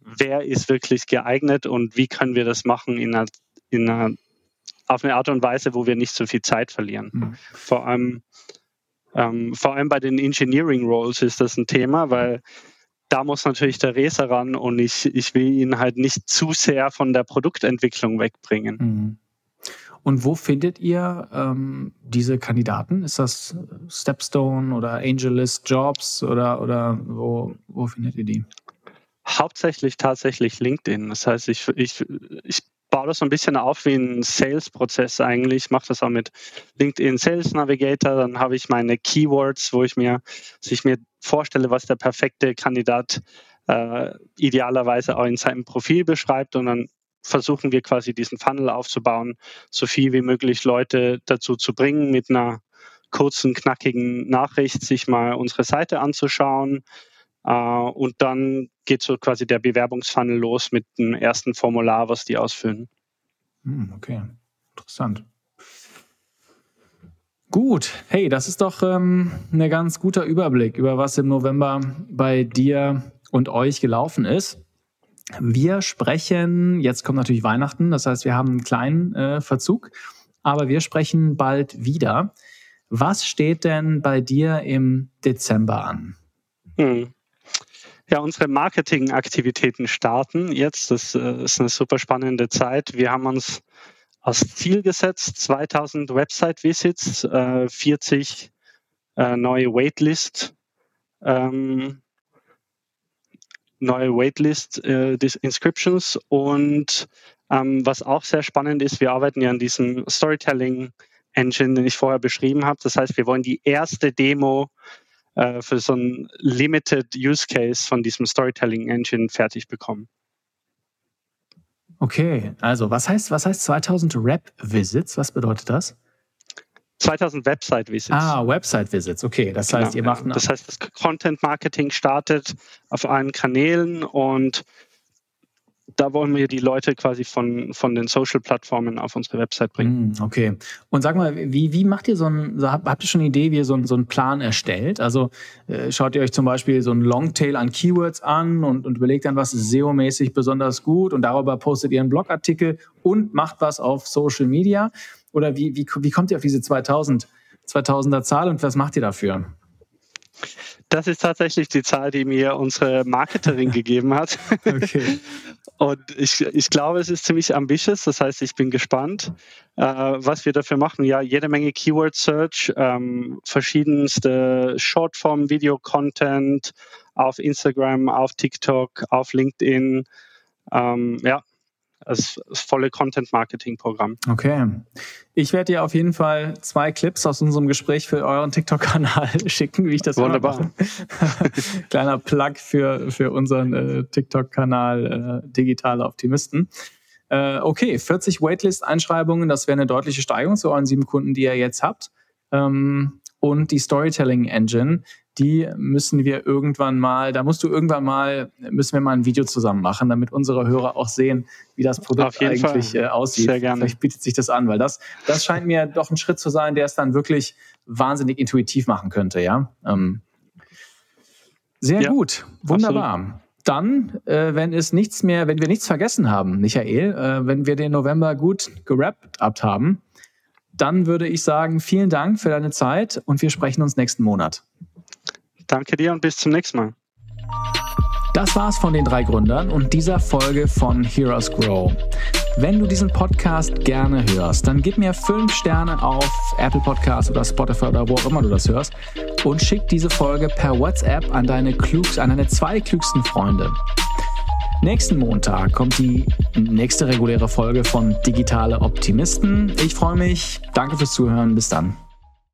wer ist wirklich geeignet und wie können wir das machen in einer, in einer, auf eine Art und Weise, wo wir nicht so viel Zeit verlieren. Mhm. Vor allem ähm, vor allem bei den Engineering Roles ist das ein Thema, weil da muss natürlich der Racer ran und ich, ich will ihn halt nicht zu sehr von der Produktentwicklung wegbringen. Mhm. Und wo findet ihr ähm, diese Kandidaten? Ist das Stepstone oder AngelList Jobs oder, oder wo, wo findet ihr die? Hauptsächlich tatsächlich LinkedIn. Das heißt, ich, ich, ich baue das so ein bisschen auf wie ein Sales-Prozess eigentlich. Ich mache das auch mit LinkedIn Sales Navigator. Dann habe ich meine Keywords, wo ich mir, sich mir vorstelle, was der perfekte Kandidat äh, idealerweise auch in seinem Profil beschreibt. Und dann versuchen wir quasi diesen Funnel aufzubauen, so viel wie möglich Leute dazu zu bringen, mit einer kurzen, knackigen Nachricht sich mal unsere Seite anzuschauen. Äh, und dann geht so quasi der Bewerbungsfunnel los mit dem ersten Formular, was die ausfüllen. Hm, okay, interessant. Gut, hey, das ist doch ähm, ein ganz guter Überblick über was im November bei dir und euch gelaufen ist. Wir sprechen, jetzt kommt natürlich Weihnachten, das heißt, wir haben einen kleinen äh, Verzug, aber wir sprechen bald wieder. Was steht denn bei dir im Dezember an? Hm. Ja, unsere Marketingaktivitäten starten jetzt. Das äh, ist eine super spannende Zeit. Wir haben uns als Ziel gesetzt, 2000 Website-Visits, äh, 40 äh, neue Waitlist ähm, neue Waitlist äh, des Inscriptions und ähm, was auch sehr spannend ist, wir arbeiten ja an diesem Storytelling Engine, den ich vorher beschrieben habe. Das heißt, wir wollen die erste Demo äh, für so ein Limited Use Case von diesem Storytelling Engine fertig bekommen. Okay, also was heißt, was heißt 2000 Rap Visits? Was bedeutet das? 2000 Website-Visits. Ah, Website-Visits, okay. Das genau, heißt, ihr macht... Das heißt, das Content-Marketing startet auf allen Kanälen und da wollen wir die Leute quasi von, von den Social-Plattformen auf unsere Website bringen. Hm, okay. Und sag mal, wie, wie macht ihr so ein, habt ihr schon eine Idee, wie ihr so, ein, so einen Plan erstellt? Also äh, schaut ihr euch zum Beispiel so einen Longtail an Keywords an und, und überlegt dann, was ist SEO-mäßig besonders gut und darüber postet ihr einen Blogartikel und macht was auf Social Media? Oder wie, wie, wie kommt ihr auf diese 2000, 2000er Zahl und was macht ihr dafür? Das ist tatsächlich die Zahl, die mir unsere Marketerin gegeben hat. Okay. Und ich, ich glaube, es ist ziemlich ambitious. Das heißt, ich bin gespannt, äh, was wir dafür machen. Ja, jede Menge Keyword Search, ähm, verschiedenste Shortform-Video-Content auf Instagram, auf TikTok, auf LinkedIn. Ähm, ja, als, als volle Content-Marketing-Programm. Okay. Ich werde dir auf jeden Fall zwei Clips aus unserem Gespräch für euren TikTok-Kanal schicken, wie ich das Wunderbar. Kleiner Plug für, für unseren äh, TikTok-Kanal äh, Digitale Optimisten. Äh, okay, 40 Waitlist-Einschreibungen, das wäre eine deutliche Steigerung zu euren sieben Kunden, die ihr jetzt habt. Ähm, und die Storytelling Engine, die müssen wir irgendwann mal, da musst du irgendwann mal, müssen wir mal ein Video zusammen machen, damit unsere Hörer auch sehen, wie das Produkt eigentlich äh, aussieht. Sehr gerne. Vielleicht bietet sich das an, weil das, das scheint mir doch ein Schritt zu sein, der es dann wirklich wahnsinnig intuitiv machen könnte, ja. Ähm, sehr ja, gut, wunderbar. Absolut. Dann, äh, wenn es nichts mehr, wenn wir nichts vergessen haben, Michael, äh, wenn wir den November gut gerappt haben, dann würde ich sagen, vielen Dank für deine Zeit und wir sprechen uns nächsten Monat. Danke dir und bis zum nächsten Mal. Das war's von den drei Gründern und dieser Folge von Heroes Grow. Wenn du diesen Podcast gerne hörst, dann gib mir fünf Sterne auf Apple Podcasts oder Spotify oder wo auch immer du das hörst und schick diese Folge per WhatsApp an deine, klügst, an deine zwei klügsten Freunde. Nächsten Montag kommt die nächste reguläre Folge von Digitale Optimisten. Ich freue mich. Danke fürs Zuhören. Bis dann.